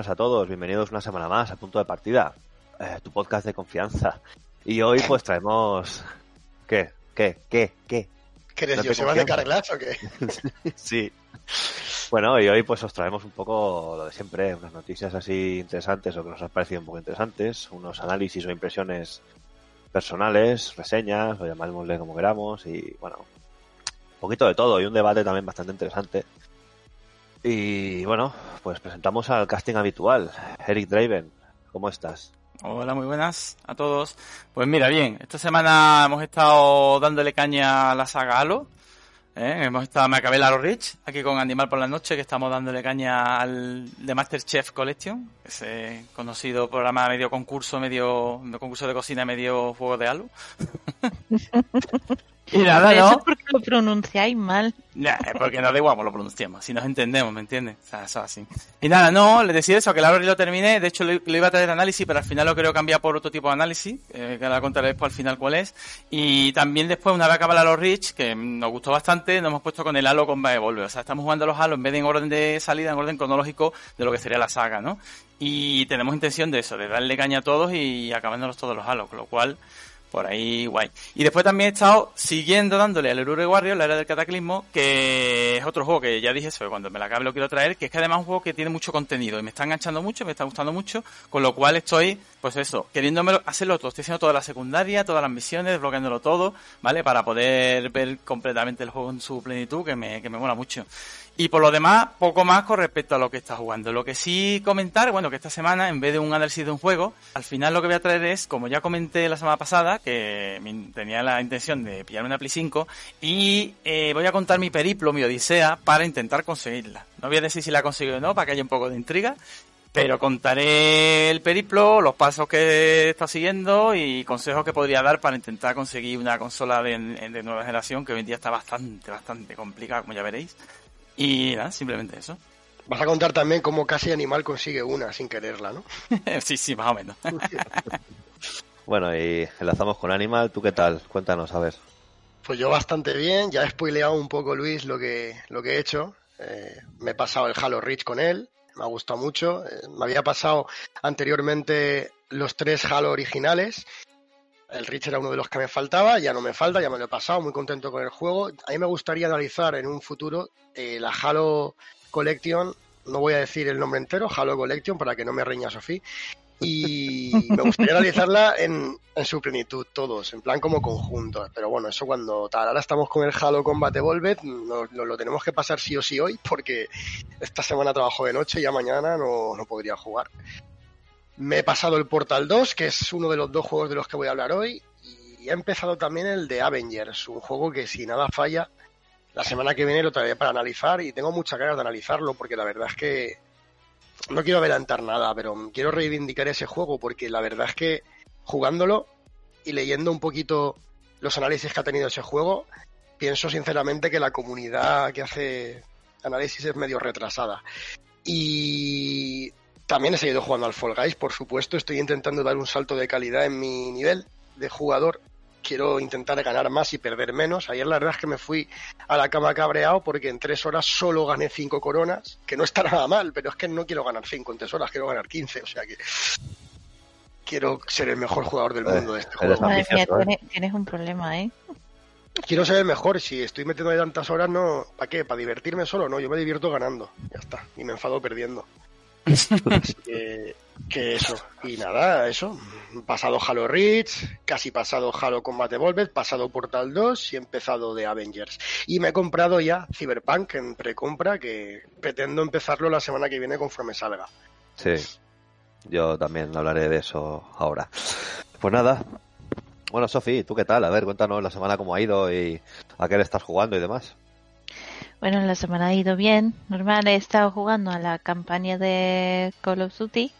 Buenas a todos, bienvenidos una semana más a Punto de Partida, eh, tu podcast de confianza. Y hoy pues traemos... ¿Qué? ¿Qué? ¿Qué? ¿Qué? ¿Qué eres, ¿No te yo? ¿Se va de carglass o qué? sí. Bueno, y hoy pues os traemos un poco lo de siempre, unas noticias así interesantes o que nos han parecido un poco interesantes, unos análisis o impresiones personales, reseñas, o llamémosle como queramos, y bueno, un poquito de todo, y un debate también bastante interesante. Y bueno, pues presentamos al casting habitual, Eric Draven, ¿cómo estás? Hola, muy buenas a todos. Pues mira, bien, esta semana hemos estado dándole caña a la saga Halo. ¿eh? Hemos estado, me acabé el Halo Reach, aquí con Animal por la noche, que estamos dándole caña al The Masterchef Collection, ese conocido programa medio concurso, medio, medio concurso de cocina, medio juego de Halo. y nada, Eso es ¿no? porque lo pronunciáis mal. Nah, porque nos da igual, lo pronunciamos, si nos entendemos, ¿me entiendes? O sea, eso es así. Y nada, no, le decía eso, que Reach lo terminé, de hecho lo, lo iba a traer análisis, pero al final lo quiero cambiar por otro tipo de análisis, eh, que ahora contaré después al final cuál es. Y también después, una vez acaba el Halo Reach, que nos gustó bastante, nos hemos puesto con el Halo Combat Evolve. O sea, estamos jugando los Halo en vez de en orden de salida, en orden cronológico de lo que sería la saga, ¿no? Y tenemos intención de eso, de darle caña a todos y acabándolos todos los Halo, con lo cual, por ahí guay. Y después también he estado siguiendo dándole al Erure Warrior, la era del cataclismo, que es otro juego que ya dije eso, cuando me la acabe lo quiero traer, que es que además es un juego que tiene mucho contenido y me está enganchando mucho, me está gustando mucho, con lo cual estoy, pues eso, queriéndome hacerlo todo, estoy haciendo toda la secundaria, todas las misiones, desbloqueándolo todo, ¿vale? Para poder ver completamente el juego en su plenitud, que me, que me mola mucho. Y por lo demás, poco más con respecto a lo que está jugando. Lo que sí comentar, bueno, que esta semana, en vez de un análisis de un juego, al final lo que voy a traer es, como ya comenté la semana pasada, que tenía la intención de pillarme una Play 5, y eh, voy a contar mi periplo, mi odisea, para intentar conseguirla. No voy a decir si la he conseguido o no, para que haya un poco de intriga, pero contaré el periplo, los pasos que estado siguiendo y consejos que podría dar para intentar conseguir una consola de nueva generación que hoy en día está bastante, bastante complicada, como ya veréis. Y nada, simplemente eso. Vas a contar también cómo casi Animal consigue una sin quererla, ¿no? sí, sí, más o menos. Bueno, y enlazamos con Animal, ¿tú qué tal? Cuéntanos, a ver. Pues yo bastante bien, ya he spoileado un poco Luis lo que, lo que he hecho. Eh, me he pasado el Halo Reach con él, me ha gustado mucho. Eh, me había pasado anteriormente los tres Halo originales. El Reach era uno de los que me faltaba, ya no me falta, ya me lo he pasado, muy contento con el juego. A mí me gustaría analizar en un futuro eh, la Halo Collection, no voy a decir el nombre entero, Halo Collection, para que no me reña Sofía. Y me gustaría analizarla en, en su plenitud, todos, en plan como conjunto. Pero bueno, eso cuando tal. Ahora estamos con el Halo Combat Evolved, nos, nos lo tenemos que pasar sí o sí hoy, porque esta semana trabajo de noche y ya mañana no, no podría jugar. Me he pasado el Portal 2, que es uno de los dos juegos de los que voy a hablar hoy, y he empezado también el de Avengers, un juego que si nada falla, la semana que viene lo traeré para analizar y tengo muchas ganas de analizarlo porque la verdad es que no quiero adelantar nada, pero quiero reivindicar ese juego porque la verdad es que jugándolo y leyendo un poquito los análisis que ha tenido ese juego, pienso sinceramente que la comunidad que hace análisis es medio retrasada. Y también he seguido jugando al Fall Guys, por supuesto, estoy intentando dar un salto de calidad en mi nivel de jugador. Quiero intentar ganar más y perder menos. Ayer la verdad es que me fui a la cama cabreado porque en tres horas solo gané cinco coronas, que no está nada mal, pero es que no quiero ganar cinco en tres horas, quiero ganar quince, o sea que quiero ser el mejor jugador del mundo de este juego. Madre mía, ¿eh? tienes, tienes un problema, ¿eh? Quiero ser el mejor, si estoy metiendo tantas horas, no, ¿para qué? ¿Para divertirme solo? No, yo me divierto ganando, ya está, y me enfado perdiendo. Así que, que eso, y nada, eso, pasado Halo Reach, casi pasado Halo Combat Evolved, pasado Portal 2 y empezado de Avengers. Y me he comprado ya Cyberpunk en precompra, que pretendo empezarlo la semana que viene conforme salga. Sí, yo también hablaré de eso ahora. Pues nada. Bueno, Sofi, ¿tú qué tal? A ver, cuéntanos la semana cómo ha ido y a qué le estás jugando y demás. Bueno, la semana ha ido bien. Normal, he estado jugando a la campaña de Call of Duty.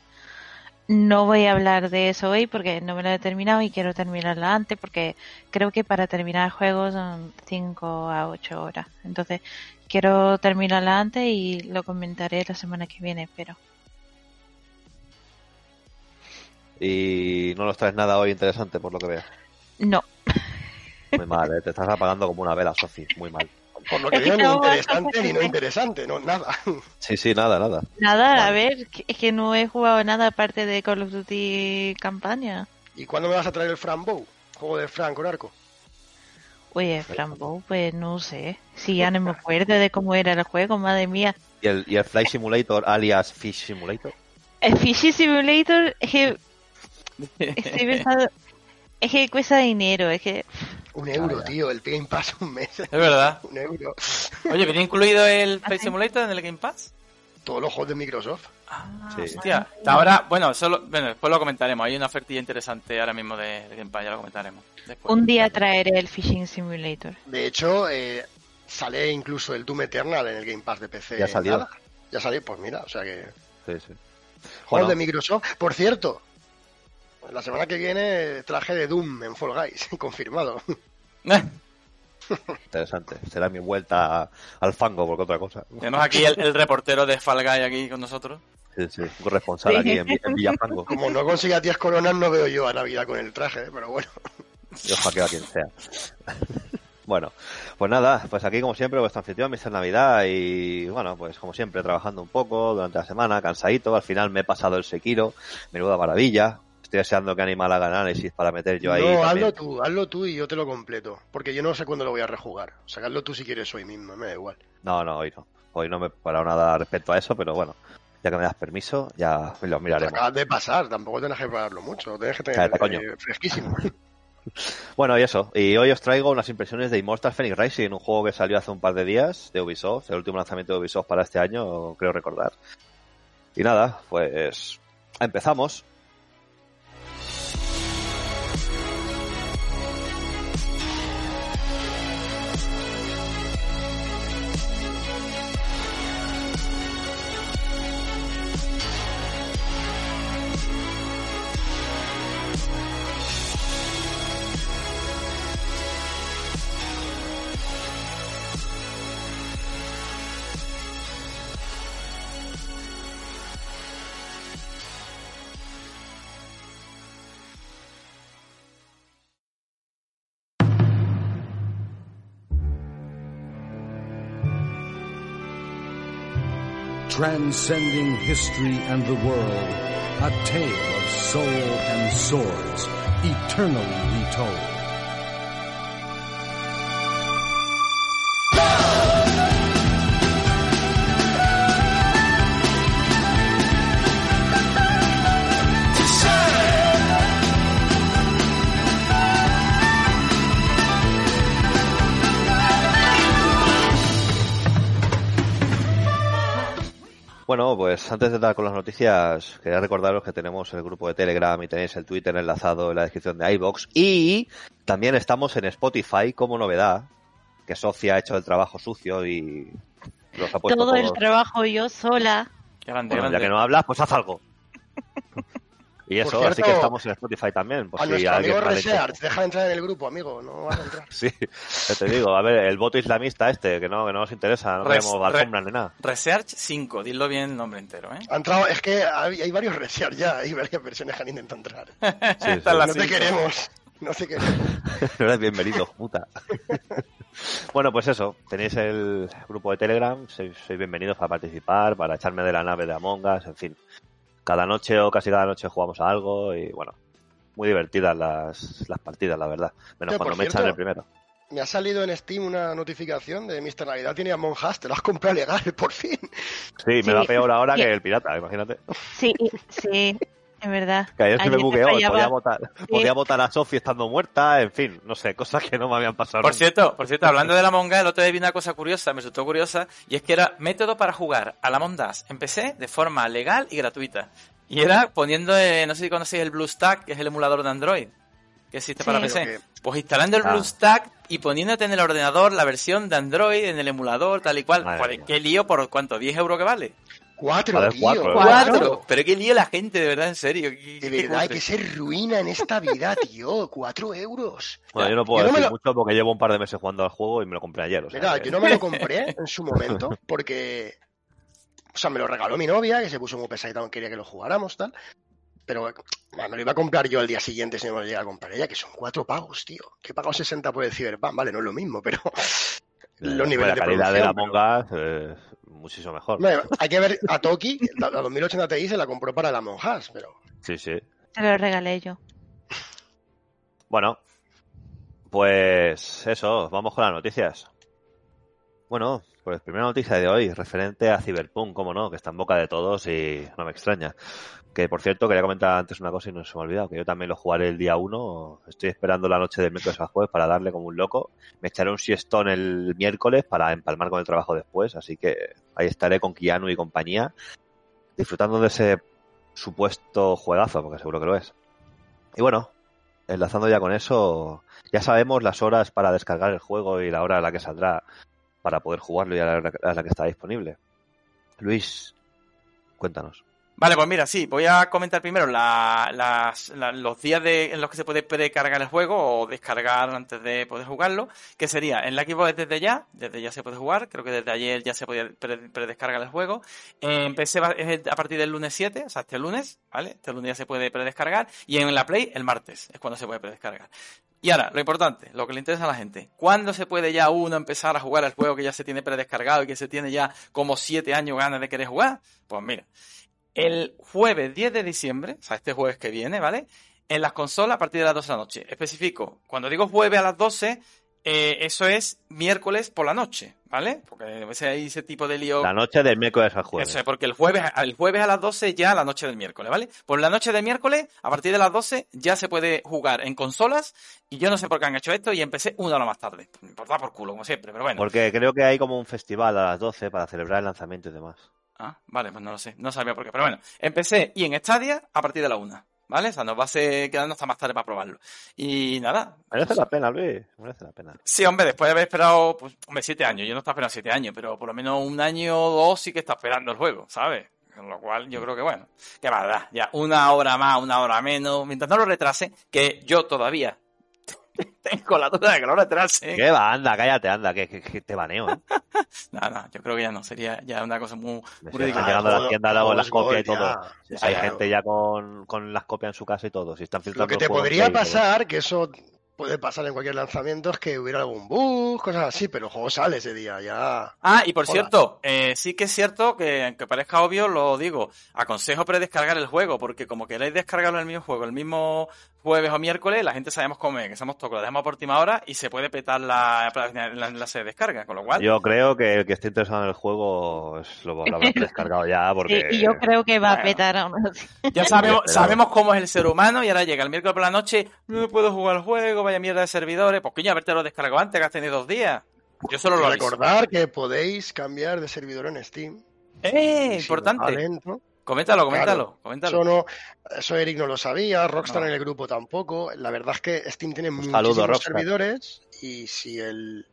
No voy a hablar de eso hoy porque no me lo he terminado y quiero terminarla antes porque creo que para terminar el juego son 5 a 8 horas. Entonces quiero terminarla antes y lo comentaré la semana que viene, pero Y no nos traes nada hoy interesante, por lo que veo. no. Muy mal, ¿eh? Te estás apagando como una vela, Sofi. Muy mal. Por lo que Es que veo, ni interesante ni no interesante, no, nada. Sí, sí, nada, nada. Nada, a ver, es que no he jugado nada aparte de Call of Duty campaña. ¿Y cuándo me vas a traer el Fran Bow? Juego de Fran con arco. Oye, Frambo, pues no sé. Si ya no me acuerdo de cómo era el juego, madre mía. ¿Y el, y el Fly Simulator alias Fish Simulator? El Fishy Simulator es que estoy pensando. Es que cuesta dinero, es que. Un euro, ya. tío, el Game Pass un mes. Es verdad. un euro. Oye, ¿viene incluido el ¿Ah, Flight? Simulator en el Game Pass? Todos los juegos de Microsoft. Ah, Sí. hostia. Ahora, bueno, solo, bueno, después lo comentaremos. Hay una ofertilla interesante ahora mismo de, de Game Pass, ya lo comentaremos. Después. Un día traeré el Fishing Simulator. De hecho, eh, sale incluso el Doom Eternal en el Game Pass de PC. Ya salió. Nada. Ya salió, pues mira, o sea que. Sí, sí. Juegos Bueno. de Microsoft. Por cierto, la semana que viene traje de Doom en Fall Guys, confirmado. Interesante. Será mi vuelta al fango, porque otra cosa. Tenemos aquí el, el reportero de Fall Guy aquí con nosotros. Sí, sí. Un corresponsal Sí. aquí en, Vi- en Villafango. Como no consiga 10 coronas, no veo yo a Navidad con el traje, ¿eh? pero bueno. Yo hackeo a quien sea. bueno, pues nada, pues aquí como siempre vuestro anfitrión, Mr. Navidad y bueno, pues como siempre trabajando un poco durante la semana, cansadito, al final me he pasado el Sekiro, menuda maravilla. Estoy deseando que Animal haga análisis para meter yo ahí. no, también. hazlo tú, hazlo tú y yo te lo completo. Porque yo no sé cuándo lo voy a rejugar. O sea, hazlo tú si quieres hoy mismo, me da igual. No, no, hoy no. Hoy no me he parado nada respecto a eso, pero bueno, ya que me das permiso, ya lo Te miraremos. acabas de pasar, tampoco tienes que prepararlo mucho, lo tienes que tener eh, fresquísimo. Bueno, y eso. Y hoy os traigo unas impresiones de Immortal Phoenix Rising, un juego que salió hace un par de días de Ubisoft, el último lanzamiento de Ubisoft para este año, creo recordar. Y nada, pues empezamos. Transcending history and the world, a tale of soul and swords, eternally retold. Bueno, pues antes de dar con las noticias, quería recordaros que tenemos el grupo de Telegram y tenéis el Twitter enlazado en la descripción de iBox y también estamos en Spotify como novedad, que Sofía ha hecho el trabajo sucio y los ha puesto Todo el trabajo yo sola. Qué grande, Bueno, ya que no hablas, pues haz algo. Y eso, Por así cierto, que estamos en Spotify también. Por a si nuestro alguien amigo. Research, deja de entrar en el grupo, amigo, no vas a entrar. Sí, ya te digo, a ver, el voto islamista este, que no, que no nos interesa, no Res- alfombra ni nada. Research 5, dilo bien el nombre entero, ¿eh? Ha entrado, es que hay, hay varios Research ya, hay varias versiones que han intentado entrar. Sí, no te queremos, no te queremos. No eres bienvenido, puta. bueno, pues eso, tenéis el grupo de Telegram, sois, sois bienvenidos para participar, para echarme de la nave de Among Us, en fin. Cada noche o casi cada noche jugamos a algo y bueno, muy divertidas las, las partidas, la verdad. Menos cuando me echan el primero. Me ha salido en Steam una notificación de Mr. Navidad tiene Among Us, te lo has comprado legal, por fin. Sí, me Sí. va peor ahora Sí. que el pirata, imagínate. Sí, sí, es verdad. Que ayer se me bugueó y fallaba. podía votar, podía votar a Sofi estando muerta, en fin, no sé, cosas que no me habían pasado. Por nunca. cierto, por cierto, hablando de la Among Us, el otro día vi una cosa curiosa, me resultó curiosa, y es que era método para jugar a la Among Us en PC de forma legal y gratuita. Y era poniendo, eh, no sé si conocéis el BlueStack, que es el emulador de Android, que existe Sí. para PC. que- Pues instalando el Ah. BlueStack y poniéndote en el ordenador la versión de Android en el emulador, tal y cual. Madre mía. qué lío, ¿por cuánto? ¿10 euros que vale? Cuatro, Joder, tío. cuatro, ¿eh? ¡Cuatro! Pero qué lío la gente, de verdad, en serio. Qué- De verdad, hay que ser ruina en esta vida, tío. Cuatro euros. Bueno, yo no puedo Yo no me decir lo- mucho porque llevo un par de meses jugando al juego y me lo compré ayer. o sea que- yo no me lo compré en su momento porque. O sea, me lo regaló mi novia, que se puso muy pesadita, no quería que lo jugáramos, tal. Pero me lo iba a comprar yo al día siguiente si no me lo llega a comprar ella, que son cuatro pagos, tío. Que he pagado 60 por el Cyberpunk, vale, no es lo mismo, pero. los niveles la de calidad de la Us es muchísimo mejor. Bueno, hay que ver a Toki, la, la 2080 Ti se la compró para la Among Us, pero Sí, sí. Te lo regalé yo. Bueno, pues eso, vamos con las noticias. Bueno, pues primera noticia de hoy, referente a Cyberpunk, como no, que está en boca de todos y no me extraña. Que por cierto, quería comentar antes una cosa y no se me ha olvidado, que yo también lo jugaré el día 1. Estoy esperando la noche del miércoles al jueves para darle como un loco. Me echaré un siestón el miércoles para empalmar con el trabajo después, así que ahí estaré con Keanu y compañía, disfrutando de ese supuesto juegazo, porque seguro que lo es. Y bueno, enlazando ya con eso, ya sabemos las horas para descargar el juego y la hora a la que saldrá para poder jugarlo y a la hora a la que está disponible. Luis, cuéntanos. Vale, pues mira, sí, voy a comentar primero la- las- la- los días de- en los que se puede precargar el juego o descargar antes de poder jugarlo, que sería en la Xbox desde ya, desde ya se puede jugar, creo que desde ayer ya se podía pre- predescargar el juego. En PC es a partir del lunes 7, o sea, este lunes, ¿vale? Este lunes ya se puede predescargar y en la Play el martes es cuando se puede predescargar. Y ahora, lo importante, lo que le interesa a la gente. ¿Cuándo se puede ya uno empezar a jugar el juego que ya se tiene predescargado y que se tiene ya como siete años ganas de querer jugar? Pues mira, el jueves 10 de diciembre, o sea, este jueves que viene, ¿vale? En las consolas a partir de las 12 de la noche. Especifico, cuando digo jueves a las 12, eh, eso es miércoles por la noche, ¿vale? Porque a veces hay ese tipo de lío. La noche del miércoles al jueves. Eso es, porque el jueves, el jueves a las 12 ya la noche del miércoles, ¿vale? Por la noche del miércoles, a partir de las 12, ya se puede jugar en consolas, y yo no sé por qué han hecho esto, y empecé una hora más tarde. Por dar por culo, como siempre, pero bueno. Porque creo que hay como un festival a las 12 para celebrar el lanzamiento y demás. Ah, vale, pues no lo sé, no sabía por qué. Pero bueno, empecé y en Stadia a partir de la una, ¿vale? O sea, nos va a ser quedando hasta más tarde para probarlo. Y nada. Merece la pena, Luis. Merece la pena. Sí, hombre, después de haber esperado, pues, hombre, siete años. Yo no estaba esperando siete años, pero por lo menos un año o dos sí que está esperando el juego, ¿sabes? Con lo cual yo creo que bueno, que va, da, ya una hora más, una hora menos, mientras no lo retrase, que yo todavía tengo la duda de que lo retrase. ¿Qué va? Anda, cállate, anda, que, que- que te baneo, ¿eh? Nada, nada, yo creo que ya no, sería ya una cosa muy, muy están ridícula. llegando a la Joder, tienda luego las copias y todo. Sí, Hay gente ya con, con las copias en su casa y todo. Si están Lo filtrando que te podría pasar, que eso puede pasar en cualquier lanzamiento, es que hubiera algún bug, cosas así, pero el juego sale ese día, ya. Ah, y por Hola. cierto, eh, sí que es cierto que, aunque parezca obvio, lo digo, aconsejo predescargar el juego, porque como queréis descargarlo en el mismo juego, el mismo jueves o miércoles, la gente sabemos cómo es, que somos tocos, lo dejamos por última hora y se puede petar la, la, la, se descarga, con lo cual... Yo creo que el que esté interesado en el juego es- lo, lo habrá descargado ya porque... Y yo creo que va a petar aún así. Ya sabemos, sabemos cómo es el ser humano y ahora llega el miércoles por la noche, no puedo jugar el juego, vaya mierda de servidores, pues coño, haberte lo descargado antes, que has tenido dos días. Yo solo lo aviso. Recordar que podéis cambiar de servidor en Steam. ¡Eh! Si Importante. va lento. Coméntalo, coméntalo, Claro. coméntalo. Eso no, eso Eric no lo sabía, Rockstar No. en el grupo tampoco. La verdad es que Steam tiene muchísimos saludo, Rockstar. servidores y si el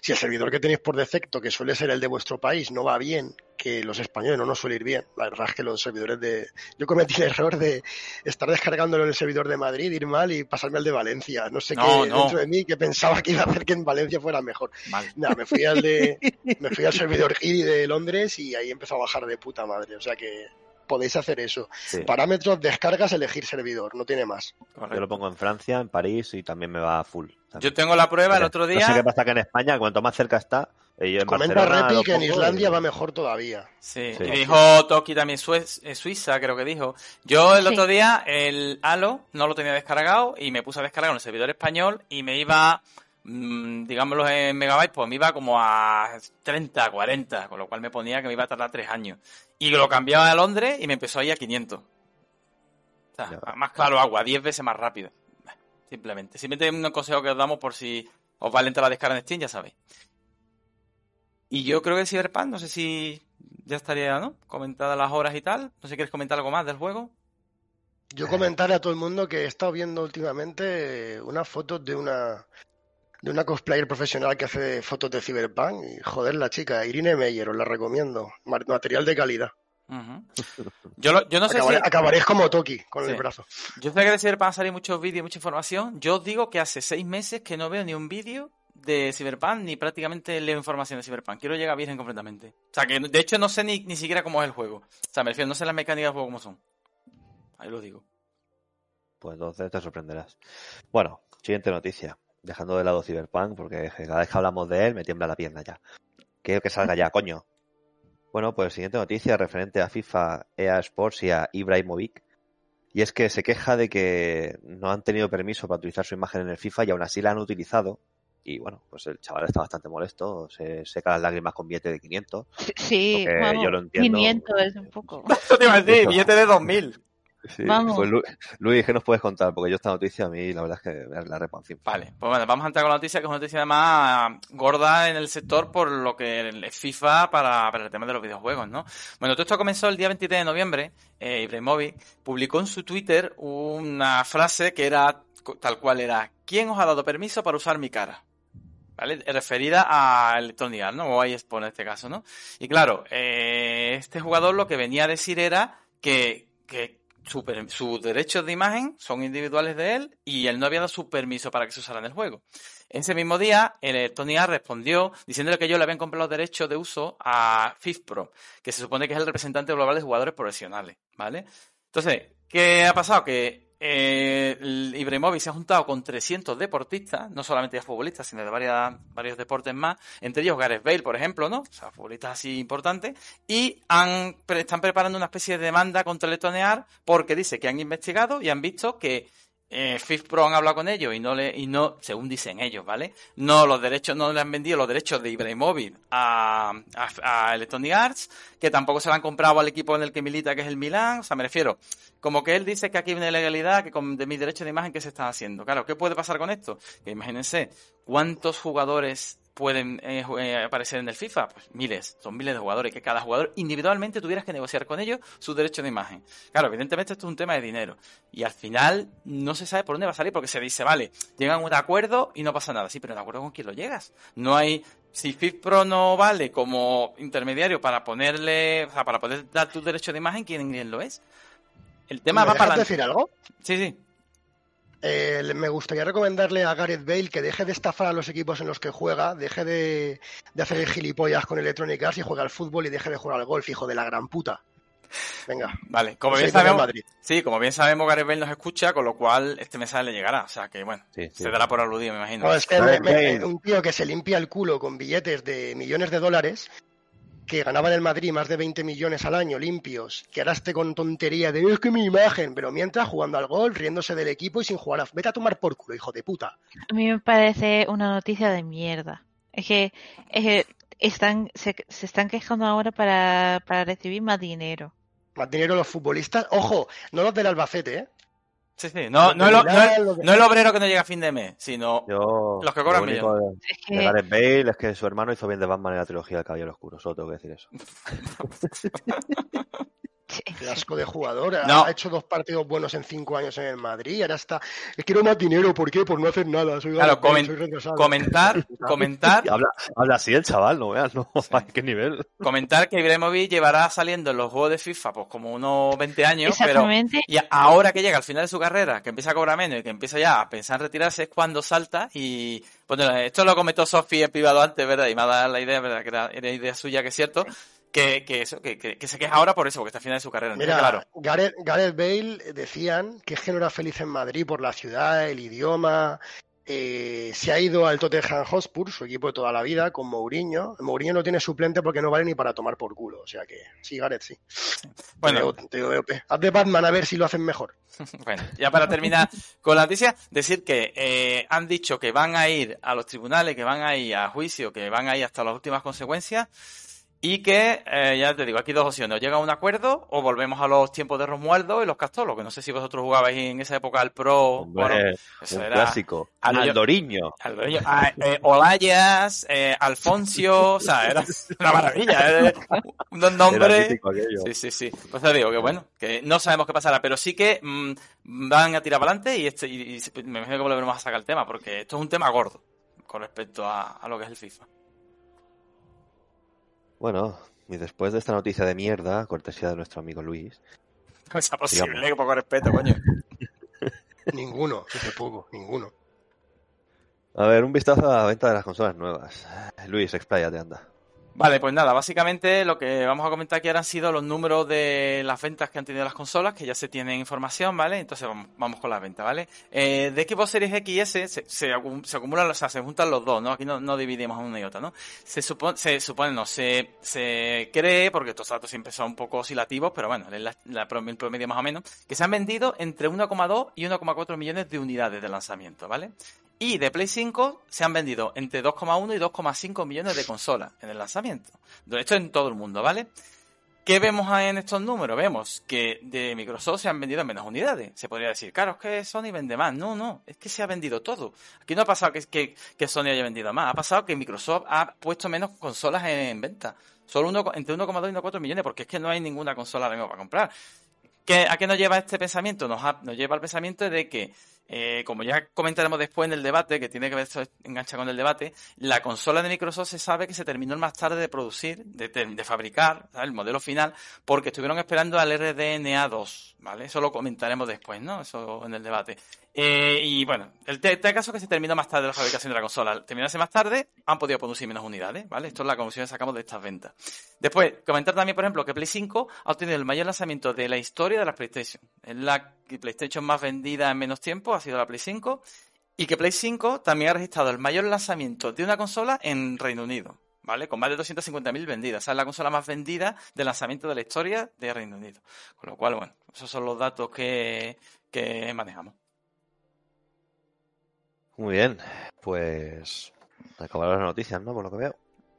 si el servidor que tenéis por defecto, que suele ser el de vuestro país, no va bien, que los españoles no nos suele ir bien. La verdad es que los servidores de... Yo cometí el error de estar descargándolo en el servidor de Madrid, ir mal y pasarme al de Valencia. No sé No, qué no. dentro de mí que pensaba que iba a hacer que en Valencia fuera mejor. Vale. Nada, me fui al de me fui al servidor Giri de Londres y ahí empezó a bajar de puta madre. O sea que podéis hacer eso. Sí. Parámetros, descargas, elegir servidor, no tiene más. Correcto. Yo lo pongo en Francia, en París y también me va a full. Yo tengo la prueba el otro No sé qué día. pasa que en España, cuanto más cerca está, eh, yo en Comenta Repi que en Islandia y- va mejor todavía. Sí, Sí. y dijo Toki también eh, Suiza, creo que dijo. Yo el Sí. otro día el Halo no lo tenía descargado y me puse a descargar en el servidor español y me iba, mm, digámoslo en megabytes, pues me iba como a 30, 40, con lo cual me ponía que me iba a tardar tres años. Y lo cambiaba a Londres y me empezó a ir a 500. O sea, Ya. más claro agua, 10 veces más rápido. Simplemente. Simplemente un consejo que os damos por si os va lenta la descarga en Steam, ya sabéis. Y yo creo que el Cyberpunk, no sé si ya estaría, ¿no? Comentadas las horas y tal. No sé si quieres comentar algo más del juego. Yo comentaré a todo el mundo que he estado viendo últimamente unas fotos de una de una cosplayer profesional que hace fotos de Cyberpunk y joder la chica, Irene Meyer, os la recomiendo. Ma- Material de calidad. Yo, lo- yo no sé Acabaré- si... Acabaréis como Toki con Sí. el brazo. Yo sé que de Cyberpunk salir muchos vídeos, mucha información. Yo os digo que hace seis meses que no veo ni un vídeo de Cyberpunk ni prácticamente leo información de Cyberpunk. Quiero llegar virgen completamente. O sea, que de hecho no sé ni, ni siquiera cómo es el juego. O sea, me refiero, no sé las mecánicas del juego cómo son. Ahí lo digo. Pues entonces te sorprenderás. Bueno, siguiente noticia. Dejando de lado Cyberpunk, porque cada vez que hablamos de él me tiembla la pierna ya. Quiero que salga ya, coño. Bueno, pues siguiente noticia referente a FIFA, EA Sports y a Ibrahimovic. Y es que se queja de que no han tenido permiso para utilizar su imagen en el FIFA y aún así la han utilizado. Y bueno, pues el chaval está bastante molesto, se seca las lágrimas con billete de 500. Sí, vamos, yo lo entiendo. 500 es un poco. Eso te iba a decir, billete de 2000. Sí, Vamos. pues Lu- Luis, ¿qué nos puedes contar? Porque yo esta noticia a mí la verdad es que me la repa encima. Vale, pues bueno, vamos a entrar con la noticia, que es una noticia además gorda en el sector por lo que es FIFA para, para el tema de los videojuegos, ¿no? Bueno, todo esto comenzó el día 23 de noviembre. Eh, Ibrahimovic publicó en su Twitter una frase que era tal cual era, ¿quién os ha dado permiso para usar mi cara? ¿Vale? Referida a Electronic Arts, ¿no? O a en este caso, ¿no? Y claro, eh, este jugador lo que venía a decir era que, que su sus derechos de imagen son individuales de él y él no había dado su permiso para que se usara en el juego. Ese mismo día, el Tony A respondió diciéndole que ellos le habían comprado los derechos de uso a FIFPro, que se supone que es el representante global de jugadores profesionales, ¿vale? Entonces, ¿qué ha pasado? Que eh, Ibrahimovic se ha juntado con 300 deportistas, no solamente de futbolistas, sino de varias, varios deportes más, entre ellos Gareth Bale, por ejemplo, ¿no? O sea, futbolistas así importantes, y han, están preparando una especie de demanda contra Electronic Arts porque dice que han investigado y han visto que eh, FIFPro han hablado con ellos y no le, y no, según dicen ellos, ¿vale? No los derechos, no le han vendido los derechos de Ibrahimovic a, a, a Electronic Arts, que tampoco se lo han comprado al equipo en el que milita, que es el Milán, o sea, me refiero, como que él dice que aquí hay una ilegalidad, que con, de mis derechos de imagen que se están haciendo. Claro, ¿qué puede pasar con esto? Que imagínense, ¿cuántos jugadores pueden eh, eh, aparecer en el FIFA? Pues miles, son miles de jugadores, que cada jugador individualmente tuvieras que negociar con ellos sus derechos de imagen. Claro, evidentemente esto es un tema de dinero. Y al final no se sabe por dónde va a salir, porque se dice, vale, llegan a un acuerdo y no pasa nada. Sí, pero ¿de acuerdo con quién lo llegas? No hay... Si FIFPro no vale como intermediario para ponerle, o sea, para poder dar tu derecho de imagen, ¿quién, quién lo es? El tema ¿Me va dejas para decir algo? Sí, sí. Eh, me gustaría recomendarle a Gareth Bale que deje de estafar a los equipos en los que juega, deje de, de hacer el gilipollas con Electronic Arts y juegue al fútbol y deje de jugar al golf, hijo de la gran puta. Venga. Vale, como bien sabemos, Madrid. sí, como bien sabemos, Gareth Bale nos escucha, con lo cual este mensaje le llegará. O sea que, bueno, Sí, sí. se dará por aludido, me imagino. No, es que Gareth me- me- Bale. un tío que se limpia el culo con billetes de millones de dólares, que ganaba en el Madrid más de 20 millones al año limpios, que ahora esté con tontería de es que mi imagen, pero mientras jugando al golf, riéndose del equipo y sin jugar a... Vete a tomar por culo, hijo de puta. A mí me parece una noticia de mierda. Es que, es que están, se, se están quejando ahora para, para recibir más dinero. Más dinero los futbolistas. Ojo, no los del Albacete, ¿eh? Sí, sí. No, no, el, no, el- no el obrero que no llega a fin de mes, sino Yo, Los que cobran lo único de, Es de que, Gareth Bale es que su hermano hizo bien de Batman en la trilogía del Caballero Oscuro, solo tengo que decir eso. Qué asco de jugador. Ha- No. Ha hecho dos partidos buenos en cinco años en el Madrid ahora está. Es quiero más dinero, ¿por qué? Por no hacer nada. Soy Claro, comen- soy comentar, comentar, habla, habla así el chaval, no veas, no, ¿a qué nivel? comentar que Ibrahimovic llevará saliendo en los juegos de FIFA pues como unos 20 años, pero exactamente. y ahora que llega al final de su carrera, que empieza a cobrar menos y que empieza ya a pensar en retirarse, es cuando salta y bueno, esto lo comentó Sofi en privado antes, ¿verdad? Y me ha dado la idea, ¿verdad? Que era, era idea suya, que es cierto, que, que eso, que, que, que se queja ahora por eso, porque está al final de su carrera. Mira, claro, Gareth, Gareth Bale decían que es que no era feliz en Madrid por la ciudad, el idioma. eh, se ha ido al Tottenham Hotspur, su equipo de toda la vida, con Mourinho. Mourinho no tiene suplente porque no vale ni para tomar por culo. O sea que sí, Gareth, sí. bueno, Te digo, haz de Batman a ver si lo hacen mejor. Bueno, ya para terminar con la noticia, decir que eh, han dicho que van a ir a los tribunales, que van a ir a juicio, que van a ir hasta las últimas consecuencias y que, eh, ya te digo, aquí dos opciones, o llega a un acuerdo o volvemos a los tiempos de Romualdo y los Castolos, que no sé si vosotros jugabais en esa época al Pro, bueno, eso un era clásico. Aldo- Aldoriño. Aldoreño, ah, eh, Olayas, eh, Alfonso, o sea, era una maravilla, eh, unos nombres... Sí, sí, sí. Pues te digo que bueno, que no sabemos qué pasará, pero sí que mm, van a tirar para adelante y, este, y, me imagino que volveremos a sacar el tema, porque esto es un tema gordo con respecto a, a lo que es el FIFA. Bueno, y después de esta noticia de mierda, cortesía de nuestro amigo Luis, ¿Cómo sea posible? Digamos. Que poco respeto, coño. Ninguno, dice poco, ninguno. a ver, un vistazo a la venta de las consolas nuevas. Luis, expláyate, anda. Vale, pues nada, básicamente lo que vamos a comentar aquí ahora han sido los números de las ventas que han tenido las consolas, que ya se tienen información, ¿vale? Entonces vamos, vamos con las ventas, ¿vale? Eh, de Xbox Series X y S se, acumulan, o sea, se juntan los dos, ¿no? Aquí no, no dividimos una y otra, ¿no? Se supone, se supone, no, se, se cree, porque estos datos siempre son un poco oscilativos, pero bueno, es la, la, promedio más o menos, que se han vendido entre 1,2 y 1,4 millones de unidades de lanzamiento, ¿vale? Y de Play 5 se han vendido entre 2,1 y 2,5 millones de consolas en el lanzamiento. Esto en todo el mundo, ¿vale? ¿Qué vemos en estos números? Vemos que de Microsoft se han vendido menos unidades. Se podría decir, claro, es que Sony vende más. No, no, es que se ha vendido todo. Aquí no ha pasado que, Sony haya vendido más. Ha pasado que Microsoft ha puesto menos consolas en, venta. Solo uno, entre 1,2 y 1,4 millones, porque es que no hay ninguna consola ahora mismo para comprar. ¿Qué, ¿A qué nos lleva este pensamiento? Nos, nos lleva al pensamiento de que eh, como ya comentaremos después en el debate, que tiene que ver esto engancha con el debate, la consola de Microsoft se sabe que se terminó más tarde de producir, de, de, fabricar, el modelo final, porque estuvieron esperando al RDNA2, ¿vale? Eso lo comentaremos después, ¿no? Eso en el debate. Eh, y bueno, el, caso es que se terminó más tarde la fabricación de la consola. Terminarse más tarde, han podido producir menos unidades, ¿vale? Esto es la conclusión que sacamos de estas ventas. Después, comentar también, por ejemplo, que Play 5 ha obtenido el mayor lanzamiento de la historia de las PlayStation. Es la PlayStation más vendida en menos tiempo, ha sido la Play 5. Y que Play 5 también ha registrado el mayor lanzamiento de una consola en Reino Unido. ¿vale? Con más de 250.000 vendidas. O sea, es la consola más vendida de lanzamiento de la historia de Reino Unido. Con lo cual, bueno, esos son los datos que, que manejamos. Muy bien, pues acabaron las noticias, ¿no? Por lo que veo.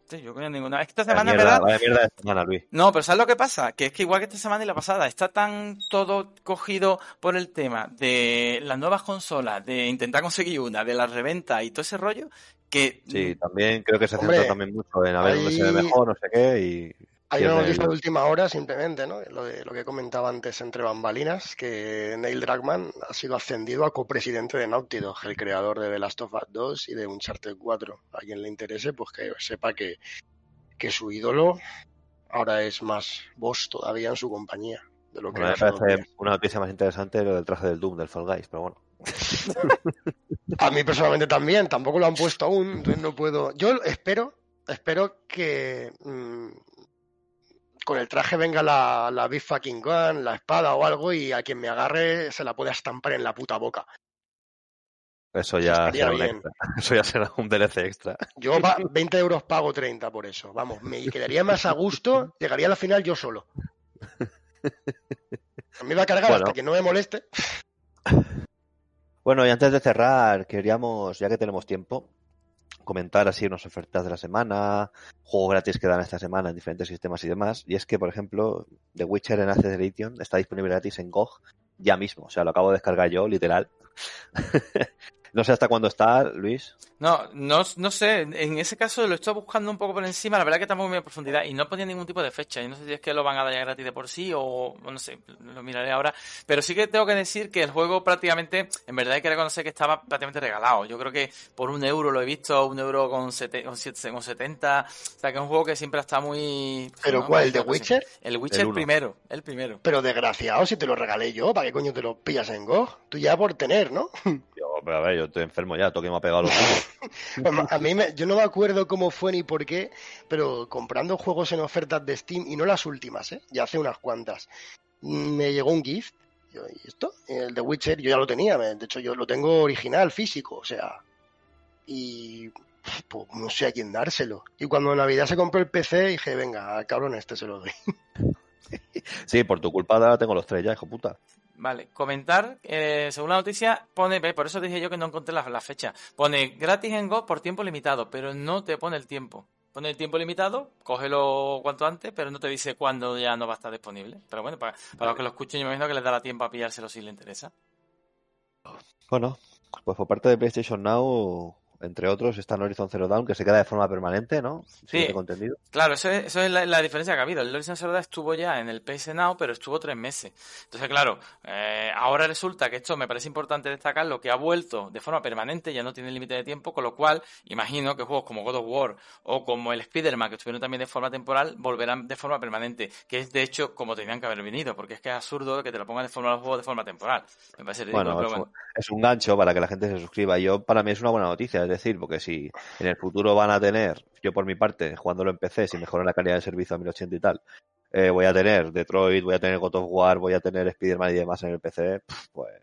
Sí, yo creo ninguna. Es que esta semana, ¿verdad? Vaya mierda de semana, Luis. No, pero ¿sabes lo que pasa? Que es que igual que esta semana y la pasada, está tan todo cogido por el tema de las nuevas consolas, de intentar conseguir una, de la reventa y todo ese rollo, que... Sí, también creo que se centra también mucho en a ver dónde se ve mejor, no sé qué, y hay una noticia de última hora, simplemente, ¿no? Lo, de, lo que comentaba antes entre bambalinas, que Neil Druckmann ha sido ascendido a copresidente de Naughty Dog, el creador de The Last of Us 2 y de Uncharted 4. A quien le interese, pues que sepa que, que su ídolo ahora es más voz todavía en su compañía. De lo que me parece una noticia más interesante lo del traje del Doom, del Fall Guys, pero bueno. a mí personalmente también, tampoco lo han puesto aún, entonces no puedo. Yo espero, espero que mm, con el traje venga la, la Big Fucking Gun, la espada o algo y a quien me agarre se la pueda estampar en la puta boca. Eso ya, será un extra. eso ya será un DLC extra. Yo 20 euros pago 30 por eso. Vamos, me quedaría más a gusto, llegaría a la final yo solo. Me va a cargar hasta que no me moleste. Bueno, y antes de cerrar, queríamos, ya que tenemos tiempo, comentar así unas ofertas de la semana, juegos gratis que dan esta semana en diferentes sistemas y demás. Y es que, por ejemplo, The Witcher en Access Edition está disponible gratis en GOG ya mismo. O sea, lo acabo de descargar yo, literal. No sé hasta cuándo está, Luis. No, no, no sé. En ese caso lo estoy buscando un poco por encima. La verdad que estamos muy en profundidad y no ponía ningún tipo de fecha. Y no sé si es que lo van a dar ya gratis de por sí o no sé, lo miraré ahora. Pero sí que tengo que decir que el juego prácticamente, en verdad hay que reconocer que estaba prácticamente regalado. Yo creo que por un euro lo he visto, un euro con, sete, con, con 70. O sea, que es un juego que siempre está muy... ¿Pero cuál? ¿El de Witcher? El Witcher el primero, el primero. Pero desgraciado, si te lo regalé yo, ¿para qué coño te lo pillas en Go? Tú ya por tener, ¿no? A ver, yo estoy enfermo ya, toque me ha pegado los A mí, me, yo no me acuerdo cómo fue ni por qué, pero comprando juegos en ofertas de Steam, y no las últimas, ¿eh? ya hace unas cuantas, me llegó un gift. ¿Y esto? El de Witcher yo ya lo tenía, de hecho yo lo tengo original, físico, o sea. Y pues, no sé a quién dárselo. Y cuando en Navidad se compró el PC, dije, venga, cabrón, este se lo doy. Sí, por tu culpa tengo los tres ya, hijo puta. Vale, comentar, eh, según la noticia, pone, por eso dije yo que no encontré la, fecha, pone gratis en Go por tiempo limitado, pero no te pone el tiempo. Pone el tiempo limitado, cógelo cuanto antes, pero no te dice cuándo ya no va a estar disponible. Pero bueno, para, para los que lo escuchen, yo me imagino que les dará tiempo a pillárselo si les interesa. Bueno, pues por parte de PlayStation Now, entre otros, está en Horizon Zero Dawn, que se queda de forma permanente, ¿no? sí, claro, eso es, eso es la, diferencia que ha habido. El Horizon Zero Dawn estuvo ya en el PS Now, pero estuvo tres meses. Entonces, claro, eh, ahora resulta que esto me parece importante destacar, lo que ha vuelto de forma permanente, ya no tiene límite de tiempo, con lo cual, imagino que juegos como God of War o como el Spider-Man, que estuvieron también de forma temporal, volverán de forma permanente, que es de hecho como tenían que haber venido, porque es que es absurdo que te lo pongan de forma los juegos de forma temporal. Me parece ridículo, bueno, es, Un, es un gancho para que la gente se suscriba. Yo, para mí es una buena noticia Es decir, porque si en el futuro van a tener, yo por mi parte, jugándolo en PC, si mejoran la calidad de servicio a 1080 y tal, eh, voy a tener Detroit, voy a tener God of War, voy a tener Spider-Man y demás en el PC, pues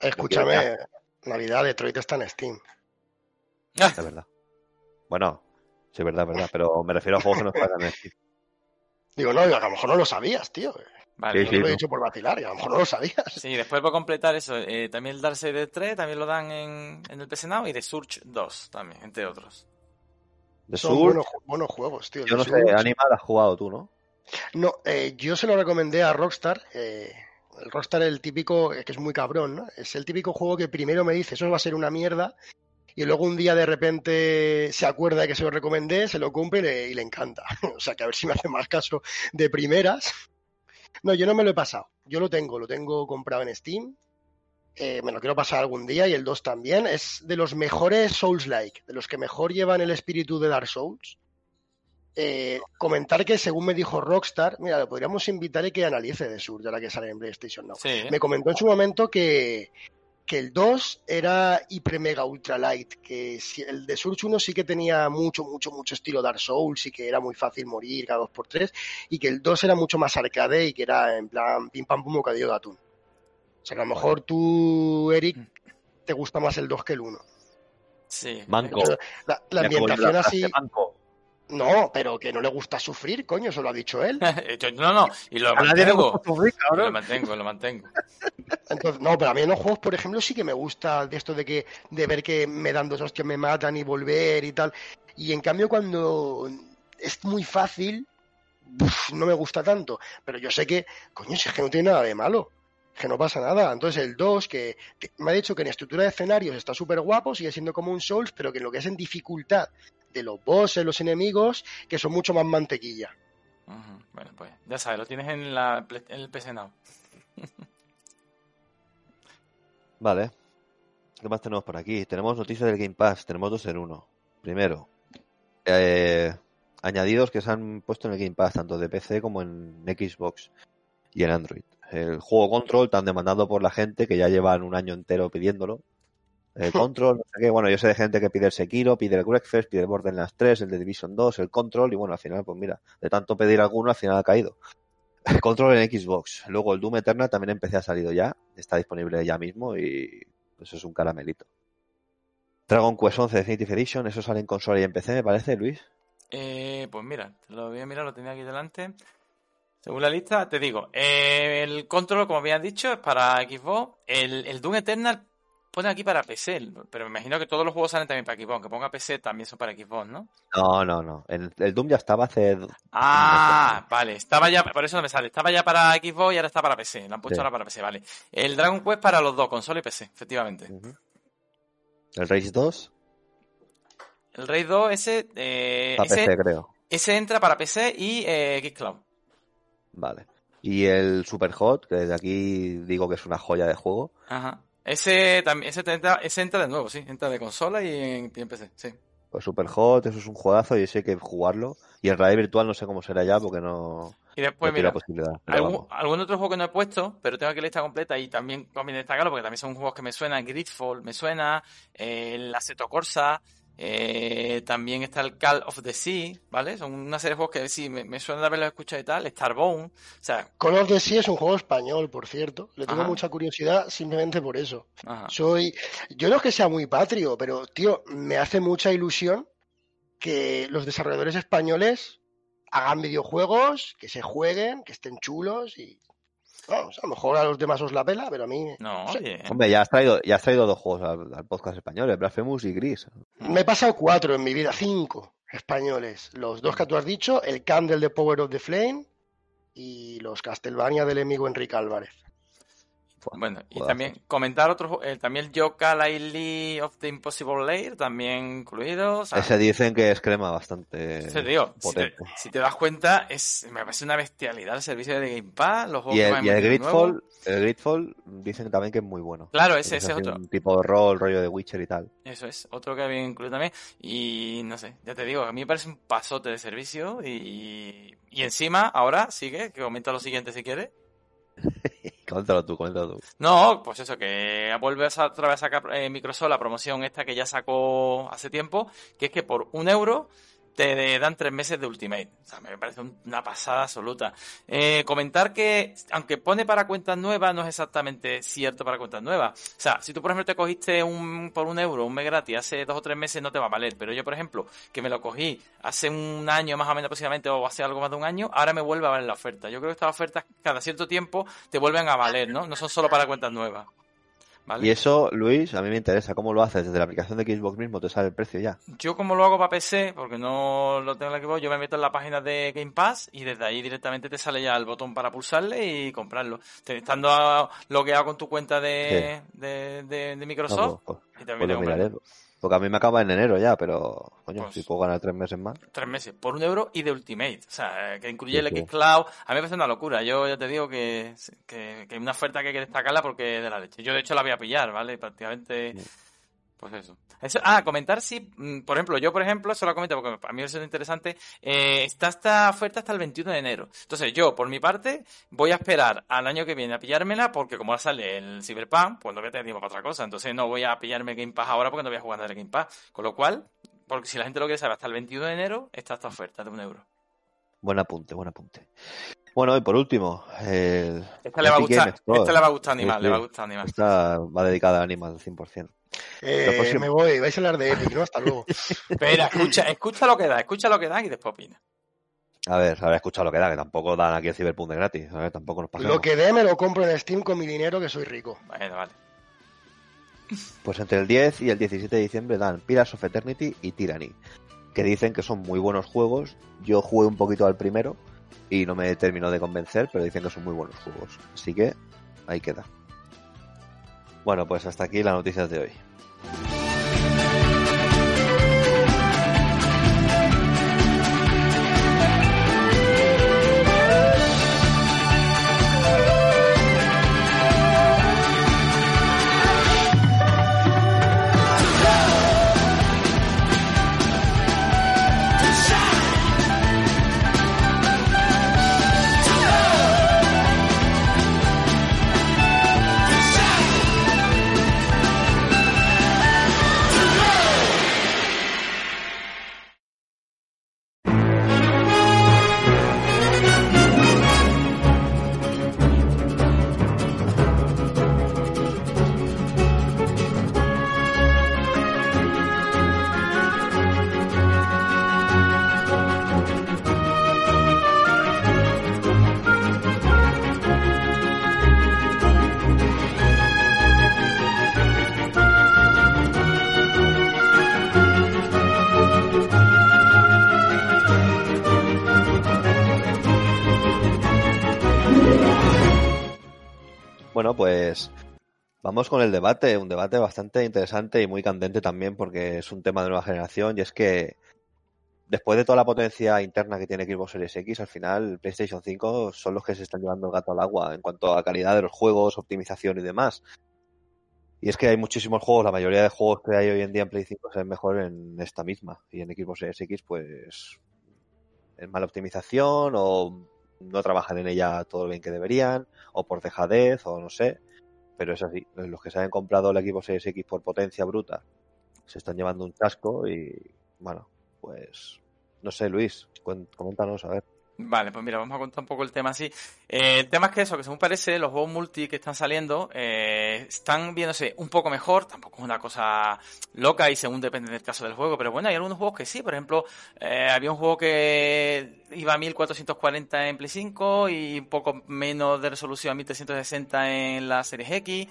Escúchame, Navidad Detroit está en Steam. es verdad. Bueno, sí, es verdad, es verdad, pero me refiero a juegos que no están en Steam. Digo, no, a lo mejor no lo sabías, tío. Vale. Sí, lo he no. dicho por vacilar, y a lo mejor no lo sabías. Sí, después por completar eso, eh, también el Darkseid 3 también lo dan en, en el PC Now y The Surge 2 también, entre otros. The Son Surge, buenos, buenos juegos, tío. yo no sé. Animal has jugado tú, ¿no? No, eh, yo se lo recomendé a Rockstar. eh, el Rockstar es el típico, que es muy cabrón, ¿no? Es el típico juego que primero me dice, eso va a ser una mierda, y luego un día de repente se acuerda de que se lo recomendé, se lo cumple y le, y le encanta. o sea, que a ver si me hace más caso de primeras. No, yo no me lo he pasado. Yo lo tengo, lo tengo comprado en Steam. Eh, me lo quiero pasar algún día y el 2 también. Es de los mejores Souls-like, de los que mejor llevan el espíritu de Dark Souls. Eh, comentar que según me dijo Rockstar, mira, lo podríamos invitar y que analice de Sur, ya la que sale en PlayStation Now. Sí. Me comentó en su momento que, que el 2 era hiper mega ultra light, que si- el de Surge 1 sí que tenía mucho, mucho, mucho estilo Dark Souls y que era muy fácil morir cada 2x3 y que el 2 era mucho más arcade y que era en plan pim pam pum bocadillo de atún. O sea que a lo mejor tú, Eric, te gusta más el 2 que el 1. Sí. Manco. Pero La, la ambientación así... No, pero que no le gusta sufrir, coño, eso lo ha dicho él. No, no, y lo A nadie le mantengo. gusta sufrir, Lo mantengo, lo mantengo. Entonces, no, pero a mí en los juegos, por ejemplo, sí que me gusta de esto de que de ver que me dan dos hostias, me matan y volver y tal. Y en cambio, cuando es muy fácil, uf, no me gusta tanto. Pero yo sé que, coño, si es que no tiene nada de malo. Que no pasa nada. Entonces, el 2, que, que me ha dicho que en estructura de escenarios está súper guapo, sigue siendo como un Souls, pero que en lo que es en dificultad de los bosses, los enemigos, que son mucho más mantequilla. Bueno, pues ya sabes, lo tienes en, la, Play- en el PC Now. Vale. ¿Qué más tenemos por aquí? Tenemos noticias del Game Pass. Tenemos dos en uno. Primero, eh, añadidos que se han puesto en el Game Pass, tanto de PC como en Xbox y en Android. El juego Control, tan demandado por la gente que ya llevan un año entero pidiéndolo. El Control, no sé qué. Bueno, yo sé de gente que pide el Sekiro, pide el Breakfast, pide el Borderlands 3, el de Division 2, el Control, y bueno, al final, pues mira, de tanto pedir alguno, al final ha caído. El Control en Xbox. Luego el Doom Eternal también empecé ha salido ya. Está disponible ya mismo y pues es un caramelito. Dragon Quest 11 Definitive Edition, eso sale en consola y en PC, me parece, Luis. Eh, pues mira, lo voy a mirar, lo tenía aquí delante. Según la lista, te digo, eh, el control, como habían dicho, es para Xbox. El, el Doom Eternal pone aquí para PC, pero me imagino que todos los juegos salen también para Xbox. Aunque ponga PC también son para Xbox, ¿no? No, no, no. El, el Doom ya estaba hace. Ah, vale, estaba ya, por eso no me sale, estaba ya para Xbox y ahora está para PC, lo han puesto Sí. ahora para PC, vale. El Dragon Quest para los dos, consola y PC, efectivamente. El Rage 2 El Raid 2, ese, eh, para ese, PC, creo. ese entra para PC y eh, Xcloud. Vale. Y el Super Hot, que desde aquí digo que es una joya de juego. Ajá. Ese también, ese, entra, ese entra de nuevo, sí, entra de consola y en, y en PC, sí. Pues Super Hot, eso es un juegazo y eso hay que jugarlo. Y el realidad virtual no sé cómo será ya porque no, Y no después, tiene mira, la posibilidad. algún, otro juego que no he puesto, pero tengo aquí la lista completa y también conviene destacarlo porque también son juegos que me suenan. Gridfall me suena, eh, el Assetto Corsa, eh, también está el Call of the Sea, ¿vale? Son una serie de juegos que sí, me, me suena de haberlos escuchado y tal. Starbound, o sea, Call of Duty es un juego español, por cierto. Le tengo Ajá. mucha curiosidad simplemente por eso. ajá. Soy, yo no es que sea muy patrio, pero tío, me hace mucha ilusión que los desarrolladores españoles hagan videojuegos, que se jueguen, que estén chulos y vamos, a lo mejor a los demás os la pela, pero a mí No, Sí. Hombre, ya has traído, ya has traído dos juegos al, al podcast español, el Blasphemous y Gris. me he pasado cuatro en mi vida, cinco españoles, los dos que tú has dicho, el Candle de Power of the Flame y los Castlevania del enemigo Enrique Álvarez. Bueno, y también comentar otro, ju- eh, también el Yoka Lee of the Impossible Lair, también incluido. O sea, Ese dicen que es crema bastante ese, tío, si te, potente. si te das cuenta, es, me parece una bestialidad el servicio de Game Pass, los juegos Y el, y el. Gridfall, el Gridfall dicen también que es muy bueno. Claro, ese, es otro. Un tipo de rol, rollo de Witcher y tal. Eso es, otro que había incluido también. Y no sé, ya te digo, a mí me parece un pasote de servicio. Y, y encima, ahora sigue, que comenta lo siguiente si quieres. Coméntalo tú, coméntalo tú. No, pues eso, que vuelve a otra vez a sacar eh, Microsoft la promoción esta que ya sacó hace tiempo, que es que por un euro te dan tres meses de Ultimate. O sea, me parece una pasada absoluta. Eh, comentar que, aunque pone para cuentas nuevas, no es exactamente cierto para cuentas nuevas. O sea, si tú, por ejemplo, te cogiste un, por un euro, un mes gratis, hace dos o tres meses no te va a valer. Pero yo, por ejemplo, que me lo cogí hace un año más o menos aproximadamente, o hace algo más de un año, ahora me vuelve a valer la oferta. Yo creo que estas ofertas cada cierto tiempo te vuelven a valer, ¿no? No son solo para cuentas nuevas. Y eso, Luis, a mí me interesa. ¿Cómo lo haces? Desde la aplicación de Xbox mismo te sale el precio ya. Yo como lo hago para PC, porque no lo tengo en el Xbox, yo me meto en la página de Game Pass y desde ahí directamente te sale ya el botón para pulsarle y comprarlo. Estando logueado con tu cuenta de, de, Microsoft. Pues, pues, y también porque a mí me acaba en enero ya, pero coño, pues si puedo ganar tres meses más. Tres meses, por un euro y de Ultimate. O sea, que incluye el Xcloud. Cloud. A mí me parece una locura. Yo ya te digo que, que, que, una oferta que hay que destacarla porque es de la leche. Yo de hecho la voy a pillar, ¿vale? Prácticamente. Pues eso. Ah, comentar si, mm, por ejemplo, yo por ejemplo, eso lo comento porque a mí me parece interesante, eh, está esta oferta hasta el 21 de enero. Entonces yo, por mi parte, voy a esperar al año que viene a pillármela porque como ahora sale el Cyberpunk, pues no voy a tener tiempo para otra cosa. Entonces no voy a pillarme Game Pass ahora porque no voy a jugar el Game Pass. Con lo cual, porque si la gente lo quiere saber, hasta el 21 de enero está esta oferta de un euro. Buen apunte, buen apunte. Bueno, y por último, el esta le va a gustar, esta le va a gustar Animal, le va a gustar Animal. Esta va dedicada a Animal al 100%. Eh, me voy, vais a hablar de Epic, ¿no? Hasta luego. Espera, escucha, escucha lo que da, escucha lo que da y después opina. A ver, a ver, escucha lo que da, que tampoco dan aquí el Cyberpunk de gratis. A ver, tampoco nos Lo que dé me lo compro en Steam con mi dinero, que soy rico. Vale, vale. Pues entre el 10 y el 17 de diciembre dan Pillars of Eternity y Tyranny, que dicen que son muy buenos juegos. Yo jugué un poquito al primero y no me terminó de convencer, pero dicen que son muy buenos juegos. Así que ahí queda. Bueno, pues hasta aquí las noticias de hoy. Vamos con el debate, un debate bastante interesante y muy candente también porque es un tema de nueva generación y es que después de toda la potencia interna que tiene Xbox Series X, al final PlayStation 5 son los que se están llevando el gato al agua en cuanto a calidad de los juegos, optimización y demás. Y es que hay muchísimos juegos, la mayoría de juegos que hay hoy en día en Play 5 se ven mejor en esta misma. Y en Xbox Series X, pues, en mala optimización o no trabajan en ella todo lo bien que deberían, o por dejadez, o no sé pero es así. Los que se han comprado el equipo Series X por potencia bruta se están llevando un chasco y, bueno, pues no sé, Luis, coméntanos, a ver. Vale, pues mira, vamos a contar un poco el tema así. Eh, el tema es que eso, que según parece, los juegos multi que están saliendo eh, están viéndose un poco mejor, tampoco es una cosa loca y según depende del caso del juego, pero bueno, hay algunos juegos que sí, por ejemplo, eh, había un juego que iba a 1440 en Play 5 y un poco menos de resolución a 1360 en la Series X,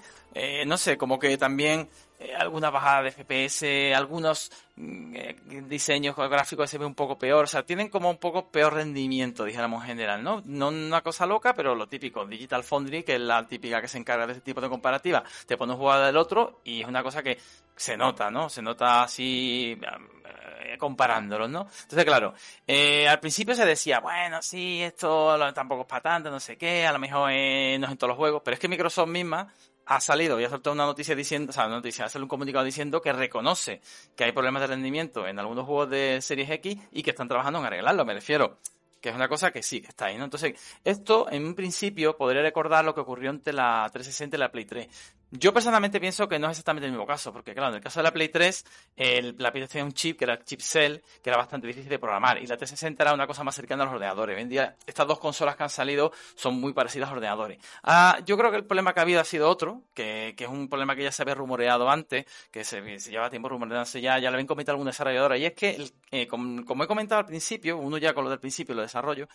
no sé, como que también eh, alguna bajada de FPS, algunos mm, eh, diseños gráficos se ve un poco peor, o sea, tienen como un poco peor rendimiento, dijéramos en general, ¿no? No una cosa loca, pero lo típico, Digital Foundry, que es la típica que se encarga de este tipo de comparativa, te pone un jugador del otro y es una cosa que se nota, ¿no? Se nota así eh, comparándolos, ¿no? Entonces, claro, al principio se decía, bueno, sí, esto tampoco es para tanto, no sé qué, a lo mejor no es en todos los juegos, pero es que Microsoft misma ha salido y ha soltado una noticia diciendo, o sea, una noticia, ha salido un comunicado diciendo que reconoce que hay problemas de rendimiento en algunos juegos de Series X y que están trabajando en arreglarlo. Me refiero que es una cosa que sí, que está ahí, ¿no? Entonces, esto en un principio podría recordar lo que ocurrió entre la 360 y la Play 3. Yo personalmente pienso que no es exactamente el mismo caso, porque claro, en el caso de la Play 3, el, la Play tenía un chip que era el chip Cell, que era bastante difícil de programar, y la 360 era una cosa más cercana a los ordenadores. Hoy en día, estas dos consolas que han salido son muy parecidas a los ordenadores. Ah, yo creo que el problema que ha habido ha sido otro, que, que es un problema que ya se había rumoreado antes, que se, lleva tiempo rumoreándose ya, ya lo habían comentado algún desarrollador, y es que, eh, como, como, he comentado al principio, uno ya con lo del principio lo desarrollo,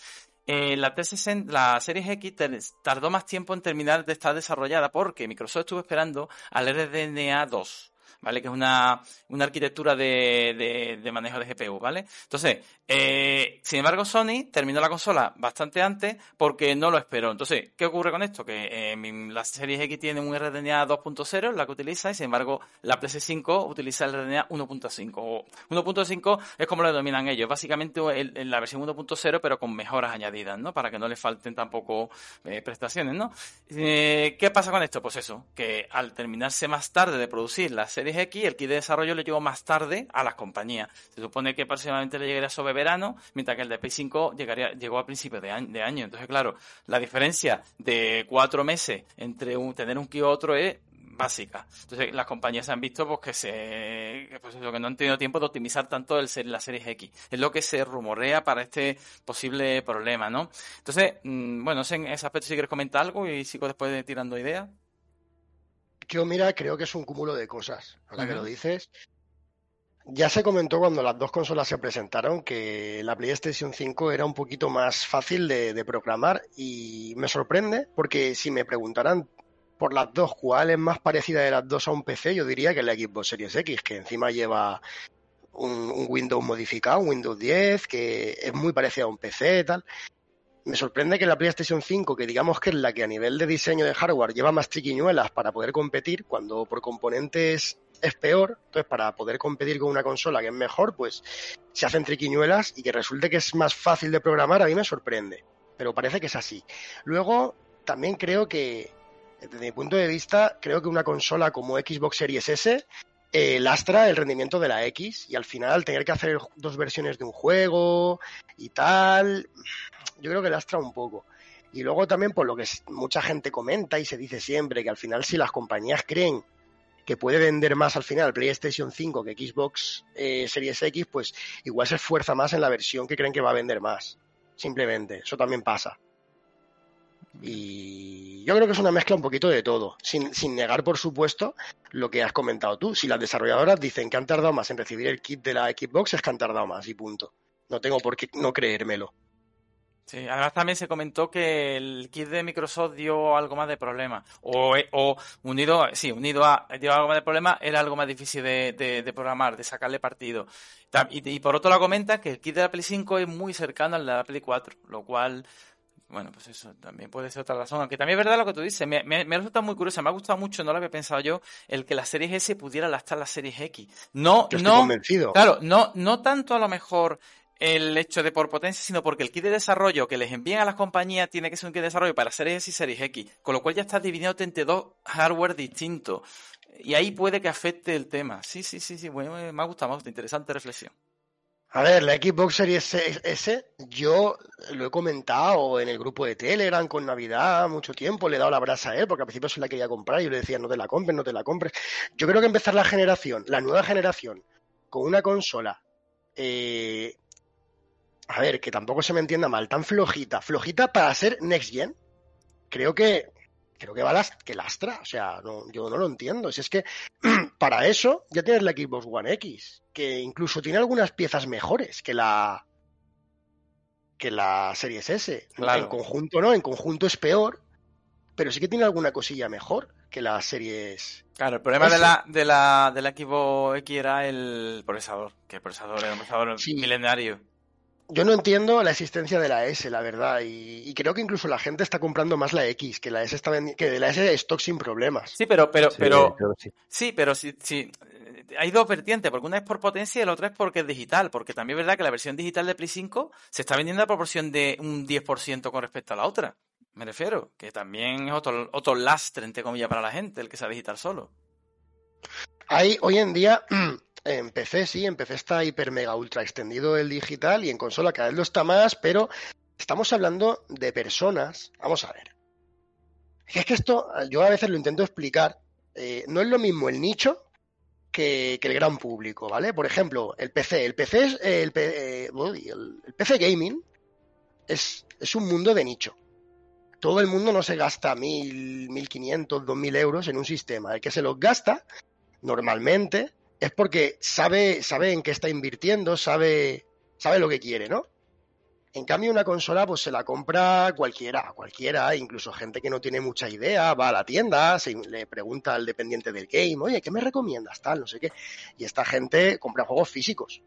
eh, la, 360, la Series X tardó más tiempo en terminar de estar desarrollada porque Microsoft estuvo esperando al RDNA 2. ¿Vale? Que es una, una arquitectura de, de, manejo de GPU, ¿vale? Entonces, eh, sin embargo, Sony terminó la consola bastante antes porque no lo esperó. Entonces, ¿qué ocurre con esto? Que eh, la serie X tiene un RDNA 2.0, la que utiliza, y sin embargo, la PS5 utiliza el RDNA 1.5. 1.5 es como lo denominan ellos, básicamente en la versión 1.0, pero con mejoras añadidas, ¿no? Para que no le falten tampoco eh, prestaciones, ¿no? Eh, ¿Qué pasa con esto? Pues eso, que al terminarse más tarde de producir la serie X, el kit de desarrollo le llegó más tarde a las compañías. Se supone que aproximadamente le llegaría sobre verano, mientras que el de Play 5 llegaría, llegó a principios de año, Entonces, claro, la diferencia de cuatro meses entre tener un kit u otro es básica. Entonces, las compañías han visto pues, que se pues, que no han tenido tiempo de optimizar tanto el, la serie X. Es lo que se rumorea para este posible problema, ¿no? Entonces, mm, bueno, en ese aspecto si quieres comentar algo y sigo después de tirando ideas. Yo, mira, creo que es un cúmulo de cosas. Ahora que lo dices. Ya se comentó cuando las dos consolas se presentaron que la PlayStation 5 era un poquito más fácil de, programar y me sorprende porque si me preguntaran por las dos cuál es más parecida de las dos a un PC, yo diría que la Xbox Series X, que encima lleva un, un Windows modificado, un Windows 10, que es muy parecida a un PC y tal me sorprende que la PlayStation 5, que digamos que es la que a nivel de diseño de hardware lleva más triquiñuelas para poder competir, cuando por componentes es peor, entonces para poder competir con una consola que es mejor, pues se hacen triquiñuelas y que resulte que es más fácil de programar, a mí me sorprende, pero parece que es así. Luego, también creo que, desde mi punto de vista, creo que una consola como Xbox Series S eh, lastra el rendimiento de la X y al final tener que hacer dos versiones de un juego y tal, yo creo que lastra un poco. Y luego también por lo que mucha gente comenta y se dice siempre que al final si las compañías creen que puede vender más al final PlayStation 5 que Xbox eh, Series X, pues igual se esfuerza más en la versión que creen que va a vender más. Simplemente, eso también pasa. Y yo creo que es una mezcla un poquito de todo, sin, sin, negar, por supuesto, lo que has comentado tú. Si las desarrolladoras dicen que han tardado más en recibir el kit de la Xbox, es que han tardado más y punto. No tengo por qué no creérmelo. Sí, además también se comentó que el kit de Microsoft dio algo más de problema. O, o unido, sí, unido a dio algo más de problema, era algo más difícil de, de, programar, de sacarle partido. Y, y, por otro lado comenta que el kit de la Play 5 es muy cercano al de la Play 4, lo cual bueno, pues eso también puede ser otra razón. Aunque también es verdad lo que tú dices. Me, me, me resulta muy curioso. Me ha gustado mucho, no lo había pensado yo, el que la serie S pudiera lastar la serie X. No, no. Convencido. Claro, no, no tanto a lo mejor el hecho de por potencia, sino porque el kit de desarrollo que les envían a las compañías tiene que ser un kit de desarrollo para series y series X. Con lo cual ya estás dividido entre dos hardware distintos. Y ahí puede que afecte el tema. Sí, sí, sí, sí. Bueno, me ha gustado, me Interesante reflexión. A ver, la Xbox Series S, yo lo he comentado en el grupo de Telegram con Navidad mucho tiempo, le he dado la brasa a él, porque al principio se la quería comprar y yo le decía, no te la compres, no te la compres. Yo creo que empezar la generación, la nueva generación, con una consola, eh, a ver, que tampoco se me entienda mal, tan flojita, flojita para ser Next Gen, creo que creo que va las, que lastra, o sea, no, yo no lo entiendo. Si es que para eso ya tienes la Xbox One X, que incluso tiene algunas piezas mejores que la que la Series S. En conjunto no, en conjunto es peor, pero sí que tiene alguna cosilla mejor que las series. Claro, el problema de la, de la, de la Xbox X era el procesador, que el procesador era un procesador milenario yo no entiendo la existencia de la S, la verdad, y, creo que incluso la gente está comprando más la X, que la S está que de la S stock sin problemas. Sí, pero, pero, pero, sí. pero sí, sí, hay dos vertientes, porque una es por potencia y la otra es porque es digital, porque también es verdad que la versión digital de Play 5 se está vendiendo a proporción de un 10% con respecto a la otra. Me refiero, que también es otro, otro lastre, entre comillas, para la gente, el que sea digital solo. Hay hoy en día En PC sí, en PC está hiper mega ultra extendido el digital y en consola cada vez lo está más, pero estamos hablando de personas. Vamos a ver. Es que esto, yo a veces lo intento explicar. eh, no es lo mismo el nicho que, el gran público, ¿vale? Por ejemplo, el PC. El PC es el, eh, el- PC gaming es, es un mundo de nicho. Todo el mundo no se gasta mil, mil quinientos, dos mil euros en un sistema. El que se los gasta, normalmente, es porque sabe, sabe en qué está invirtiendo, sabe, sabe lo que quiere, ¿no? En cambio, una consola, pues se la compra cualquiera, cualquiera, incluso gente que no tiene mucha idea, va a la tienda, se, le pregunta al dependiente del game, oye, ¿qué me recomiendas? Tal, no sé qué. Y esta gente compra juegos físicos.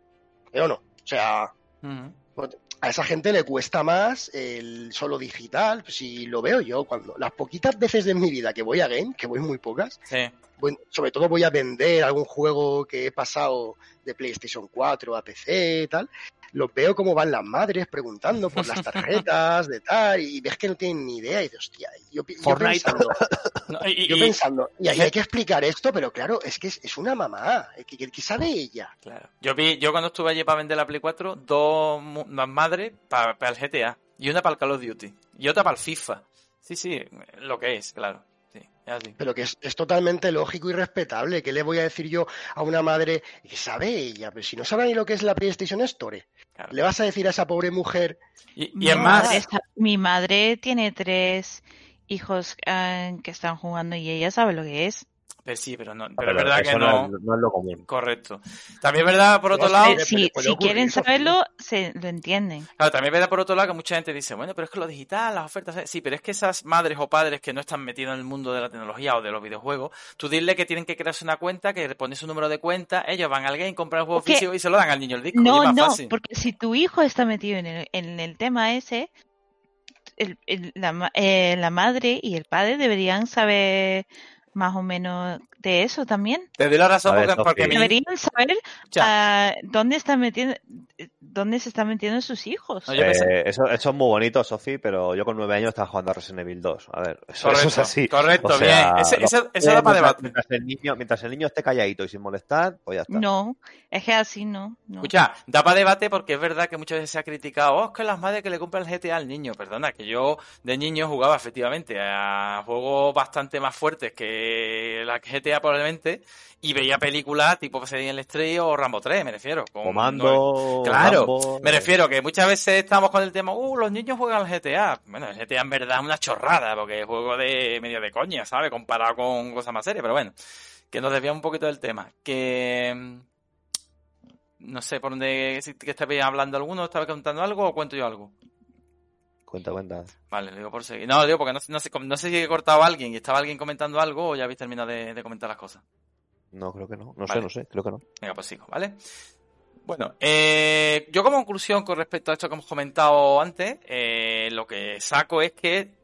¿Eh o no? O sea, Ujú. pues, a esa gente le cuesta más el solo digital. Si lo veo yo, cuando las poquitas veces de mi vida que voy a game, que voy muy pocas, Sí. Voy- sobre todo voy a vender algún juego que he pasado de PlayStation 4 a PC y tal, los veo como van las madres preguntando por las tarjetas de tal y ves que no tienen ni idea y dices, hostia, yo, pensando, No, y- yo y- pensando, y ahí hay que explicar esto, pero claro, es que es, es una mamá, que, que- que sabe ella. Claro. Yo vi, yo cuando estuve allí para vender la Play 4, dos madres para el GTA y una para el Call of Duty y otra para el FIFA. Sí, sí, lo que es, claro. Sí, es así. Pero que es, es totalmente lógico y respetable. ¿Qué le voy a decir yo a una madre que sabe ella? Pero si no sabe ni lo que es la PlayStation Store, Claro. le vas a decir a esa pobre mujer, Y, y Mi es más, madre está- mi madre tiene tres hijos eh, que están jugando y ella sabe lo que es. Pero sí, pero no, pero, Pero es verdad que no. es, no es lo común. Correcto. También es verdad, por otro lado, si si quieren saberlo, se lo entienden. Claro, también es verdad por otro lado que mucha gente dice, bueno, pero es que lo digital, las ofertas, eh, sí, pero es que esas madres o padres que no están metidos en el mundo de la tecnología o de los videojuegos, tú dile que tienen que crearse una cuenta, que le pones su número de cuenta, ellos van al game, compran el juego Es que- físico y se lo dan al niño el disco. y es No, más no, fácil. porque si tu hijo está metido en el, en el tema ese, el- el- la, ma- eh, la madre y el padre deberían saber más o menos de eso también. Te doy la razón ver, porque, porque Deberían saber ah, dónde están metiendo, dónde se están metiendo sus hijos. No, Eh, eso, eso es muy bonito, Sofi, pero yo con nueve años estaba jugando a Resident Evil 2. A ver, eso, Correcto, eso es así. correcto, O sea, bien. Ese- da para mientras- debate. Mientras el, niño, mientras el niño esté calladito y sin molestar, pues ya está. No, es que así no. no. Escucha, da para debate porque es verdad que muchas veces se ha criticado, oh, es que las madres que le compran el GTA al niño. Perdona, que yo de niño jugaba efectivamente a juegos bastante más fuertes que la GTA probablemente y veía películas tipo Serie en el Estrella o Rambo 3, me refiero. con- Comando, Claro, Rambo, me refiero que muchas veces estamos con el tema, uh, los niños juegan al GTA. Bueno, el GTA en verdad es una chorrada, porque es juego de medio de coña, ¿sabes? Comparado con cosas más serias, pero bueno, que nos desviamos un poquito del tema. Que. mm, No sé por dónde. Si que estabais hablando alguno, estaba contando algo o cuento yo algo. Cuenta, cuenta. Vale, lo digo por seguir. No, lo digo porque no, no sé, no sé si he cortado a alguien y estaba alguien comentando algo o ya habéis terminado de, de comentar las cosas. No, creo que no. No Vale. sé, no sé, creo que no. Venga, pues sigo, ¿vale? Bueno, eh, yo como conclusión con respecto a esto que hemos comentado antes, eh, lo que saco es que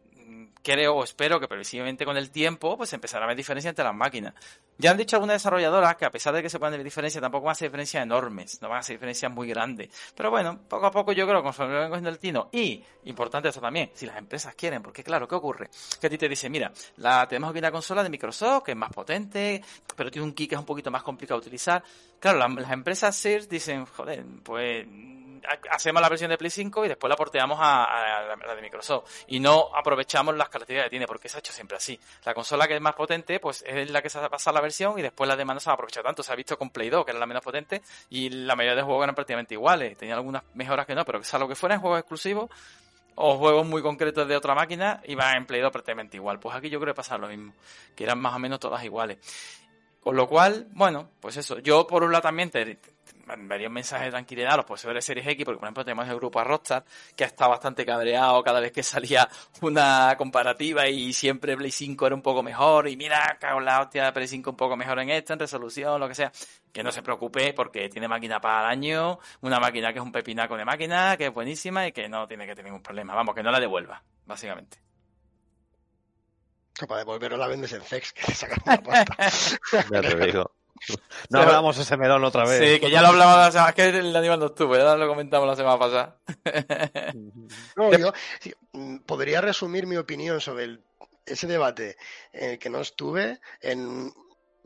creo o espero que previsiblemente con el tiempo pues empezará a haber diferencia entre las máquinas. Ya han dicho algunas desarrolladoras que a pesar de que se puedan ver diferencias, tampoco van a ser diferencias enormes, no van a ser diferencias muy grandes. Pero bueno, poco a poco yo creo que conforme vayan cogiendo el tino y, importante eso también, si las empresas quieren, porque claro, ¿qué ocurre? Que a ti te dice, mira, la, tenemos aquí una consola de Microsoft que es más potente, pero tiene un kit que es un poquito más complicado de utilizar. Claro, la- las empresas Sears dicen, joder, pues hacemos la versión de Play 5 y después la porteamos a, la, la de Microsoft. Y no aprovechamos las características que tiene, porque se ha hecho siempre así. La consola que es más potente, pues es la que se va a pasar la versión y después las demás no se van a aprovechar tanto. Se ha visto con Play 2, que era la menos potente, y la mayoría de juegos eran prácticamente iguales. Tenía algunas mejoras que no, pero salvo que fueran juegos exclusivos o juegos muy concretos de otra máquina, iban en Play 2 prácticamente igual. Pues aquí yo creo que pasa lo mismo, que eran más o menos todas iguales. Con lo cual, bueno, pues eso. Yo, por un lado, también te, mensajes de tranquilidad a los poseedores de Series X, porque, por ejemplo, tenemos el grupo a Rockstar, que ha estado bastante cabreado cada vez que salía una comparativa y siempre Play 5 era un poco mejor, y mira, cago en la hostia, Play 5 un poco mejor en esto, en resolución, lo que sea. Que no se preocupe, porque tiene máquina para el año, una máquina que es un pepinaco de máquina, que es buenísima y que no tiene que tener ningún problema. Vamos, que no la devuelva, básicamente. Que para devolverlo la vendes en Zex, que te sacan una pasta. Ya te digo. No hablamos ese melón otra vez. Sí, que ya lo hablamos la semana, es que el Aníbal no estuvo, ya lo comentamos la semana pasada. No, yo sí, podría resumir mi opinión sobre el- ese debate en el que no estuve en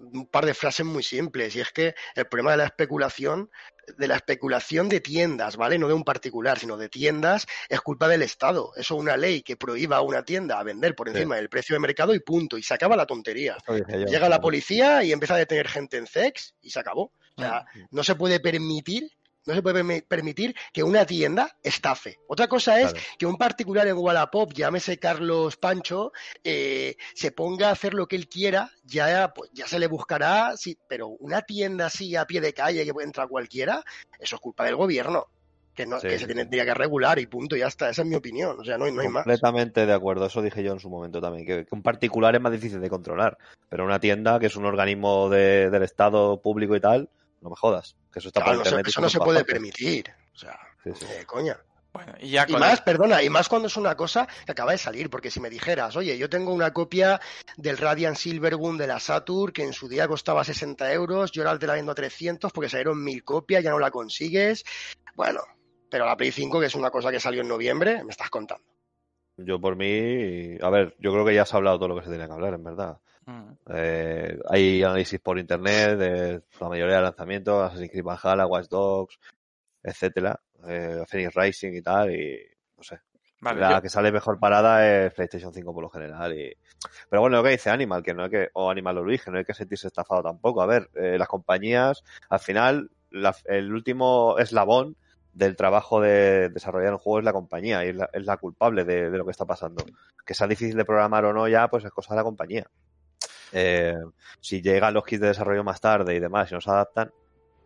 un par de frases muy simples. Y es que el problema de la especulación, de la especulación de tiendas, ¿vale? No de un particular, sino de tiendas, es culpa del Estado. Eso una ley que prohíba a una tienda a vender por encima del precio de mercado y punto. Y se acaba la tontería. Llega la policía y empieza a detener gente en sex y se acabó. O sea, no se puede permitir no se puede permitir que una tienda estafe. Otra cosa es que un particular en Wallapop, llámese Carlos Pancho, eh, se ponga a hacer lo que él quiera, ya, pues, ya se le buscará, sí, pero una tienda así a pie de calle que entra cualquiera, eso es culpa del gobierno. Que, no, que se tendría que regular y punto, ya está. Esa es mi opinión. O sea, no, no hay más. Completamente de acuerdo. Eso dije yo en su momento también. Que, un particular es más difícil de controlar. Pero una tienda, que es un organismo del Estado público y tal, no me jodas. Que eso está Eso no se puede permitir. O sea, eh, coña. y, más, perdona, y más cuando es una cosa que acaba de salir, porque si me dijeras, oye, yo tengo una copia del Radiant Silvergun de la Saturn que en su día costaba 60 euros, yo ahora te la vendo a 300 porque salieron mil copias, ya no la consigues. Bueno, pero la Play 5, que es una cosa que salió en noviembre, me estás contando. Yo por mí, a ver, yo creo que ya has hablado todo lo que se tenía que hablar, en verdad. Mm. Eh, hay análisis por internet de la mayoría de lanzamientos, Assassin's Creed Valhalla, Watch Dogs, etcétera, eh, Phoenix Rising y tal, y no sé. la que sale mejor parada es PlayStation 5 por lo general. Y... Pero bueno, lo que dice Animal, que no hay que, o Animal Origen, no hay que sentirse estafado tampoco. A ver, eh, las compañías, al final, el último eslabón del trabajo de desarrollar un juego es la compañía y es la, es la culpable de, de, lo que está pasando. Que sea difícil de programar o no ya, pues es cosa de la compañía. Eh, si llegan los kits de desarrollo más tarde y demás y no se adaptan,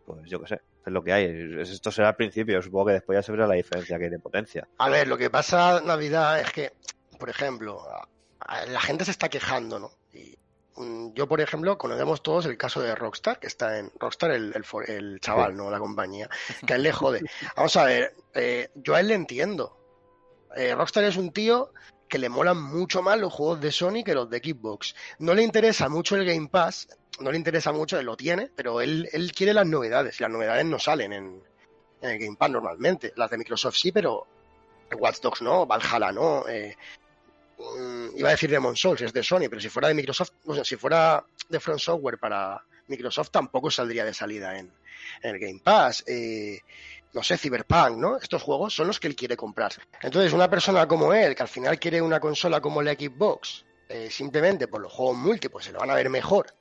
pues yo qué sé, es lo que hay. Esto será al principio, supongo que después ya se verá la diferencia que hay de potencia. A ver, lo que pasa Navidad es que, por ejemplo, la gente se está quejando, ¿no? Y yo, por ejemplo, conocemos todos el caso de Rockstar, que está en Rockstar, el, el, chaval, ¿no? La compañía, que a él le jode. Vamos a ver, eh, yo a él le entiendo. Eh, Rockstar es un tío que le molan mucho más los juegos de Sony que los de Xbox. No le interesa mucho el Game Pass, no le interesa mucho, él lo tiene, pero él, él quiere las novedades y las novedades no salen en, el Game Pass normalmente. Las de Microsoft sí, pero Watch Dogs no, Valhalla no. Eh, mm, iba a decir Demon Souls, es de Sony, pero si fuera de Microsoft, o sea, si fuera de Front Software para Microsoft tampoco saldría de salida en, el Game Pass. Eh, no sé, Cyberpunk, ¿no? Estos juegos son los que él quiere comprar. Entonces, una persona como él, que al final quiere una consola como la Xbox, eh, simplemente por los juegos multi, pues se lo van a ver mejor,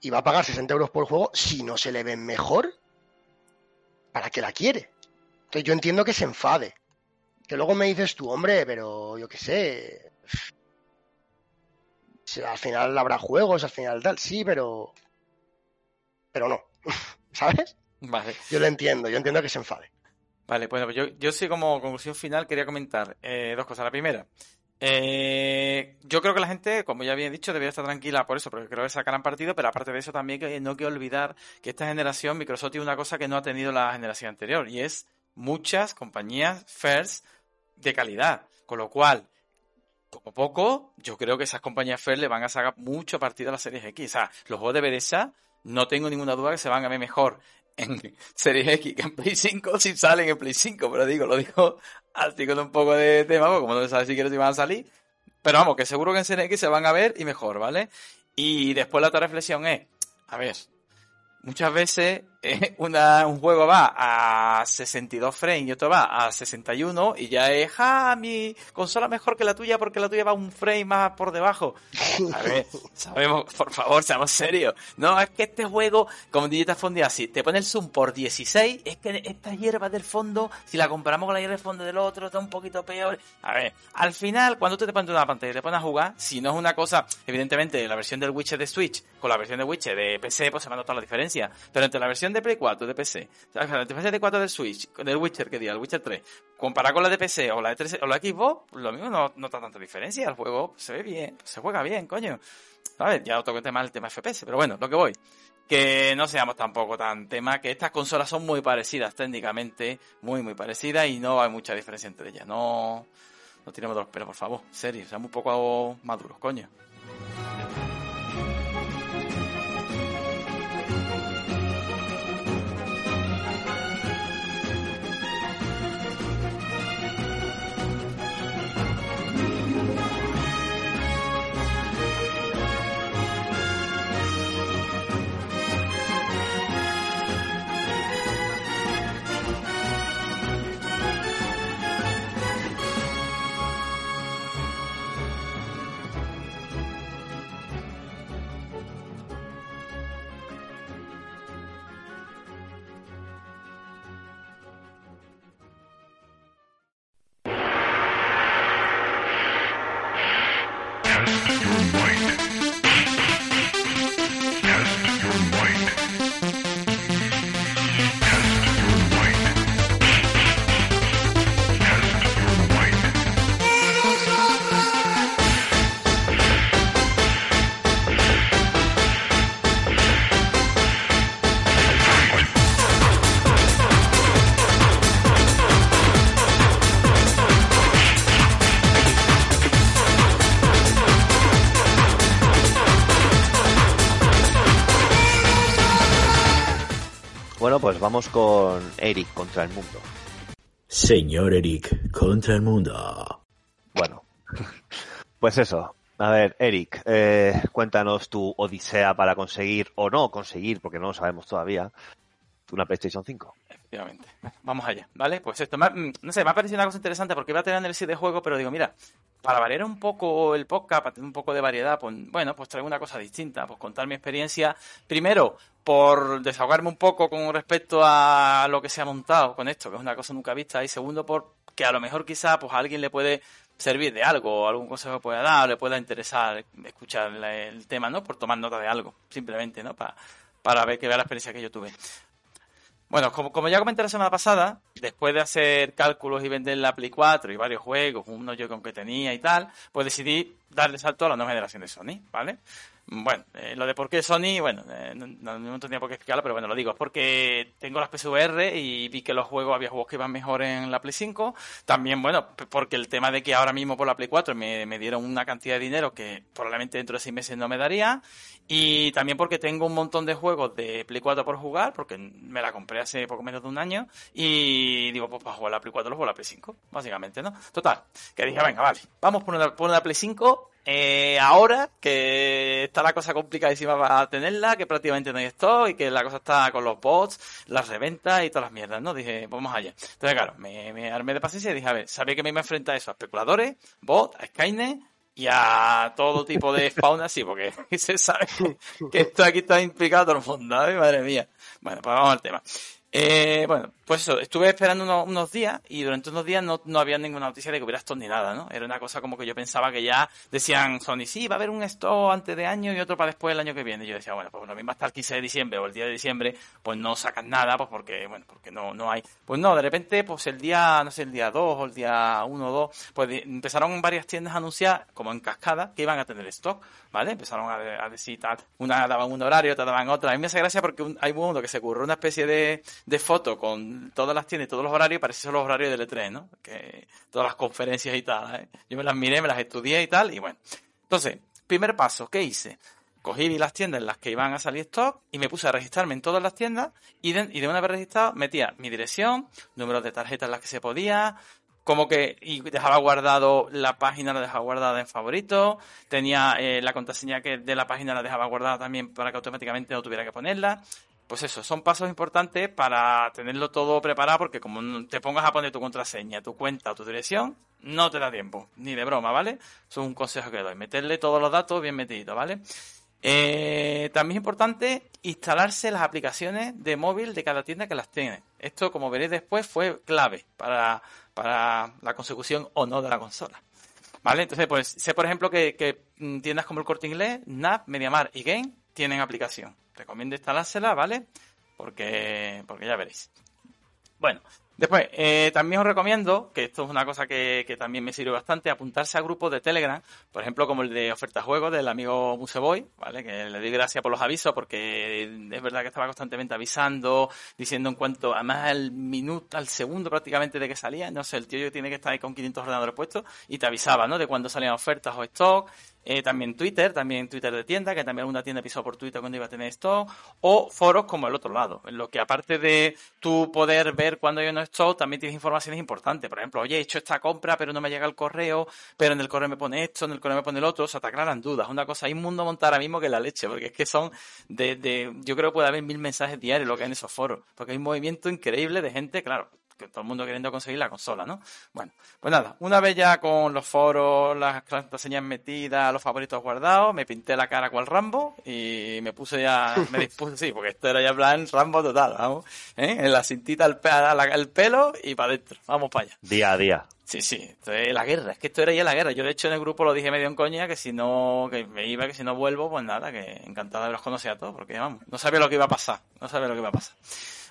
y va a pagar 60 euros por juego, si no se le ven mejor, ¿para qué la quiere? Entonces, yo entiendo que se enfade. Que luego me dices tú, hombre, pero yo qué sé. Al final habrá juegos, al final tal, sí, pero. Pero no. ¿Sabes? Vale. Yo lo entiendo, yo entiendo que se enfade. Vale, bueno, pues yo, yo sí como conclusión final quería comentar eh, dos cosas. La primera, eh, yo creo que la gente, como ya había dicho, debería estar tranquila por eso, porque creo que sacarán partido, pero aparte de eso también que no hay que olvidar que esta generación, Microsoft tiene una cosa que no ha tenido la generación anterior, y es muchas compañías first de calidad. Con lo cual, como poco, yo creo que esas compañías first le van a sacar mucho partido a las series X. O sea, los juegos de Bethesda no tengo ninguna duda que se van a ver mejor en Series X que en Play 5 si salen en Play 5, pero digo, lo digo así con un poco de tema, como no se sabe siquiera si van a salir. Pero vamos, que seguro que en Series X se van a ver y mejor, ¿vale? Y después la otra reflexión es, a ver, muchas veces eh, una, un juego va a 62 frames y otro va a 61 y ya es, ah, mi consola mejor que la tuya porque la tuya va un frame más por debajo. A ver, sabemos, por favor, seamos serios. No, es que este juego, como Digital Fondi así, te pone el zoom por 16, es que esta hierba del fondo, si la comparamos con la hierba del fondo del otro, está un poquito peor. A ver, al final, cuando tú te pones una pantalla y te pones a jugar, si no es una cosa, evidentemente, la versión del Witcher de Switch con la versión de Witcher de PC, pues se va a notar la diferencia. Pero entre la versión de Play 4 de PC, la diferencia de 4 del Switch, del Witcher que diga, el Witcher 3, comparado con la de PC o la de 3, o la Xbox, lo mismo no nota tanta diferencia. El juego se ve bien, se juega bien, coño. ¿Sabes? Ya otro tema el tema FPS, pero bueno, lo que voy. Que no seamos tampoco tan tema, que estas consolas son muy parecidas técnicamente, muy, muy parecidas y no hay mucha diferencia entre ellas. No, no tiremos los pelos, por favor. Serio, seamos un poco maduros, coño. Vamos con Eric contra el mundo. Señor Eric, contra el mundo. Bueno, pues eso. A ver, Eric, eh, cuéntanos tu odisea para conseguir, o no conseguir, porque no lo sabemos todavía, una PlayStation 5. Efectivamente. Vamos allá, ¿vale? Pues esto, me ha- mm, no sé, me ha parecido una cosa interesante porque iba a tener análisis de juego, pero digo, mira, para variar un poco el podcast, para tener un poco de variedad, pues bueno, pues traigo una cosa distinta, pues contar mi experiencia, primero, por desahogarme un poco con respecto a lo que se ha montado con esto, que es una cosa nunca vista, y segundo, por que a lo mejor quizá pues a alguien le puede servir de algo, o algún consejo pueda dar, o le pueda interesar escuchar el, el tema, ¿no? Por tomar nota de algo, simplemente, ¿no? Para, para ver que vea la experiencia que yo tuve. Bueno, como, como ya comenté la semana pasada, después de hacer cálculos y vender la Play 4 y varios juegos, uno yo con que tenía y tal, pues decidí darle salto a la nueva generación de Sony, ¿vale? Bueno, eh, lo de por qué Sony, bueno, eh, no, no, tenía por qué explicarlo, pero bueno, lo digo, es porque tengo las PSVR y vi que los juegos, había juegos que iban mejor en la Play 5. También, bueno, porque el tema de que ahora mismo por la Play 4 me, me dieron una cantidad de dinero que probablemente dentro de seis meses no me daría. Y también porque tengo un montón de juegos de Play 4 por jugar, porque me la compré hace poco menos de un año. Y digo, pues para jugar la Play 4 lo juego la Play 5, básicamente, ¿no? Total, que dije, venga, vale, vamos por una, por una Play 5 eh, ahora que está la cosa complicadísima para tenerla, que prácticamente no hay stock y que la cosa está con los bots, las reventas y todas las mierdas, ¿no? Dije, vamos allá. Entonces, claro, me, armé de paciencia y dije, a ver, sabía que me iba a enfrentar eso, a especuladores, bots, a Skynet y a todo tipo de fauna, así, porque se sabe que esto aquí está implicado todo el mundo, ¿eh? madre mía. Bueno, pues vamos al tema. Eh, bueno, pues eso, estuve esperando unos, unos días y durante unos días no, no había ninguna noticia de que hubiera stock ni nada, ¿no? Era una cosa como que yo pensaba que ya decían Sony, sí, va a haber un stock antes de año y otro para después del año que viene. Y yo decía, bueno, pues lo mismo hasta el 15 de diciembre o el día de diciembre, pues no sacan nada, pues porque, bueno, porque no, no hay. Pues no, de repente, pues el día, no sé, el día 2 o el día 1 o 2, pues empezaron varias tiendas a anunciar, como en cascada, que iban a tener stock, ¿vale? Empezaron a decir tal, una daban un horario, otra daban otra. A mí me hace gracia porque un- hay uno que se curró una especie de, de foto con todas las tiendas y todos los horarios, y parece que son los horarios del E3, ¿no? Que todas las conferencias y tal, ¿eh? Yo me las miré, me las estudié y tal, y bueno. Entonces, primer paso, ¿qué hice? Cogí las tiendas en las que iban a salir stock y me puse a registrarme en todas las tiendas y de, y de una vez registrado metía mi dirección, números de tarjetas en las que se podía, como que y dejaba guardado la página la dejaba guardada en favoritos tenía eh, la contraseña que de la página la dejaba guardada también para que automáticamente no tuviera que ponerla pues eso son pasos importantes para tenerlo todo preparado porque como te pongas a poner tu contraseña tu cuenta o tu dirección no te da tiempo ni de broma vale eso es un consejo que doy meterle todos los datos bien metiditos vale eh, también es importante instalarse las aplicaciones de móvil de cada tienda que las tiene. Esto, como veréis después, fue clave para, para la consecución o no de la consola. ¿Vale? Entonces, pues sé, por ejemplo, que, que mm, tiendas como el Corte Inglés, NAP, Mediamar y Game tienen aplicación. Recomiendo instalársela, ¿vale? Porque, porque ya veréis. Bueno, después, eh, también os recomiendo, que esto es una cosa que, que también me sirve bastante, apuntarse a grupos de Telegram, por ejemplo, como el de Oferta Juegos del amigo Museboy, ¿vale? Que le doy gracias por los avisos, porque es verdad que estaba constantemente avisando, diciendo en cuanto, además al minuto, al segundo prácticamente de que salía, no sé, el tío tiene que estar ahí con 500 ordenadores puestos, y te avisaba, ¿no? De cuando salían ofertas o stock, eh, también Twitter, también Twitter de tienda, que también alguna tienda pisó por Twitter cuando iba a tener stock, o foros como el otro lado, en lo que aparte de tu poder ver cuando hay un stock, también tienes informaciones importantes. Por ejemplo, oye, he hecho esta compra, pero no me llega el correo, pero en el correo me pone esto, en el correo me pone el otro, o sea, te aclaran dudas. Una cosa, hay un mundo montar ahora mismo que la leche, porque es que son de, de, yo creo que puede haber mil mensajes diarios lo que hay en esos foros, porque hay un movimiento increíble de gente, claro, que todo el mundo queriendo conseguir la consola, ¿no? Bueno, pues nada, una vez ya con los foros, las contraseñas metidas, los favoritos guardados, me pinté la cara cual Rambo y me puse ya, me dispuse, sí, porque esto era ya plan Rambo total, vamos, ¿eh? En la cintita el, pe- la- el pelo y para adentro, vamos para allá. Día a día. Sí, sí, esto es la guerra, es que esto era ya la guerra. Yo de hecho en el grupo lo dije medio en coña, que si no, que me iba, que si no vuelvo, pues nada, que encantado de los conocer a todos, porque vamos, no sabía lo que iba a pasar, no sabía lo que iba a pasar.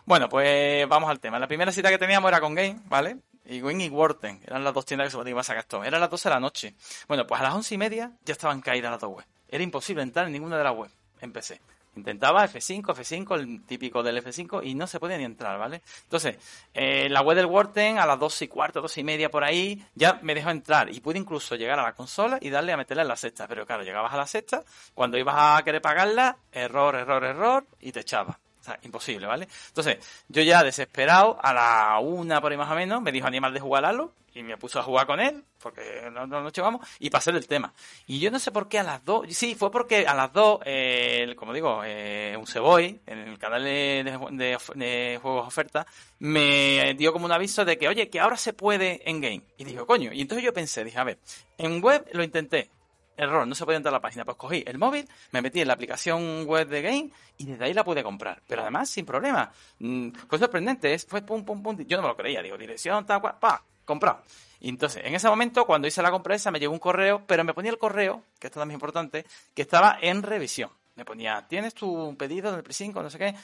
Bueno, pues vamos al tema. La primera cita que teníamos era con Game, ¿vale? Y Wing y Worten, eran las dos tiendas que se podían sacar esto. Eran las 12 de la noche. Bueno, pues a las once y media ya estaban caídas las dos webs. Era imposible entrar en ninguna de las webs en PC. Intentaba F5, F5, el típico del F5, y no se podía ni entrar, ¿vale? Entonces, eh, la web del Worten a las dos y cuarto, dos y media por ahí, ya me dejó entrar y pude incluso llegar a la consola y darle a meterla en la sexta. Pero claro, llegabas a la sexta, cuando ibas a querer pagarla, error, error, error, y te echaba. Imposible, ¿vale? Entonces, yo ya desesperado, a la una por ahí más o menos, me dijo Animal de jugar a Halo, y me puso a jugar con él, porque no, no nos llevamos, y pasé el tema. Y yo no sé por qué a las dos, sí, fue porque a las dos, eh, como digo, eh, un Seboy, en el canal de- de juegos oferta, me dio como un aviso de que, oye, que ahora se puede en game. Y digo, coño, y entonces yo pensé, dije, a ver, en web lo intenté, error, no se podía entrar a la página. Pues cogí el móvil, me metí en la aplicación web de Game y desde ahí la pude comprar. Pero además, sin problema. Mm, Fue sorprendente, es- fue pum, pum, pum. Yo no me lo creía, digo, dirección, tal cual, pa, comprado. Y entonces, en ese momento, cuando hice la compra esa, me llegó un correo, pero me ponía el correo, que esto también es importante, que estaba en revisión. Me ponía, tienes tu pedido del Pre-5, no sé qué,